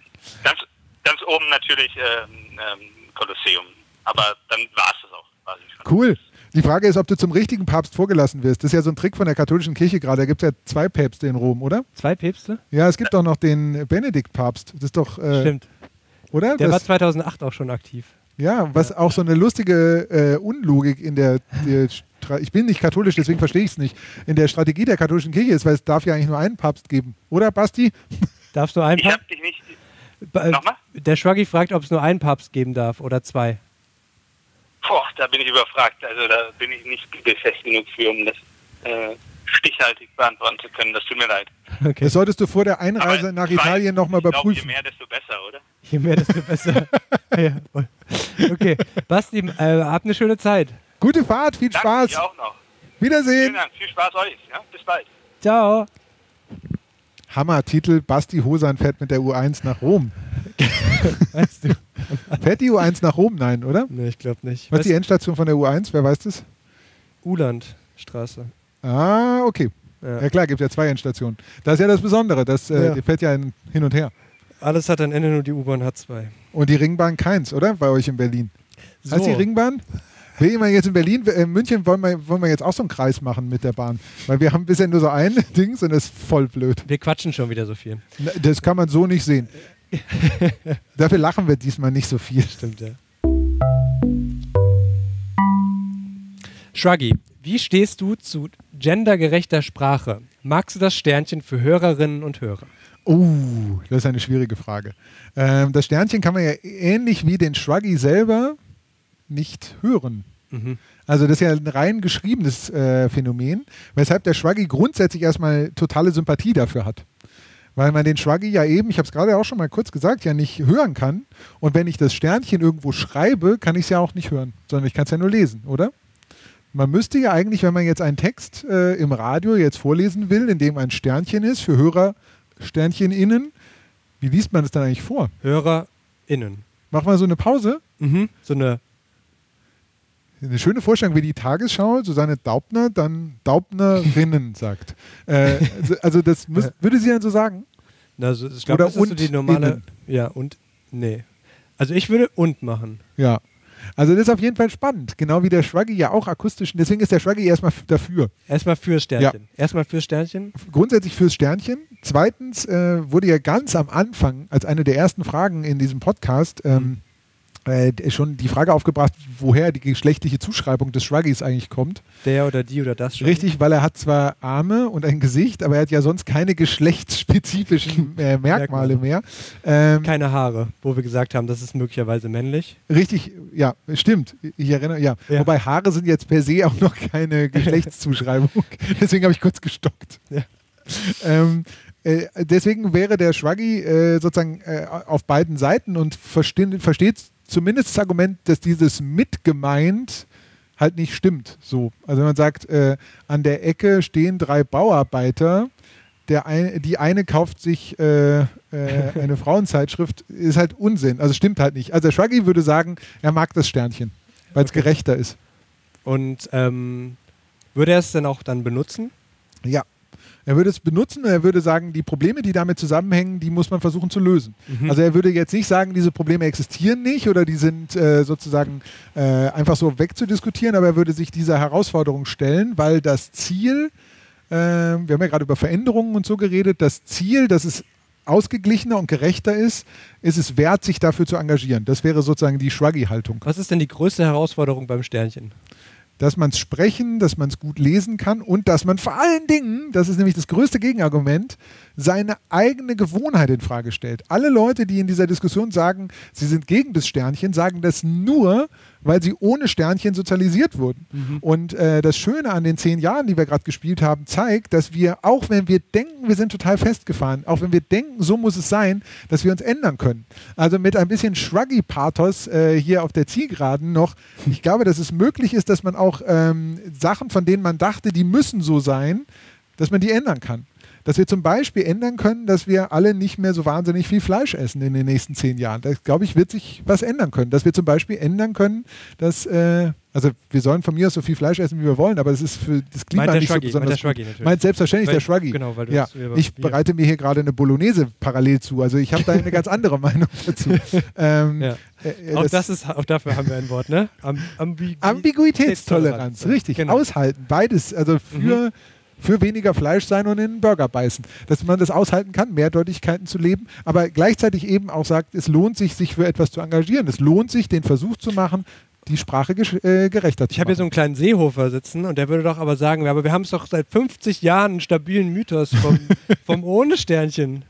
Ganz, ganz oben natürlich ähm, ähm, Kolosseum, aber dann war es das auch. quasi schon. Cool. Die Frage ist, ob du zum richtigen Papst vorgelassen wirst. Das ist ja so ein Trick von der katholischen Kirche gerade. Da gibt es ja zwei Päpste in Rom, oder? Zwei Päpste? Ja, es gibt auch noch den Benedikt-Papst. Das ist doch. Äh, Stimmt. Oder? Der das, war 2008 auch schon aktiv. ja, was auch so eine lustige äh, Unlogik in der, der ich bin nicht katholisch, deswegen verstehe ich es nicht, in der Strategie der katholischen Kirche ist, weil es darf ja eigentlich nur einen Papst geben. Oder, Basti? Darfst du einen Ich habe Papst? dich nicht. Ba- Nochmal? Der Schwaggi fragt, ob es nur einen Papst geben darf oder zwei. Boah, da bin ich überfragt. Also da bin ich nicht bibelfest genug für, um das äh, stichhaltig beantworten zu können. Das tut mir leid. Das solltest du vor der Einreise Aber nach ich Italien nochmal Ich glaube, je überprüfen. mehr, desto besser, oder? Je mehr, desto besser. ja. Okay, Basti, äh, habt eine schöne Zeit. Gute Fahrt, viel Danke, Spaß. dir auch noch. Wiedersehen. Vielen Dank. Viel Spaß euch. Ja? Bis bald. Ciao. Hammer-Titel: Basti Hosan fährt mit der U1 nach Rom. Weißt du? Fährt die U1 nach Rom? Nein, oder? Nee, ich glaube nicht. Was ist die Endstation von der U1? Wer weiß das? Ulandstraße. Ah, okay. Ja. Ja, klar, gibt ja zwei Endstationen. Das ist ja das Besondere, das äh, Ja. die fährt ja in, hin und her. Alles hat ein Ende, nur die U-Bahn hat zwei. Und die Ringbahn keins, oder? Bei euch in Berlin. So. Heißt die Ringbahn? Will jemand jetzt in Berlin, äh, in München wollen wir, wollen wir jetzt auch so einen Kreis machen mit der Bahn. Weil wir haben bisher nur so ein Dings und das ist voll blöd. Wir quatschen schon wieder so viel. Das kann man so nicht sehen. Dafür lachen wir diesmal nicht so viel. Stimmt, ja. Shruggy, wie stehst du zu gendergerechter Sprache? Magst du das Sternchen für Hörerinnen und Hörer? Oh, das ist eine schwierige Frage. Ähm, das Sternchen kann man ja ähnlich wie den Shruggy selber nicht hören. Mhm. Also das ist ja ein rein geschriebenes äh, Phänomen, weshalb der Shruggy grundsätzlich erstmal totale Sympathie dafür hat. Weil man den Shruggy ja eben, ich habe es gerade auch schon mal kurz gesagt, ja nicht hören kann. Und wenn ich das Sternchen irgendwo schreibe, kann ich es ja auch nicht hören, sondern ich kann es ja nur lesen, oder? Man müsste ja eigentlich, wenn man jetzt einen Text äh, im Radio jetzt vorlesen will, in dem ein Sternchen ist, für Hörer Sternchen innen, wie liest man das dann eigentlich vor? HörerInnen. Mach mal so eine Pause. Mhm. So eine. Eine schöne Vorstellung, wie die Tagesschau Susanne Daubner dann Daubnerinnen sagt. Äh, also, also das müß, würde sie dann so sagen? Also ich glaube, Oder das ist so und die normale. innen. Ja, und. Nee. Also ich würde und machen. Ja. Also das ist auf jeden Fall spannend. Genau wie der Shruggy ja auch akustisch. Deswegen ist der Shruggy erstmal dafür. Erstmal für Sternchen. Erstmal für Sternchen. Grundsätzlich fürs Sternchen. Zweitens äh, wurde ja ganz am Anfang, als eine der ersten Fragen in diesem Podcast, ähm, äh, schon die Frage aufgebracht, woher die geschlechtliche Zuschreibung des Shruggys eigentlich kommt. Der oder die oder das Shruggy. Richtig, weil er hat zwar Arme und ein Gesicht, aber er hat ja sonst keine geschlechtsspezifischen äh, Merkmale mehr. Ähm, Keine Haare, wo wir gesagt haben, das ist möglicherweise männlich. Richtig, ja, stimmt. Ich erinnere, ja. Ja. Wobei Haare sind jetzt per se auch noch keine Geschlechtszuschreibung. Deswegen habe ich kurz gestockt. Ja. Ähm, äh, deswegen wäre der Schwaggi äh, sozusagen äh, auf beiden Seiten und verstehen, versteht zumindest das Argument, dass dieses mitgemeint halt nicht stimmt. So. Also wenn man sagt, äh, an der Ecke stehen drei Bauarbeiter, der ein, die eine kauft sich äh, äh, eine Frauenzeitschrift, ist halt Unsinn. Also stimmt halt nicht. Also der Schwaggi würde sagen, er mag das Sternchen, weil es gerechter ist. Und ähm, würde er es denn auch dann benutzen? Ja. Er würde es benutzen und er würde sagen, die Probleme, die damit zusammenhängen, die muss man versuchen zu lösen. Mhm. Also er würde jetzt nicht sagen, diese Probleme existieren nicht oder die sind äh, sozusagen äh, einfach so wegzudiskutieren, aber er würde sich dieser Herausforderung stellen, weil das Ziel, äh, wir haben ja gerade über Veränderungen und so geredet, das Ziel, dass es ausgeglichener und gerechter ist, ist es wert, sich dafür zu engagieren. Das wäre sozusagen die Shruggy-Haltung. Was ist denn die größte Herausforderung beim Sternchen? Dass man es sprechen, dass man es gut lesen kann und dass man vor allen Dingen, das ist nämlich das größte Gegenargument, seine eigene Gewohnheit in Frage stellt. Alle Leute, die in dieser Diskussion sagen, sie sind gegen das Sternchen, sagen das nur, weil sie ohne Sternchen sozialisiert wurden. Mhm. Und äh, das Schöne an den zehn Jahren, die wir gerade gespielt haben, zeigt, dass wir, auch wenn wir denken, wir sind total festgefahren, auch wenn wir denken, so muss es sein, dass wir uns ändern können. Also mit ein bisschen Shruggy-Pathos äh, hier auf der Zielgeraden noch, ich glaube, dass es möglich ist, dass man auch ähm, Sachen, von denen man dachte, die müssen so sein, dass man die ändern kann. Dass wir zum Beispiel ändern können, dass wir alle nicht mehr so wahnsinnig viel Fleisch essen in den nächsten zehn Jahren. Da glaube ich, wird sich was ändern können. Dass wir zum Beispiel ändern können, dass, äh, also wir sollen von mir aus so viel Fleisch essen, wie wir wollen, aber es ist für das Klima Meint nicht so Shruggy, besonders. meint der natürlich. Meint selbstverständlich Weil- der Shruggy. genau, weil du ja. Ich bereite mir hier gerade eine Bolognese parallel zu. Also ich habe da eine ganz andere Meinung dazu. Ähm, Ja. äh, auch, das ist, auch dafür haben wir ein Wort, ne? Am Ambi Ambiguitätstoleranz, richtig. Genau. Aushalten, beides. Also für, für weniger Fleisch sein und in den Burger beißen. Dass man das aushalten kann, Mehrdeutigkeiten zu leben, aber gleichzeitig eben auch sagt, es lohnt sich, sich für etwas zu engagieren. Es lohnt sich, den Versuch zu machen, die Sprache äh, gerechter zu Ich habe hier so einen kleinen Seehofer sitzen und der würde doch aber sagen, aber wir haben es doch seit 50 Jahren einen stabilen Mythos vom, vom ohne Sternchen.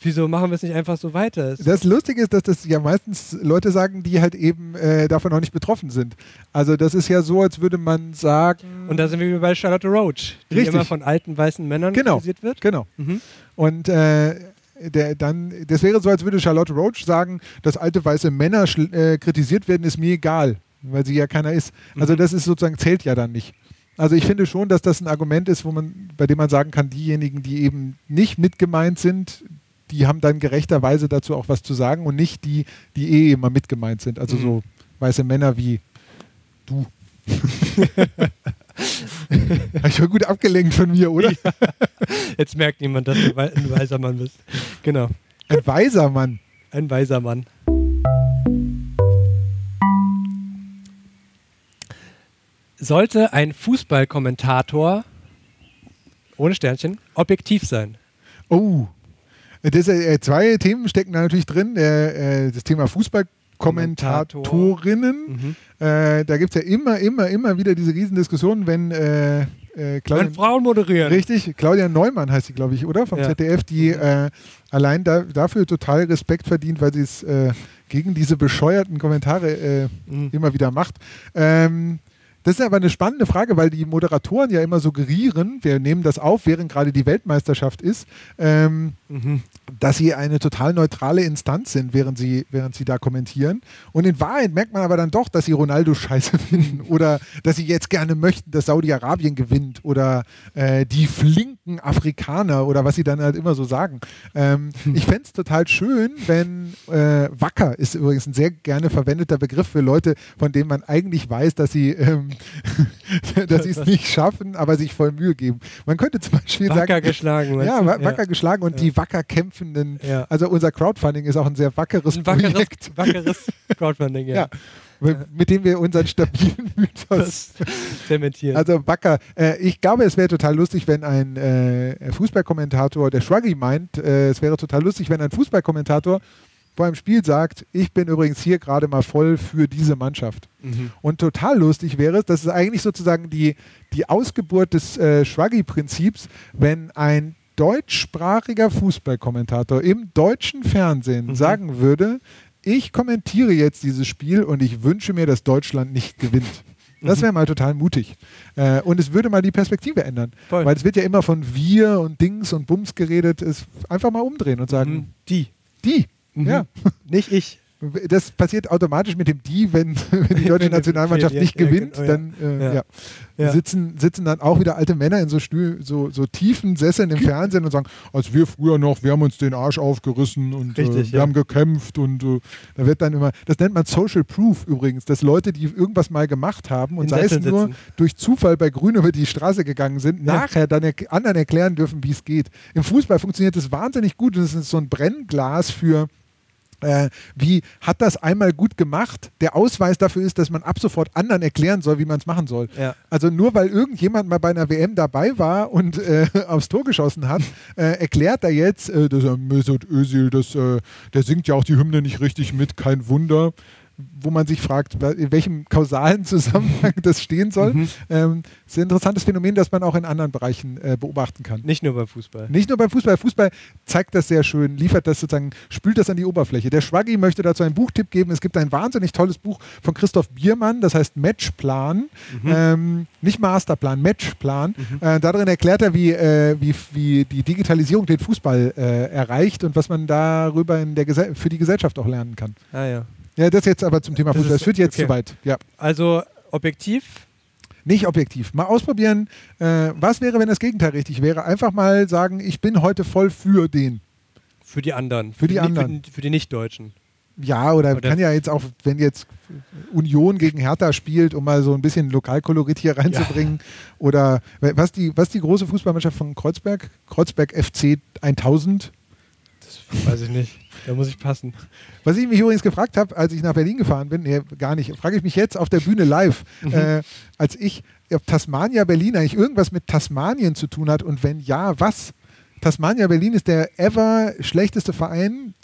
Wieso machen wir es nicht einfach so weiter? Das Lustige ist, dass das ja meistens Leute sagen, die halt eben äh, davon noch nicht betroffen sind. Also das ist ja so, als würde man sagen... Und da sind wir bei Charlotte Roach, die Richtig. immer von alten weißen Männern Genau, kritisiert wird. genau. Mhm. Und äh, der, dann, das wäre so, als würde Charlotte Roach sagen, dass alte weiße Männer äh, kritisiert werden, ist mir egal, weil sie ja keiner ist. Also Mhm. das ist sozusagen, zählt ja dann nicht. Also ich finde schon, dass das ein Argument ist, wo man, bei dem man sagen kann, diejenigen, die eben nicht mitgemeint sind, die haben dann gerechterweise dazu auch was zu sagen und nicht die, die eh immer mitgemeint sind. Also Mhm. so weiße Männer wie du. Ich schon gut abgelenkt von mir, oder? Jetzt merkt niemand, dass du ein weiser Mann bist. Genau. Ein weiser Mann. Ein weiser Mann. Sollte ein Fußballkommentator ohne Sternchen objektiv sein? Oh, das, äh, zwei Themen stecken da natürlich drin. Äh, äh, das Thema Fußballkommentatorinnen. Äh, da gibt es ja immer, immer, immer wieder diese Riesendiskussionen, wenn äh, äh, Claudia, Wenn Frauen moderieren. Richtig, Claudia Neumann heißt sie, glaube ich, oder? Vom Ja. ZDF, die äh, allein da, dafür total Respekt verdient, weil sie es äh, gegen diese bescheuerten Kommentare äh, Mhm. immer wieder macht. Ähm, das ist aber eine spannende Frage, weil die Moderatoren ja immer suggerieren, wir nehmen das auf, während gerade die Weltmeisterschaft ist, ähm, Mhm. dass sie eine total neutrale Instanz sind, während sie, während sie da kommentieren. Und in Wahrheit merkt man aber dann doch, dass sie Ronaldo scheiße finden oder dass sie jetzt gerne möchten, dass Saudi-Arabien gewinnt oder äh, die flinken Afrikaner oder was sie dann halt immer so sagen. Ähm, ich fände es total schön, wenn äh, Wacker ist übrigens ein sehr gerne verwendeter Begriff für Leute, von denen man eigentlich weiß, dass sie ähm, dass es nicht schaffen, aber sich voll Mühe geben. Man könnte zum Beispiel Wacker sagen, geschlagen, ja, du? wa- Ja. wacker geschlagen und die wacker kämpfenden. Ja. Also unser Crowdfunding ist auch ein sehr wackeres Ein wackeres, Projekt. wackeres Crowdfunding, ja. Ja. mit dem wir unseren stabilen Mythos zementieren. Also Backer, äh, ich glaube, es wäre total lustig, wenn ein äh, Fußballkommentator, der Shruggy meint, äh, es wäre total lustig, wenn ein Fußballkommentator vor einem Spiel sagt, ich bin übrigens hier gerade mal voll für diese Mannschaft. Mhm. Und total lustig wäre es, das ist eigentlich sozusagen die, die Ausgeburt des äh, Shruggy-Prinzips, wenn ein deutschsprachiger Fußballkommentator im deutschen Fernsehen Mhm. sagen würde, ich kommentiere jetzt dieses Spiel und ich wünsche mir, dass Deutschland nicht gewinnt. Das Mhm. wäre mal total mutig. Äh, und es würde mal die Perspektive ändern. Weil es wird ja immer von wir und Dings und Bums geredet. Es einfach mal umdrehen und sagen, die. Die. Mhm. Ja. Nicht ich. Das passiert automatisch mit dem Die, wenn, wenn die deutsche Nationalmannschaft nicht gewinnt, genau, dann äh, Ja. ja. Sitzen, sitzen dann auch wieder alte Männer in so, Stühl, so, so tiefen Sesseln im Fernsehen und sagen, als wir früher noch, wir haben uns den Arsch aufgerissen und äh, Richtig, wir ja. haben gekämpft und äh, da wird dann immer, das nennt man Social Proof übrigens, dass Leute, die irgendwas mal gemacht haben und In sei es Sesseln nur sitzen. durch Zufall bei Grün über die Straße gegangen sind, nachher dann er anderen erklären dürfen, wie es geht. Im Fußball funktioniert das wahnsinnig gut und es ist so ein Brennglas für äh, wie hat das einmal gut gemacht? Der Ausweis dafür ist, dass man ab sofort anderen erklären soll, wie man es machen soll. Ja. Also nur weil irgendjemand mal bei einer WM dabei war und äh, aufs Tor geschossen hat, äh, erklärt er jetzt, äh, dass er Mesut Özil, das, äh, der singt ja auch die Hymne nicht richtig mit, kein Wunder. Wo man sich fragt, in welchem kausalen Zusammenhang das stehen soll. Mhm. Ähm, das ist ein interessantes Phänomen, das man auch in anderen Bereichen äh, beobachten kann. Nicht nur beim Fußball. Nicht nur beim Fußball. Fußball zeigt das sehr schön, liefert das sozusagen, spült das an die Oberfläche. Der Schwaggi möchte dazu einen Buchtipp geben. Es gibt ein wahnsinnig tolles Buch von Christoph Biermann, das heißt Matchplan. Mhm. Ähm, nicht Masterplan, Matchplan. Äh, darin erklärt er, wie, äh, wie, wie die Digitalisierung den Fußball äh, erreicht und was man darüber in der Gese für die Gesellschaft auch lernen kann. Ah ja. Ja, das jetzt aber zum Thema Das Fußball. ist- Das führt jetzt okay. zu weit. Ja. Also objektiv? Nicht objektiv. Mal ausprobieren, äh, was wäre, wenn das Gegenteil richtig wäre. Einfach mal sagen, ich bin heute voll für den. Für die anderen. Für die Ni- anderen. Für, für die Nicht-Deutschen. Ja, oder, Oder- kann ja jetzt auch, wenn jetzt Union gegen Hertha spielt, um mal so ein bisschen Lokalkolorit hier reinzubringen. Oder was die, was die große Fußballmannschaft von Kreuzberg? Kreuzberg FC 1000. Weiß ich nicht. Da muss ich passen. Was ich mich übrigens gefragt habe, als ich nach Berlin gefahren bin, nee, gar nicht, frage ich mich jetzt auf der Bühne live, Mhm. äh, als ich, ob Tasmania Berlin eigentlich irgendwas mit Tasmanien zu tun hat und wenn ja, was? Tasmania Berlin ist der ever schlechteste Verein,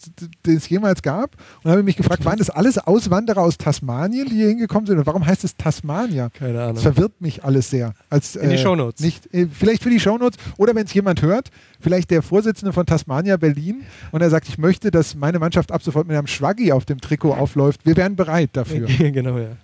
den es jemals gab. Und habe mich gefragt, waren das alles Auswanderer aus Tasmanien, die hier hingekommen sind? Und warum heißt es Tasmania? Keine Ahnung. Das verwirrt mich alles sehr. Als, In die äh, Shownotes. Nicht, äh, vielleicht für die Shownotes oder wenn es jemand hört, vielleicht der Vorsitzende von Tasmania Berlin und er sagt, ich möchte, dass meine Mannschaft ab sofort mit einem Schwaggi auf dem Trikot aufläuft. Wir wären bereit dafür. genau, ja.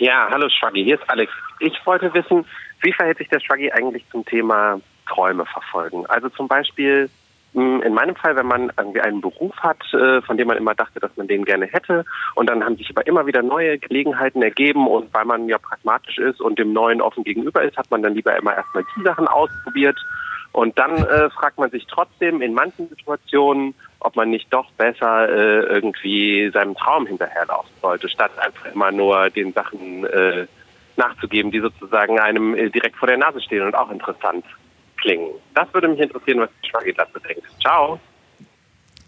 Ja, hallo Schwaggi, hier ist Alex. Ich wollte wissen, wie verhält sich der Schwaggi eigentlich zum Thema Träume verfolgen? Also zum Beispiel mh, in meinem Fall, wenn man irgendwie einen Beruf hat, äh, von dem man immer dachte, dass man den gerne hätte und dann haben sich aber immer wieder neue Gelegenheiten ergeben und weil man ja pragmatisch ist und dem Neuen offen gegenüber ist, hat man dann lieber immer erstmal die Sachen ausprobiert und dann äh, fragt man sich trotzdem in manchen Situationen, ob man nicht doch besser äh, irgendwie seinem Traum hinterherlaufen sollte, statt einfach immer nur den Sachen äh, nachzugeben, die sozusagen einem äh, direkt vor der Nase stehen und auch interessant klingen. Das würde mich interessieren, was die Schwaggi dazu denkt. Ciao.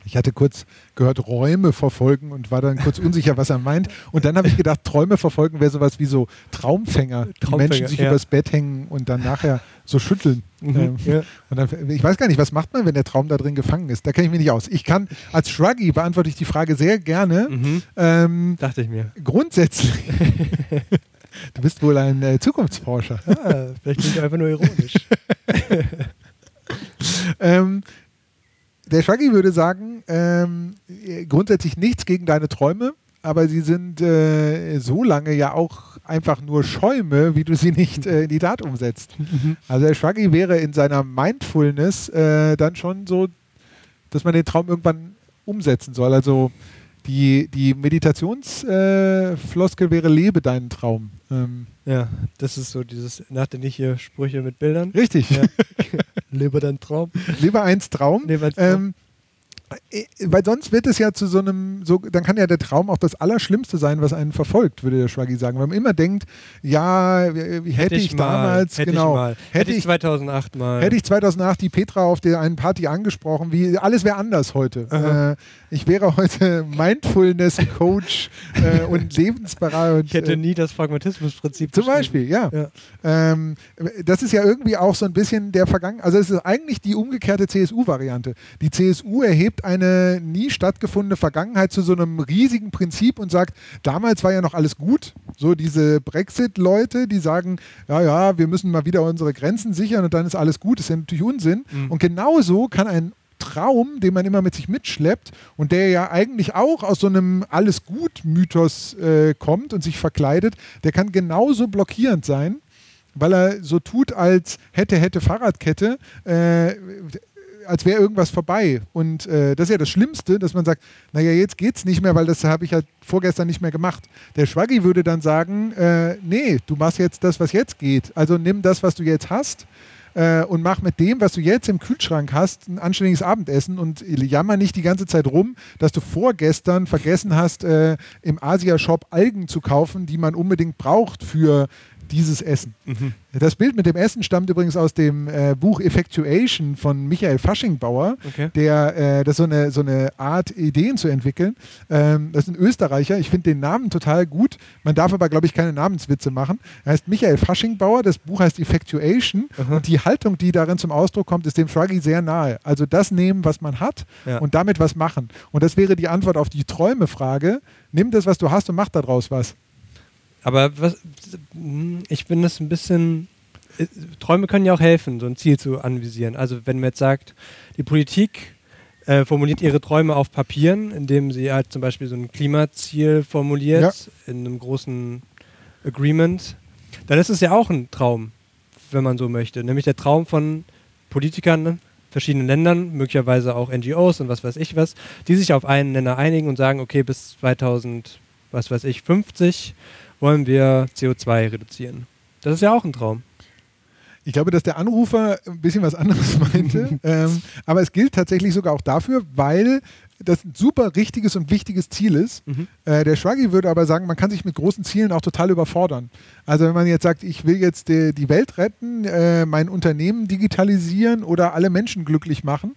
Ich hatte kurz gehört, Räume verfolgen und war dann kurz unsicher, was er meint. Und dann habe ich gedacht, Träume verfolgen wäre sowas wie so Traumfänger, die Traumfänger, Menschen sich ja. übers Bett hängen und dann nachher so schütteln. Mhm, Ähm, ja. und dann, ich weiß gar nicht, was macht man, wenn der Traum da drin gefangen ist? Da kenne ich mich nicht aus. Ich kann, als Shruggy beantworte ich die Frage sehr gerne. Ähm, Mhm. Dachte ich mir. Grundsätzlich. du bist wohl ein äh, Zukunftsforscher. Ah, vielleicht bin ich einfach nur ironisch. ähm, der Shaggy würde sagen, ähm, grundsätzlich nichts gegen deine Träume, aber sie sind äh, so lange ja auch einfach nur Schäume, wie du sie nicht äh, in die Tat umsetzt. Also der Shaggy wäre in seiner Mindfulness äh, dann schon so, dass man den Traum irgendwann umsetzen soll. Also die, die Meditationsfloskel äh, wäre, lebe deinen Traum. Ähm, Ja, das ist so dieses nachdenkliche Sprüche mit Bildern. Richtig. Ja. Lebe dein Traum. Lieber eins Traum. Lieber eins Traum. Ähm, Äh, Weil sonst wird es ja zu so einem, so, dann kann ja der Traum auch das Allerschlimmste sein, was einen verfolgt, würde der Schwaggi sagen. Weil man immer denkt, ja, wie, wie hätte, ich, mal, damals, hätte genau, ich mal. Hätte ich 2008 mal. Hätte ich 2008 die Petra auf der einen Party angesprochen, wie alles wäre anders heute. Äh, ich wäre heute Mindfulness-Coach äh, und Lebensberater. Und, Ich hätte äh, nie das Pragmatismusprinzip zum. Beispiel, ja. Ähm, das ist ja irgendwie auch so ein bisschen der Vergangenheit. Also es ist eigentlich die umgekehrte CSU-Variante. Die CSU erhebt eine nie stattgefundene Vergangenheit zu so einem riesigen Prinzip und sagt, damals war ja noch alles gut. So diese Brexit-Leute, die sagen, ja, ja, wir müssen mal wieder unsere Grenzen sichern und dann ist alles gut. Das ist ja natürlich Unsinn. Mhm. Und genauso kann ein Traum, den man immer mit sich mitschleppt und der ja eigentlich auch aus so einem Alles gut-Mythos äh, kommt und sich verkleidet, der kann genauso blockierend sein, weil er so tut, als hätte, hätte Fahrradkette, äh, als wäre irgendwas vorbei. Und äh, das ist ja das Schlimmste, dass man sagt, naja, jetzt geht's nicht mehr, weil das habe ich ja vorgestern nicht mehr gemacht. Der Schwaggi würde dann sagen, äh, nee, du machst jetzt das, was jetzt geht. Also nimm das, was du jetzt hast äh, und mach mit dem, was du jetzt im Kühlschrank hast, ein anständiges Abendessen und jammer nicht die ganze Zeit rum, dass du vorgestern vergessen hast, äh, im Asia-Shop Algen zu kaufen, die man unbedingt braucht für dieses Essen. Mhm. Das Bild mit dem Essen stammt übrigens aus dem äh, Buch Effectuation von Michael Faschingbauer, Okay. der äh, das ist so eine, so eine Art, Ideen zu entwickeln. Ähm, das ist ein Österreicher. Ich finde den Namen total gut. Man darf aber, glaube ich, keine Namenswitze machen. Er heißt Michael Faschingbauer. Das Buch heißt Effectuation. Und die Haltung, die darin zum Ausdruck kommt, ist dem Shruggy sehr nahe. Also das nehmen, was man hat Ja. und damit was machen. Und das wäre die Antwort auf die Träume-Frage. Nimm das, was du hast und mach daraus was. Aber was, ich bin das ein bisschen. äh, Träume können ja auch helfen, so ein Ziel zu anvisieren. Also, wenn man jetzt sagt, die Politik äh, formuliert ihre Träume auf Papieren, indem sie halt zum Beispiel so ein Klimaziel formuliert in einem großen Agreement, dann ist es ja auch ein Traum, wenn man so möchte. Nämlich der Traum von Politikern verschiedenen Ländern, möglicherweise auch NGOs und was weiß ich was, die sich auf einen Nenner einigen und sagen, okay, bis 2000, was weiß ich, 50 wollen wir CO2 reduzieren. Das ist ja auch ein Traum. Ich glaube, dass der Anrufer ein bisschen was anderes meinte. ähm, aber es gilt tatsächlich sogar auch dafür, weil das ein super richtiges und wichtiges Ziel ist. Äh, der Schwaggi würde aber sagen, man kann sich mit großen Zielen auch total überfordern. Also wenn man jetzt sagt, ich will jetzt die, die Welt retten, äh, mein Unternehmen digitalisieren oder alle Menschen glücklich machen,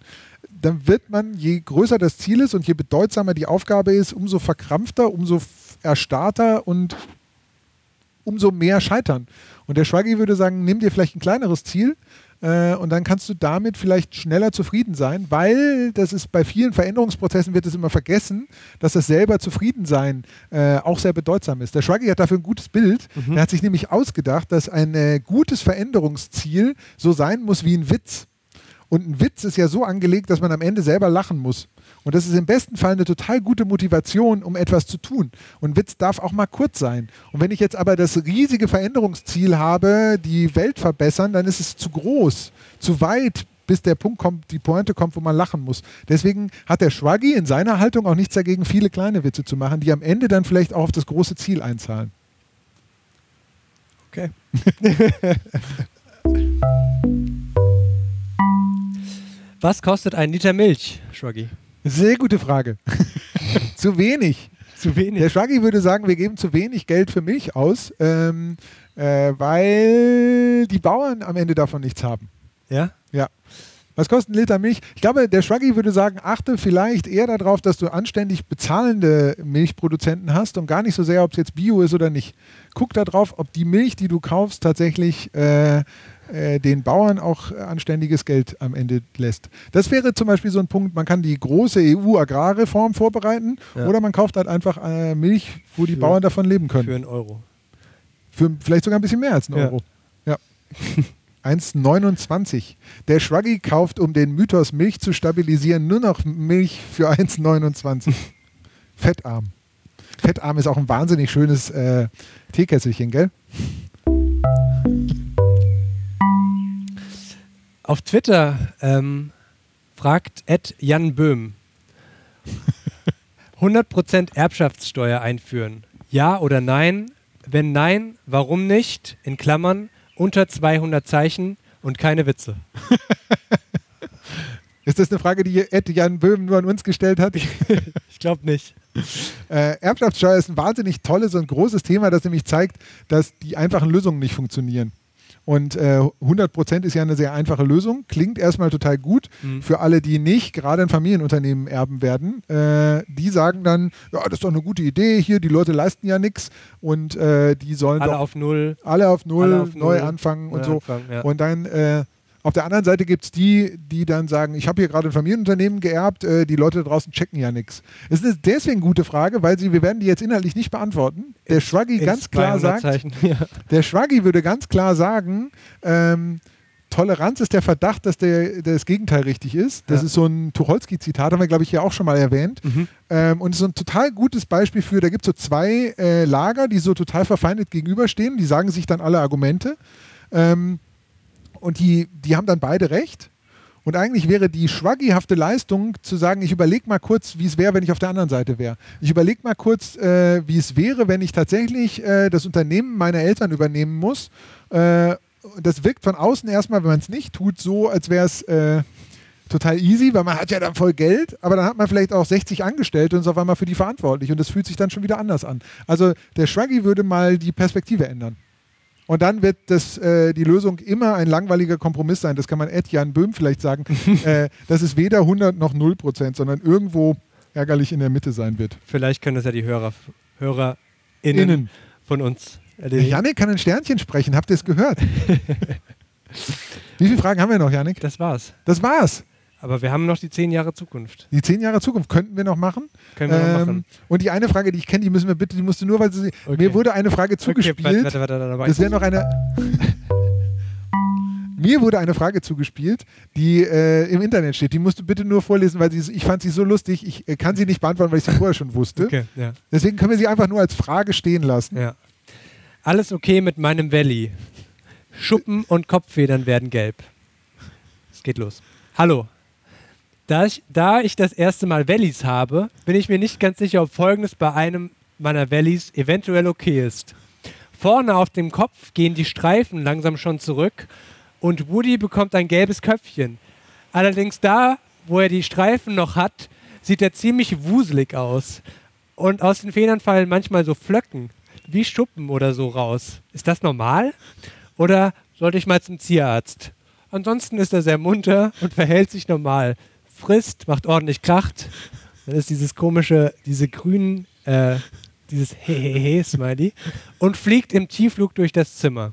dann wird man, je größer das Ziel ist und je bedeutsamer die Aufgabe ist, umso verkrampfter, umso erstarrter und umso mehr scheitern. Und der Schwaggi würde sagen, nimm dir vielleicht ein kleineres Ziel äh, und dann kannst du damit vielleicht schneller zufrieden sein, weil das ist bei vielen Veränderungsprozessen wird es immer vergessen, dass das selber Zufriedensein äh, auch sehr bedeutsam ist. Der Schwaggi hat dafür ein gutes Bild. Er hat sich nämlich ausgedacht, dass ein äh, gutes Veränderungsziel so sein muss wie ein Witz. Und ein Witz ist ja so angelegt, dass man am Ende selber lachen muss. Und das ist im besten Fall eine total gute Motivation, um etwas zu tun. Und ein Witz darf auch mal kurz sein. Und wenn ich jetzt aber das riesige Veränderungsziel habe, die Welt verbessern, dann ist es zu groß, zu weit, bis der Punkt kommt, die Pointe kommt, wo man lachen muss. Deswegen hat der Schwaggi in seiner Haltung auch nichts dagegen, viele kleine Witze zu machen, die am Ende dann vielleicht auch auf das große Ziel einzahlen. Okay. Was kostet ein Liter Milch, Schwaggi? Sehr gute Frage. zu wenig. Zu wenig. Der Schwaggi würde sagen, wir geben zu wenig Geld für Milch aus, ähm, äh, weil die Bauern am Ende davon nichts haben. Ja? Ja. Was kostet ein Liter Milch? Ich glaube, der Schwaggi würde sagen, achte vielleicht eher darauf, dass du anständig bezahlende Milchproduzenten hast und gar nicht so sehr, ob es jetzt Bio ist oder nicht. Guck darauf, ob die Milch, die du kaufst, tatsächlich äh, den Bauern auch anständiges Geld am Ende lässt. Das wäre zum Beispiel so ein Punkt, man kann die große EU-Agrarreform vorbereiten Ja. oder man kauft halt einfach äh, Milch, wo die Für- Bauern davon leben können. Für einen Euro. Für vielleicht sogar ein bisschen mehr als einen Ja. Euro. Ja. 1,29. Der Schwaggi kauft, um den Mythos Milch zu stabilisieren, nur noch Milch für 1,29. Fettarm. Fettarm ist auch ein wahnsinnig schönes äh, Teekesselchen, gell? Auf Twitter ähm, fragt Ed Jan Böhm 100% Erbschaftssteuer einführen. Ja oder nein? Wenn nein, warum nicht? In Klammern unter 200 Zeichen und keine Witze. Ist das eine Frage, die Ed Jan Böhm nur an uns gestellt hat? ich glaube nicht. Äh, Erbschaftssteuer ist ein wahnsinnig tolles und großes Thema, das nämlich zeigt, dass die einfachen Lösungen nicht funktionieren. Und äh, 100% ist ja eine sehr einfache Lösung. Klingt erstmal total gut Mhm. für alle, die nicht gerade ein Familienunternehmen erben werden. Äh, die sagen dann, ja, das ist doch eine gute Idee hier, die Leute leisten ja nichts und äh, die sollen Alle doch auf Null. alle auf Null, Alle auf neu Null. anfangen und Neu so. anfangen, ja. Und dann äh, auf der anderen Seite gibt es die, die dann sagen, ich habe hier gerade ein Familienunternehmen geerbt, äh, die Leute da draußen checken ja nichts. Es ist deswegen eine gute Frage, weil sie, wir werden die jetzt inhaltlich nicht beantworten. Der Schwaggi ganz klar sagt, 200-Zeichen, ja. der Schwaggi würde ganz klar sagen, ähm, Toleranz ist der Verdacht, dass der, das Gegenteil richtig ist. Das Ja. ist so ein Tucholsky-Zitat, haben wir, glaube ich, hier auch schon mal erwähnt. Mhm. Ähm, und es ist so ein total gutes Beispiel für, da gibt es so zwei äh, Lager, die so total verfeindet gegenüberstehen. Die sagen sich dann alle Argumente. Ähm, und die, die haben dann beide recht. Und eigentlich wäre die schwaggihafte Leistung zu sagen, ich überlege mal kurz, wie es wäre, wenn ich auf der anderen Seite wäre. Ich überlege mal kurz, äh, wie es wäre, wenn ich tatsächlich äh, das Unternehmen meiner Eltern übernehmen muss. Äh, das wirkt von außen erstmal, wenn man es nicht tut, so, als wäre es äh, total easy, weil man hat ja dann voll Geld, aber dann hat man vielleicht auch 60 Angestellte und ist auf einmal für die verantwortlich und das fühlt sich dann schon wieder anders an. Also der Schwaggy würde mal die Perspektive ändern. Und dann wird das, äh, die Lösung immer ein langweiliger Kompromiss sein. Das kann man Ed Jan Böhm vielleicht sagen, äh, dass es weder 100 noch 0 Prozent, sondern irgendwo ärgerlich in der Mitte sein wird. Vielleicht können das ja die Hörer, HörerInnen Innen. von uns erledigen. Janik kann ein Sternchen sprechen, habt ihr es gehört? Wie viele Fragen haben wir noch, Janik? Das war's. Das war's. Aber wir haben noch die zehn Jahre Zukunft. Die zehn Jahre Zukunft könnten wir noch machen. Können wir noch machen. Und die eine Frage, die ich kenne, die müssen wir bitte, die musst du nur, weil sie, mir wurde eine Frage zugespielt. warte, warte, warte, warte, warte. das wäre noch eine. Mir wurde eine Frage zugespielt, die äh, im Internet steht. Die musst du bitte nur vorlesen, weil sie, ich fand sie so lustig. Ich äh, kann sie nicht beantworten, weil ich sie vorher schon wusste. Okay, ja. Deswegen können wir sie einfach nur als Frage stehen lassen. Ja. Alles okay mit meinem Valley. Schuppen und Kopffedern werden gelb. Es geht los. Hallo. Da ich, da ich das erste Mal Valleys habe, bin ich mir nicht ganz sicher, ob folgendes bei einem meiner Valleys eventuell okay ist. Vorne auf dem Kopf gehen die Streifen langsam schon zurück und Woody bekommt ein gelbes Köpfchen. Allerdings da, wo er die Streifen noch hat, sieht er ziemlich wuselig aus. Und aus den Federn fallen manchmal so Flöcken, wie Schuppen oder so raus. Ist das normal? Oder sollte ich mal zum Tierarzt? Ansonsten ist er sehr munter und verhält sich normal. Frisst, macht ordentlich Kracht. Dann ist dieses komische, diese grünen, äh, dieses Hehehe-Smiley und fliegt im Tiefflug durch das Zimmer.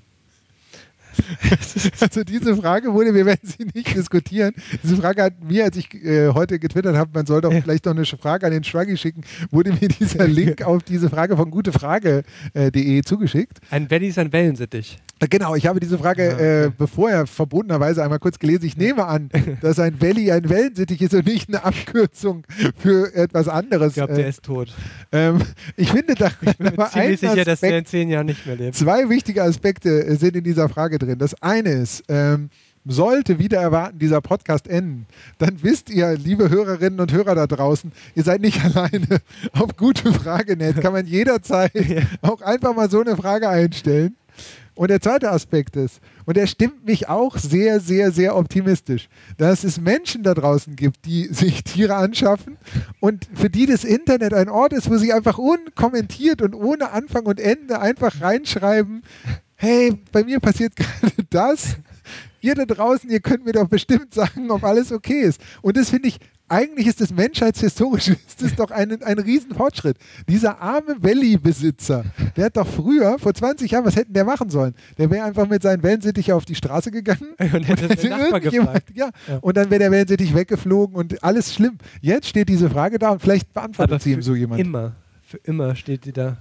Also diese Frage wurde, wir werden sie nicht diskutieren. Diese Frage hat mir, als ich äh, heute getwittert habe, man soll doch vielleicht noch eine Frage an den Schwaggi schicken, wurde mir dieser Link auf diese Frage von gutefrage.de zugeschickt. Ein Valley ist ein Wellensittich. Äh, Genau, ich habe diese Frage äh, bevorher verbotenerweise einmal kurz gelesen. Ich nehme an, dass ein Valley ein Wellensittich ist und nicht eine Abkürzung für etwas anderes. Ich glaube, der ist tot. Ähm, ich finde, da, Ich bin mir ziemlich sicher, dass der in Aspekt, zehn Jahren nicht mehr lebt. zwei wichtige Aspekte äh, sind in dieser Frage drin. Das eine ist, ähm, sollte wieder erwarten dieser Podcast enden, dann wisst ihr, liebe Hörerinnen und Hörer da draußen, ihr seid nicht alleine. Auf gute Frage.net kann man jederzeit auch einfach mal so eine Frage einstellen. Und der zweite Aspekt ist, und der stimmt mich auch sehr, sehr, sehr optimistisch, dass es Menschen da draußen gibt, die sich Tiere anschaffen und für die das Internet ein Ort ist, wo sie einfach unkommentiert und ohne Anfang und Ende einfach reinschreiben, hey, bei mir passiert gerade das. Ihr da draußen, ihr könnt mir doch bestimmt sagen, ob alles okay ist. Und das finde ich, eigentlich ist das menschheitshistorisch, ist das doch ein, ein Riesenfortschritt. Dieser arme Valley-Besitzer, der hat doch früher, vor 20 Jahren, was hätten der machen sollen? Der wäre einfach mit seinen Wellensittich auf die Straße gegangen Und hätte den Nachbar gefragt. ja, Ja. und dann wäre der Wellensittich weggeflogen und alles schlimm. Jetzt steht diese Frage da und vielleicht beantwortet Aber sie ihm so jemand. Immer. Für immer steht die da.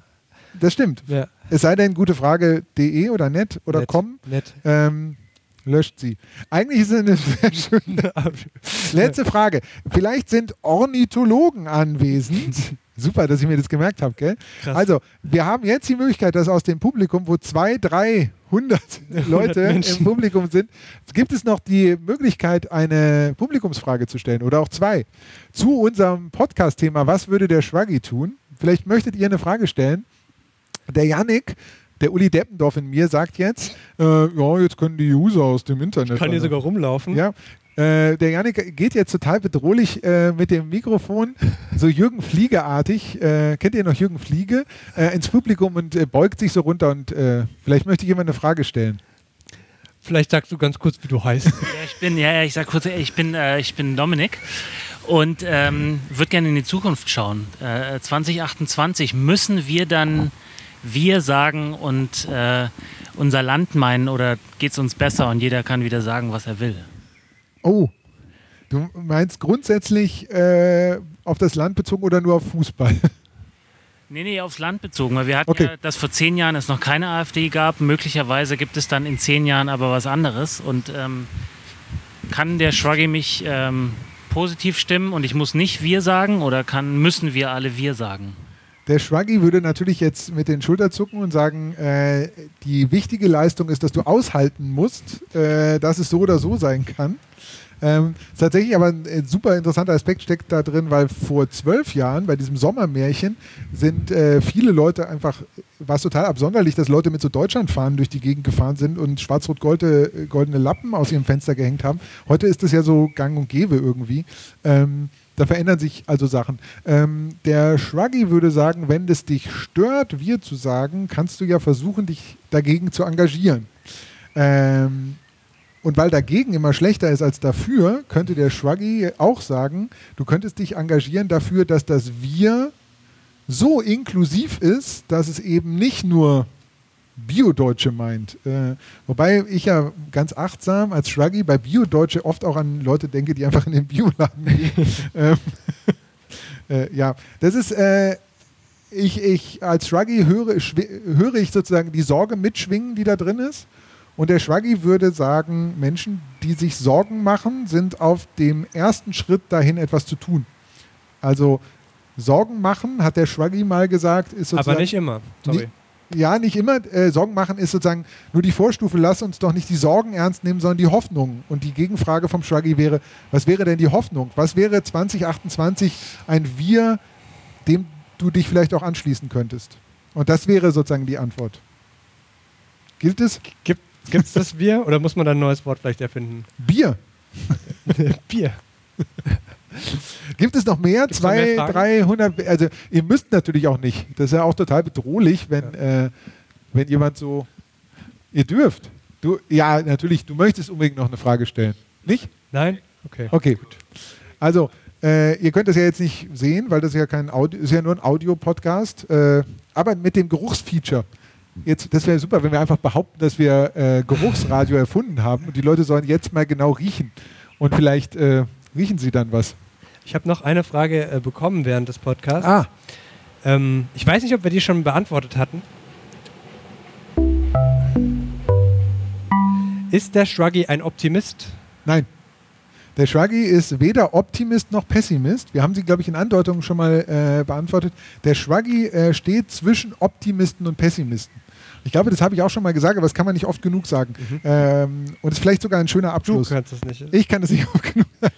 Das stimmt. Ja. Es sei denn, gutefrage.de oder net oder Net, com. net. Ähm, löscht sie. Eigentlich ist es eine sehr schöne. Letzte Frage. Vielleicht sind Ornithologen anwesend. Super, dass ich mir das gemerkt habe, gell? Krass. Also, wir haben jetzt die Möglichkeit, dass aus dem Publikum, wo zwei, drei, hundert Leute im Publikum sind, gibt es noch die Möglichkeit, eine Publikumsfrage zu stellen oder auch zwei zu unserem Podcast-Thema. Was würde der Schwaggi tun? Vielleicht möchtet ihr eine Frage stellen. Der Yannick, der Uli Deppendorf in mir, sagt jetzt, äh, ja, jetzt können die User aus dem Internet. Kann hier alle- sogar rumlaufen. Ja. Äh, der Janik geht jetzt total bedrohlich äh, mit dem Mikrofon, so Jürgen Fliegeartig, äh, kennt ihr noch Jürgen Fliege, äh, ins Publikum und äh, beugt sich so runter und äh, vielleicht möchte ich jemand eine Frage stellen. Vielleicht sagst du ganz kurz, wie du heißt. Ja, ich bin, ja, ich sag kurz, ich bin, äh, ich bin Dominik und ähm, würde gerne in die Zukunft schauen. Äh, 2028 müssen wir dann wir sagen und äh, unser Land meinen oder geht es uns besser und jeder kann wieder sagen, was er will. Oh, du meinst grundsätzlich äh, auf das Land bezogen oder nur auf Fußball? Nee, nee, aufs Land bezogen. Weil wir hatten Okay. ja, dass vor zehn Jahren es noch keine AfD gab. Möglicherweise gibt es dann in zehn Jahren aber was anderes. Und ähm, kann der Shruggy mich ähm, positiv stimmen und ich muss nicht wir sagen oder kann, müssen wir alle wir sagen? Der Schwaggi würde natürlich jetzt mit den Schultern zucken und sagen, äh, die wichtige Leistung ist, dass du aushalten musst, äh, dass es so oder so sein kann. Ähm, tatsächlich aber ein äh, super interessanter Aspekt steckt da drin, weil vor zwölf Jahren bei diesem Sommermärchen sind äh, viele Leute einfach, war es total absonderlich, dass Leute mit so Deutschlandfahnen durch die Gegend gefahren sind und schwarz-rot-goldene goldene Lappen aus ihrem Fenster gehängt haben. Heute ist das ja so gang und gäbe irgendwie. Ähm, da verändern sich also Sachen. Ähm, der Shruggy würde sagen, wenn es dich stört, wir zu sagen, kannst du ja versuchen, dich dagegen zu engagieren. Ähm, und weil dagegen immer schlechter ist als dafür, könnte der Shruggy auch sagen, du könntest dich engagieren dafür, dass das Wir so inklusiv ist, dass es eben nicht nur Bio-Deutsche meint. Äh, wobei ich ja ganz achtsam als Shruggy bei Bio-Deutsche oft auch an Leute denke, die einfach in den Bioladen gehen. ähm, äh, ja, das ist, äh, ich, ich als Shruggy höre, höre ich sozusagen die Sorge mitschwingen, die da drin ist. Und der Schwaggi würde sagen, Menschen, die sich Sorgen machen, sind auf dem ersten Schritt dahin, etwas zu tun. Also Sorgen machen, hat der Schwaggi mal gesagt, ist sozusagen... Aber nicht immer. Sorry. Ja, nicht immer. Äh, Sorgen machen ist sozusagen nur die Vorstufe. Lass uns doch nicht die Sorgen ernst nehmen, sondern die Hoffnung. Und die Gegenfrage vom Schwaggi wäre, was wäre denn die Hoffnung? Was wäre 2028 ein Wir, dem du dich vielleicht auch anschließen könntest? Und das wäre sozusagen die Antwort. Gilt es? Gibt es das Bier oder muss man dann ein neues Wort vielleicht erfinden? Bier. Bier. Gibt es noch mehr? Gibt's noch mehr Zwei, Fragen? 300? Also ihr müsst natürlich auch nicht. Das ist ja auch total bedrohlich, wenn, äh, wenn jemand so... Ihr dürft. Du, ja, natürlich, du möchtest unbedingt noch eine Frage stellen. Nicht? Nein? Okay. Okay, gut. Also, äh, ihr könnt das ja jetzt nicht sehen, weil das ja kein Audio, ist ja nur ein Audio-Podcast. Äh, aber mit dem Geruchsfeature. Jetzt, das wäre super, wenn wir einfach behaupten, dass wir äh, Geruchsradio erfunden haben und die Leute sollen jetzt mal genau riechen. Und vielleicht äh, riechen sie dann was. Ich habe noch eine Frage äh, bekommen während des Podcasts. Ah. Ähm, ich weiß nicht, ob wir die schon beantwortet hatten. Ist der Shruggy ein Optimist? Nein. Der Shruggy ist weder Optimist noch Pessimist. Wir haben sie, glaube ich, in Andeutungen schon mal äh, beantwortet. Der Shruggy äh, steht zwischen Optimisten und Pessimisten. Ich glaube, das habe ich auch schon mal gesagt, aber das kann man nicht oft genug sagen. Ähm, und ist vielleicht sogar ein schöner Abschluss. Du kannst das nicht. Ich kann das nicht oft genug sagen.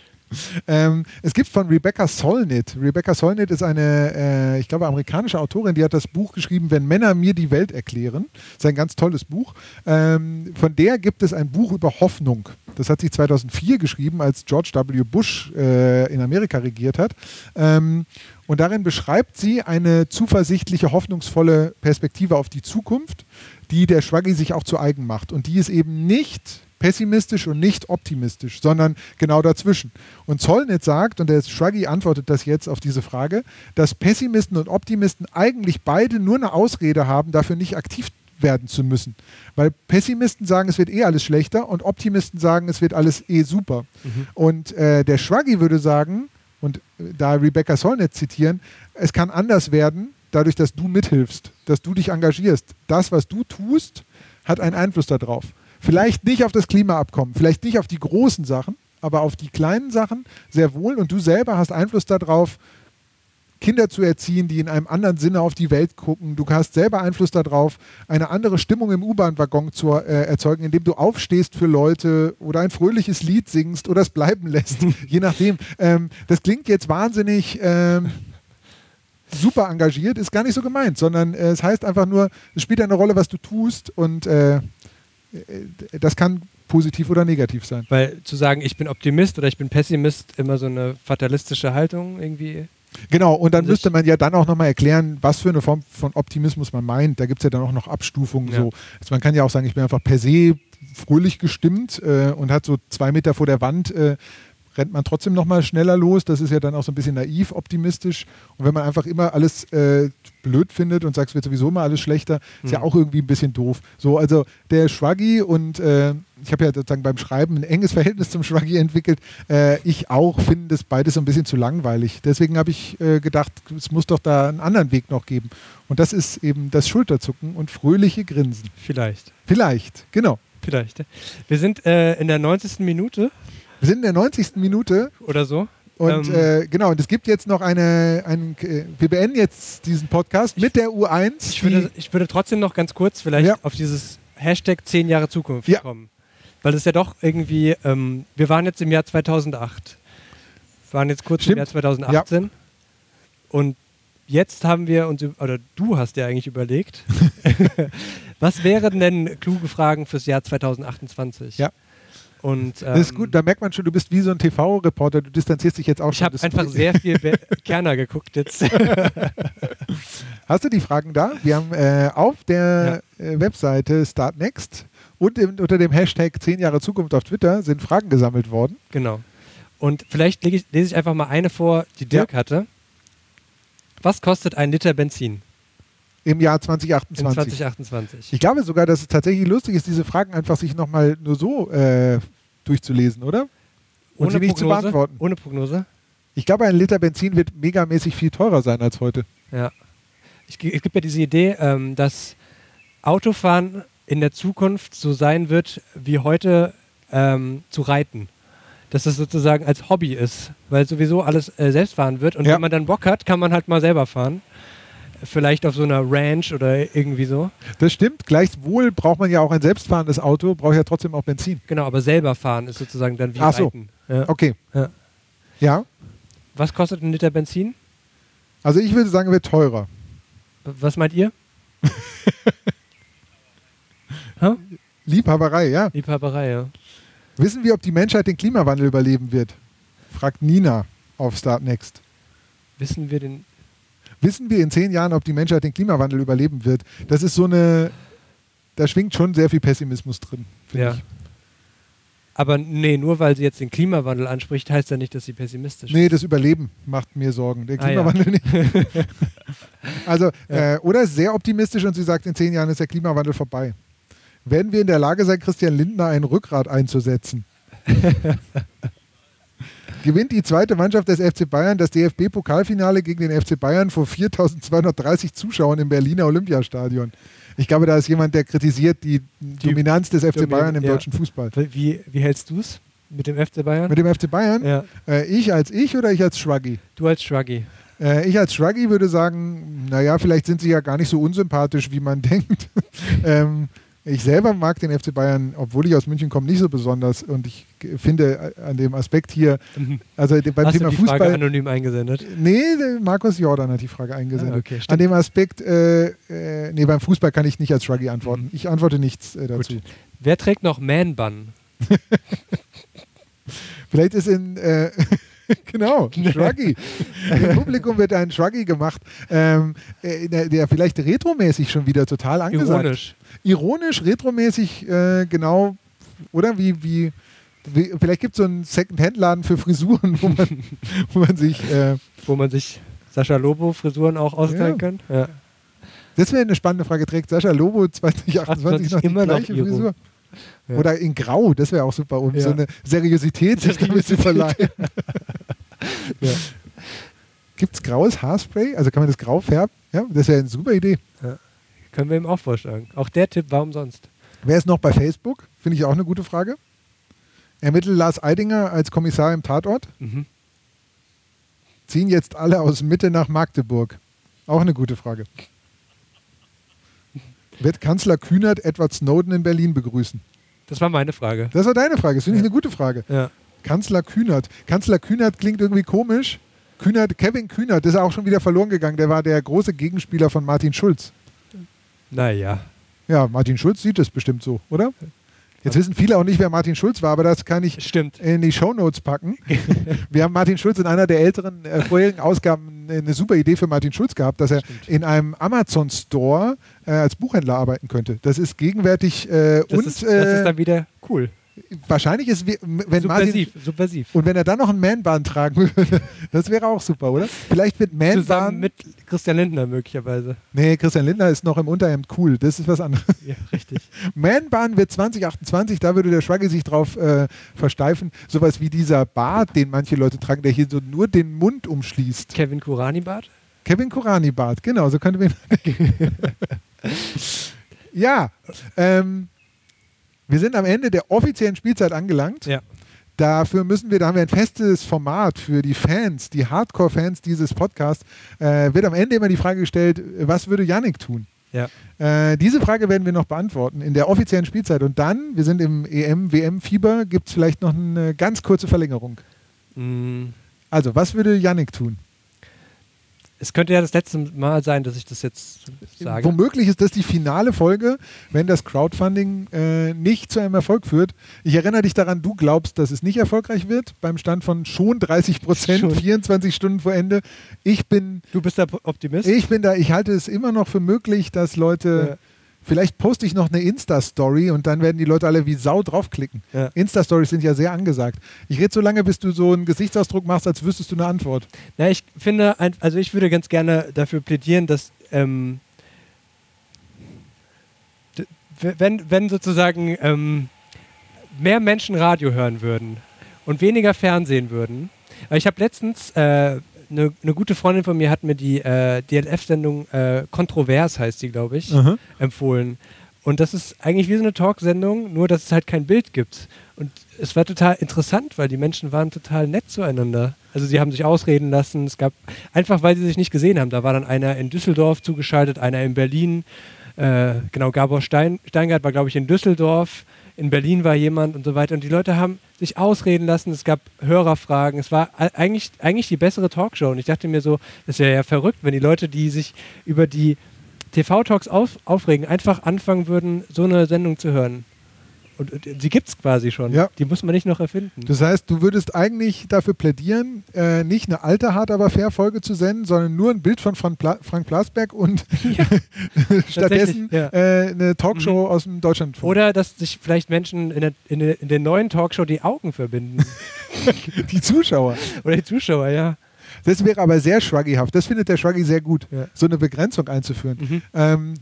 Ähm, es gibt von Rebecca Solnit. Rebecca Solnit ist eine, äh, ich glaube, amerikanische Autorin, die hat das Buch geschrieben, Wenn Männer mir die Welt erklären. Das ist ein ganz tolles Buch. Ähm, von der gibt es ein Buch über Hoffnung. Das hat sie 2004 geschrieben, als George W. Bush äh, in Amerika regiert hat. Ähm, und darin beschreibt sie eine zuversichtliche, hoffnungsvolle Perspektive auf die Zukunft, die der Schwaggi sich auch zu eigen macht. Und die ist eben nicht pessimistisch und nicht optimistisch, sondern genau dazwischen. Und Zollnitz sagt, und der Shruggy antwortet das jetzt auf diese Frage, dass Pessimisten und Optimisten eigentlich beide nur eine Ausrede haben, dafür nicht aktiv werden zu müssen. Weil Pessimisten sagen, es wird eh alles schlechter und Optimisten sagen, es wird alles eh super. Mhm. Und äh, der Shruggy würde sagen, und äh, da Rebecca Solnit zitieren, es kann anders werden, dadurch, dass du mithilfst, dass du dich engagierst. Das, was du tust, hat einen Einfluss darauf. Vielleicht nicht auf das Klimaabkommen, vielleicht nicht auf die großen Sachen, aber auf die kleinen Sachen sehr wohl. Und du selber hast Einfluss darauf, Kinder zu erziehen, die in einem anderen Sinne auf die Welt gucken. Du hast selber Einfluss darauf, eine andere Stimmung im U-Bahn-Waggon zu äh, erzeugen, indem du aufstehst für Leute oder ein fröhliches Lied singst oder es bleiben lässt, je nachdem. Ähm, das klingt jetzt wahnsinnig ähm, super engagiert, ist gar nicht so gemeint, sondern äh, es heißt einfach nur, es spielt eine Rolle, was du tust und äh, das kann positiv oder negativ sein. Weil zu sagen, ich bin Optimist oder ich bin Pessimist, immer so eine fatalistische Haltung irgendwie. Genau, und dann müsste man ja dann auch nochmal erklären, was für eine Form von Optimismus man meint. Da gibt es ja dann auch noch Abstufungen. Ja. So. Also man kann ja auch sagen, ich bin einfach per se fröhlich gestimmt äh, und hat so zwei Meter vor der Wand, äh, rennt man trotzdem nochmal schneller los. Das ist ja dann auch so ein bisschen naiv optimistisch. Und wenn man einfach immer alles äh, blöd findet und sagt, es wird sowieso immer alles schlechter, ist ja Mhm. auch irgendwie ein bisschen doof. So, also der Shruggy und äh, ich habe ja sozusagen beim Schreiben ein enges Verhältnis zum Shruggy entwickelt. Äh, ich auch finde das beides so ein bisschen zu langweilig. Deswegen habe ich äh, gedacht, es muss doch da einen anderen Weg noch geben. Und das ist eben das Schulterzucken und fröhliche Grinsen. Vielleicht. Vielleicht, genau. Vielleicht. Wir sind äh, in der 90. Minute. Wir sind in der 90. Minute. Oder so. Und Ähm, äh, genau, und es gibt jetzt noch eine, einen, äh, wir beenden jetzt diesen Podcast mit der U1. Ich würde, ich würde trotzdem noch ganz kurz vielleicht auf dieses Hashtag 10 Jahre Zukunft kommen. Weil das ja doch irgendwie, ähm, wir waren jetzt im Jahr 2008. Wir waren jetzt kurz Stimmt. im Jahr 2018. Und jetzt haben wir uns, oder du hast dir eigentlich überlegt, was wären denn kluge Fragen fürs Jahr 2028? Ja. Und, ähm, das ist gut, da merkt man schon, du bist wie so ein TV-Reporter, du distanzierst dich jetzt auch Ich schon. habe Das- einfach sehr viel Be Kerner geguckt jetzt. Hast du die Fragen da? Wir haben äh, auf der äh, Webseite Start Next und im, unter dem Hashtag 10 Jahre Zukunft auf Twitter sind Fragen gesammelt worden. Genau. Und vielleicht lege ich, lese ich einfach mal eine vor, die Dirk hatte. Was kostet ein Liter Benzin Im Jahr in 2028. 2028? Ich glaube sogar, dass es tatsächlich lustig ist, diese Fragen einfach sich nochmal nur so äh, durchzulesen, oder? Und sie nicht zu Prognose? beantworten. Ohne Prognose? Ich glaube, ein Liter Benzin wird megamäßig viel teurer sein als heute. Ja. Ich, es gibt ja diese Idee, ähm, dass Autofahren in der Zukunft so sein wird, wie heute ähm, zu reiten. Dass das sozusagen als Hobby ist, weil sowieso alles äh, selbst fahren wird. Und Ja. wenn man dann Bock hat, kann man halt mal selber fahren. Vielleicht auf so einer Ranch oder irgendwie so. Das stimmt. Gleichwohl braucht man ja auch ein selbstfahrendes Auto, braucht ja trotzdem auch Benzin. Genau, aber selber fahren ist sozusagen dann wie Ach so. Reiten. Ja. Okay. Ja. Ja. Was kostet ein Liter Benzin? Also ich würde sagen, wird teurer. Was meint ihr? Liebhaberei, ja. Liebhaberei, ja. Wissen wir, ob die Menschheit den Klimawandel überleben wird? Fragt Nina auf Start Next. Wissen wir den. Wissen wir in zehn Jahren, ob die Menschheit den Klimawandel überleben wird? Das ist so eine. Da schwingt schon sehr viel Pessimismus drin, finde Ja. ich. Aber nee, nur weil sie jetzt den Klimawandel anspricht, heißt ja nicht, dass sie pessimistisch Nee, ist. das Überleben macht mir Sorgen. Der Ah, ja. Klimawandel nicht. also, äh, oder ist sehr optimistisch und sie sagt, in zehn Jahren ist der Klimawandel vorbei. Werden wir in der Lage sein, Christian Lindner ein Rückgrat einzusetzen? Gewinnt die zweite Mannschaft des FC Bayern das DFB-Pokalfinale gegen den FC Bayern vor 4230 Zuschauern im Berliner Olympiastadion? Ich glaube, da ist jemand, der kritisiert die, Dominanz des FC Bayern im ja. deutschen Fußball. Wie, wie hältst du es mit dem FC Bayern? Mit dem FC Bayern? Ja. Äh, ich als ich oder ich als Shruggy? Du als Shruggy. Äh, ich als Shruggy würde sagen, naja, vielleicht sind sie ja gar nicht so unsympathisch, wie man denkt. ähm, ich selber mag den FC Bayern, obwohl ich aus München komme, nicht so besonders. Und ich finde äh, an dem Aspekt hier, also de- beim Mhm. Hast Thema du die Frage Fußball. anonym eingesendet? Nee, Markus Jordan hat die Frage eingesendet. Ah, okay. An dem Aspekt, äh, äh, nee, beim Fußball kann ich nicht als Shruggy antworten. Ich antworte nichts äh, dazu. Wer trägt noch Man-Bun? Vielleicht ist in, äh, genau, Shruggy. Im Publikum wird ein Shruggy gemacht, ähm, äh, der, der vielleicht retromäßig schon wieder total angesagt. Ironisch. Ironisch, retromäßig, äh, genau, oder wie, wie, wie vielleicht gibt es so einen Second-Hand-Laden für Frisuren, wo man, wo man sich, äh, Wo man sich Sascha Lobo Frisuren auch austeilen Ja. kann? Ja. das wäre eine spannende Frage, trägt Sascha Lobo 2028 noch die immer noch gleiche Iro. Frisur? Ja. Oder in Grau, das wäre auch super, um Ja. so eine Seriosität sich damit zu verleihen. Ja. Gibt es graues Haarspray? Also kann man das grau färben? Ja, das wäre eine super Idee. Ja. Können wir ihm auch vorschlagen. Auch der Tipp war umsonst. Wer ist noch bei Facebook? Finde ich auch eine gute Frage. Ermittelt Lars Eidinger als Kommissar im Tatort? Mhm. Ziehen jetzt alle aus Mitte nach Magdeburg? Auch eine gute Frage. Wird Kanzler Kühnert Edward Snowden in Berlin begrüßen? Das war meine Frage. Das war deine Frage. Das finde ich eine gute Frage. Ja. Kanzler Kühnert. Kanzler Kühnert klingt irgendwie komisch. Kühnert, Kevin Kühnert ist auch schon wieder verloren gegangen. Der war der große Gegenspieler von Martin Schulz. Naja. Ja, Martin Schulz sieht es bestimmt so, oder? Jetzt wissen viele auch nicht, wer Martin Schulz war, aber das kann ich Stimmt. in die Shownotes packen. Wir haben Martin Schulz in einer der älteren äh, vorherigen Ausgaben eine super Idee für Martin Schulz gehabt, dass er in einem Amazon Store äh, als Buchhändler arbeiten könnte. Das ist gegenwärtig äh, Das, und ist, das ist äh, dann wieder cool. Wahrscheinlich ist, wie- wenn Subversiv, Martin subversiv. und wenn er dann noch einen Man-Bahn tragen würde, das wäre auch super, oder? Vielleicht wird Man-Bahn Zusammen mit Christian Lindner möglicherweise. Nee, Christian Lindner ist noch im Unterhemd cool. Das ist was anderes. Ja, richtig. Man-Bahn wird 2028, da würde der Schwaggi sich drauf äh, versteifen. Sowas wie dieser Bart, den manche Leute tragen, der hier so nur den Mund umschließt. Kevin Kurani-Bart? Kevin Kurani-Bart, genau, so könnte man ja, ähm, wir sind am Ende der offiziellen Spielzeit angelangt. Ja. Dafür müssen wir, da haben wir ein festes Format für die Fans, die Hardcore-Fans dieses Podcasts. Äh, wird am Ende immer die Frage gestellt, was würde Yannick tun? Ja. Äh, diese Frage werden wir noch beantworten in der offiziellen Spielzeit. Und dann, wir sind im EM-WM-Fieber, gibt es vielleicht noch eine ganz kurze Verlängerung. Mm, Also, was würde Yannick tun? Es könnte ja das letzte Mal sein, dass ich das jetzt sage. Womöglich ist das die finale Folge, wenn das Crowdfunding äh, nicht zu einem Erfolg führt. Ich erinnere dich daran, du glaubst, dass es nicht erfolgreich wird, beim Stand von schon 30 Prozent, Schon. 24 Stunden vor Ende. Ich bin, Du bist der Optimist? ich bin da, ich halte es immer noch für möglich, dass Leute, Ja. Vielleicht poste ich noch eine Insta-Story und dann werden die Leute alle wie Sau draufklicken. Ja. Insta-Stories sind ja sehr angesagt. Ich rede so lange, bis du so einen Gesichtsausdruck machst, als wüsstest du eine Antwort. Na, ich finde, also ich würde ganz gerne dafür plädieren, dass ähm, wenn, wenn sozusagen ähm, mehr Menschen Radio hören würden und weniger Fernsehen würden. Ich habe letztens äh, eine eine gute Freundin von mir hat mir die äh, DLF-Sendung äh, Kontrovers heißt die, glaube ich, Mhm. empfohlen. Und das ist eigentlich wie so eine Talksendung, nur dass es halt kein Bild gibt. Und es war total interessant, weil die Menschen waren total nett zueinander. Also sie haben sich ausreden lassen. Es gab einfach, weil sie sich nicht gesehen haben. Da war dann einer in Düsseldorf zugeschaltet, einer in Berlin. Äh, genau, Gabor Stein, Steingart war, glaube ich, in Düsseldorf. In Berlin war jemand und so weiter. Und die Leute haben sich ausreden lassen. Es gab Hörerfragen. Es war eigentlich, eigentlich die bessere Talkshow. Und ich dachte mir so, das wäre ja verrückt, wenn die Leute, die sich über die TV-Talks auf, aufregen, einfach anfangen würden, so eine Sendung zu hören. Und, und sie gibt es quasi schon. Ja. Die muss man nicht noch erfinden. Das heißt, du würdest eigentlich dafür plädieren, äh, nicht eine alte Hart aber fair Folge zu senden, sondern nur ein Bild von Frank, Pla Frank Plasberg und stattdessen Tatsächlich, ja. äh, eine Talkshow aus dem Deutschlandfunk. Oder dass sich vielleicht Menschen in der, in, der, in der neuen Talkshow die Augen verbinden. die Zuschauer. Oder die Zuschauer, ja. Das wäre aber sehr Schwaggyhaft. Das findet der Schwaggy sehr gut, Ja. so eine Begrenzung einzuführen. Mhm. Ähm,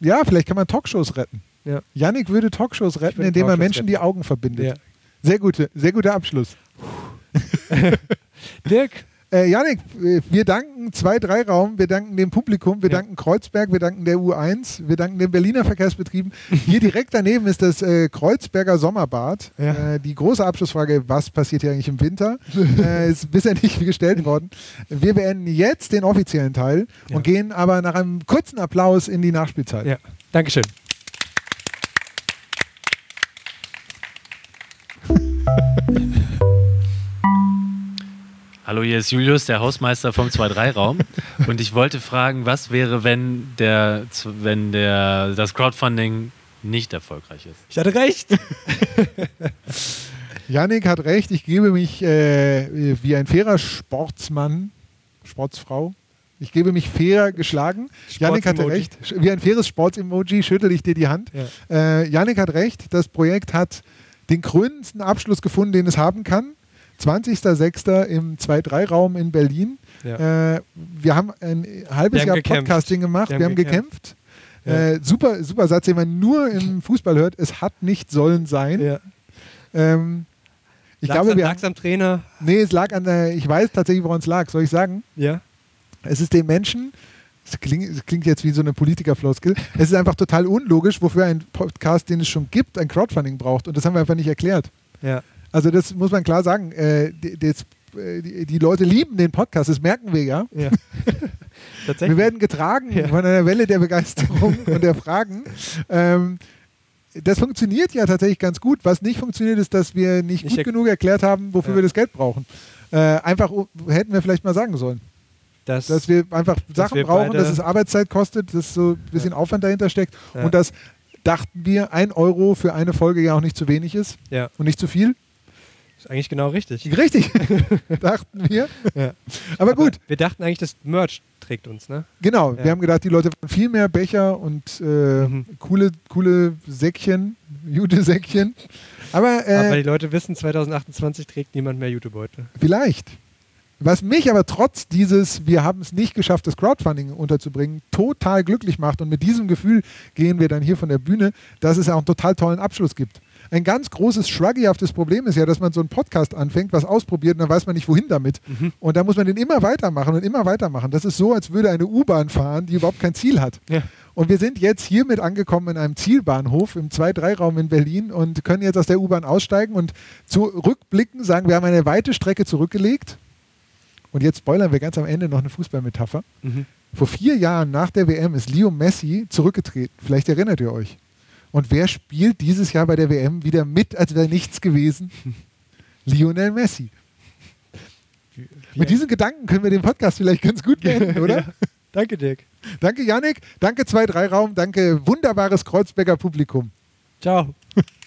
ja, vielleicht kann man Talkshows retten. Ja. Yannick würde Talkshows retten, würde indem er Talkshows Menschen retten. die Augen verbindet. Ja. Sehr, gute, sehr guter Abschluss. Dirk, Äh, Janik, äh, wir danken 2-3-Raum, wir danken dem Publikum, wir danken Kreuzberg, wir danken der U1, wir danken den Berliner Verkehrsbetrieben. Hier direkt daneben ist das äh, Kreuzberger Sommerbad. Ja. Äh, die große Abschlussfrage, was passiert hier eigentlich im Winter, äh, ist bisher nicht gestellt worden. Wir beenden jetzt den offiziellen Teil und gehen aber nach einem kurzen Applaus in die Nachspielzeit. Ja, Dankeschön. Hallo, hier ist Julius, der Hausmeister vom 2-3-Raum. Und ich wollte fragen, was wäre, wenn, der, wenn der, das Crowdfunding nicht erfolgreich ist? Ich hatte recht. Janik hat recht, ich gebe mich äh, wie ein fairer Sportsmann, Sportsfrau. Ich gebe mich fair geschlagen. Janik hatte recht. Wie ein faires Sports-Emoji schüttel ich dir die Hand. Äh, Janik hat recht. Das Projekt hat den krönendsten Abschluss gefunden, den es haben kann. 20.06. im 2-3-Raum in Berlin. Ja. Äh, wir haben ein halbes Wir haben Jahr gekämpft. Podcasting gemacht. Wir, haben gekämpft. Ja. Äh, super, super Satz, den man nur im Fußball hört. Es hat nicht sollen sein. Ja. Ähm, ich Lag's glaube, wir lag's am Trainer. Nee, es lag an der, ich weiß tatsächlich, woran es lag. Soll ich sagen? Ja. Es ist den Menschen, es klingt, es klingt jetzt wie so eine Politikerfloskel, es ist einfach total unlogisch, wofür ein Podcast, den es schon gibt, ein Crowdfunding braucht. Und das haben wir einfach nicht erklärt. Ja. Also das muss man klar sagen. Äh, die, das, äh, die, Leute lieben den Podcast, das merken wir ja. Ja. Wir werden getragen von einer Welle der Begeisterung und der Fragen. Ähm, das funktioniert ja tatsächlich ganz gut. Was nicht funktioniert, ist, dass wir nicht Ich gut genug erklärt haben, wofür Ja. wir das Geld brauchen. Äh, einfach hätten wir vielleicht mal sagen sollen. Das, Dass wir einfach Sachen wir brauchen, dass es Arbeitszeit kostet, dass so ein bisschen Aufwand dahinter steckt Ja. und dass dachten wir, ein Euro für eine Folge ja auch nicht zu wenig ist Ja. und nicht zu viel. Ist eigentlich genau richtig. Richtig, dachten wir. Ja. Aber gut. Wir dachten eigentlich, das Merch trägt uns, ne? Genau, Ja. wir haben gedacht, die Leute wollen viel mehr Becher und äh, Mhm. coole, coole Säckchen, Jude-Säckchen. Aber, äh, Aber die Leute wissen, 2028 trägt niemand mehr Jutebeutel. Vielleicht. Was mich aber trotz dieses, wir haben es nicht geschafft, das Crowdfunding unterzubringen, total glücklich macht. Und mit diesem Gefühl gehen wir dann hier von der Bühne, dass es ja auch einen total tollen Abschluss gibt. Ein ganz großes, shruggyhaftes Problem ist ja, dass man so einen Podcast anfängt, was ausprobiert und dann weiß man nicht, wohin damit. Und da muss man den immer weitermachen und immer weitermachen. Das ist so, als würde eine U-Bahn fahren, die überhaupt kein Ziel hat. Ja. Und wir sind jetzt hiermit angekommen in einem Zielbahnhof im 2-3-Raum in Berlin und können jetzt aus der U-Bahn aussteigen und zurückblicken, sagen, wir haben eine weite Strecke zurückgelegt. Und jetzt spoilern wir ganz am Ende noch eine Fußballmetapher. Mhm. Vor vier Jahren nach der WM ist Leo Messi zurückgetreten. Vielleicht erinnert ihr euch. Und wer spielt dieses Jahr bei der WM wieder mit, als wäre nichts gewesen? Lionel Messi. Mit diesen Gedanken können wir den Podcast vielleicht ganz gut beenden, oder? Ja. Danke, Dirk. Danke, Yannick. Danke, 2-3-Raum. Danke, wunderbares Kreuzberger Publikum. Ciao.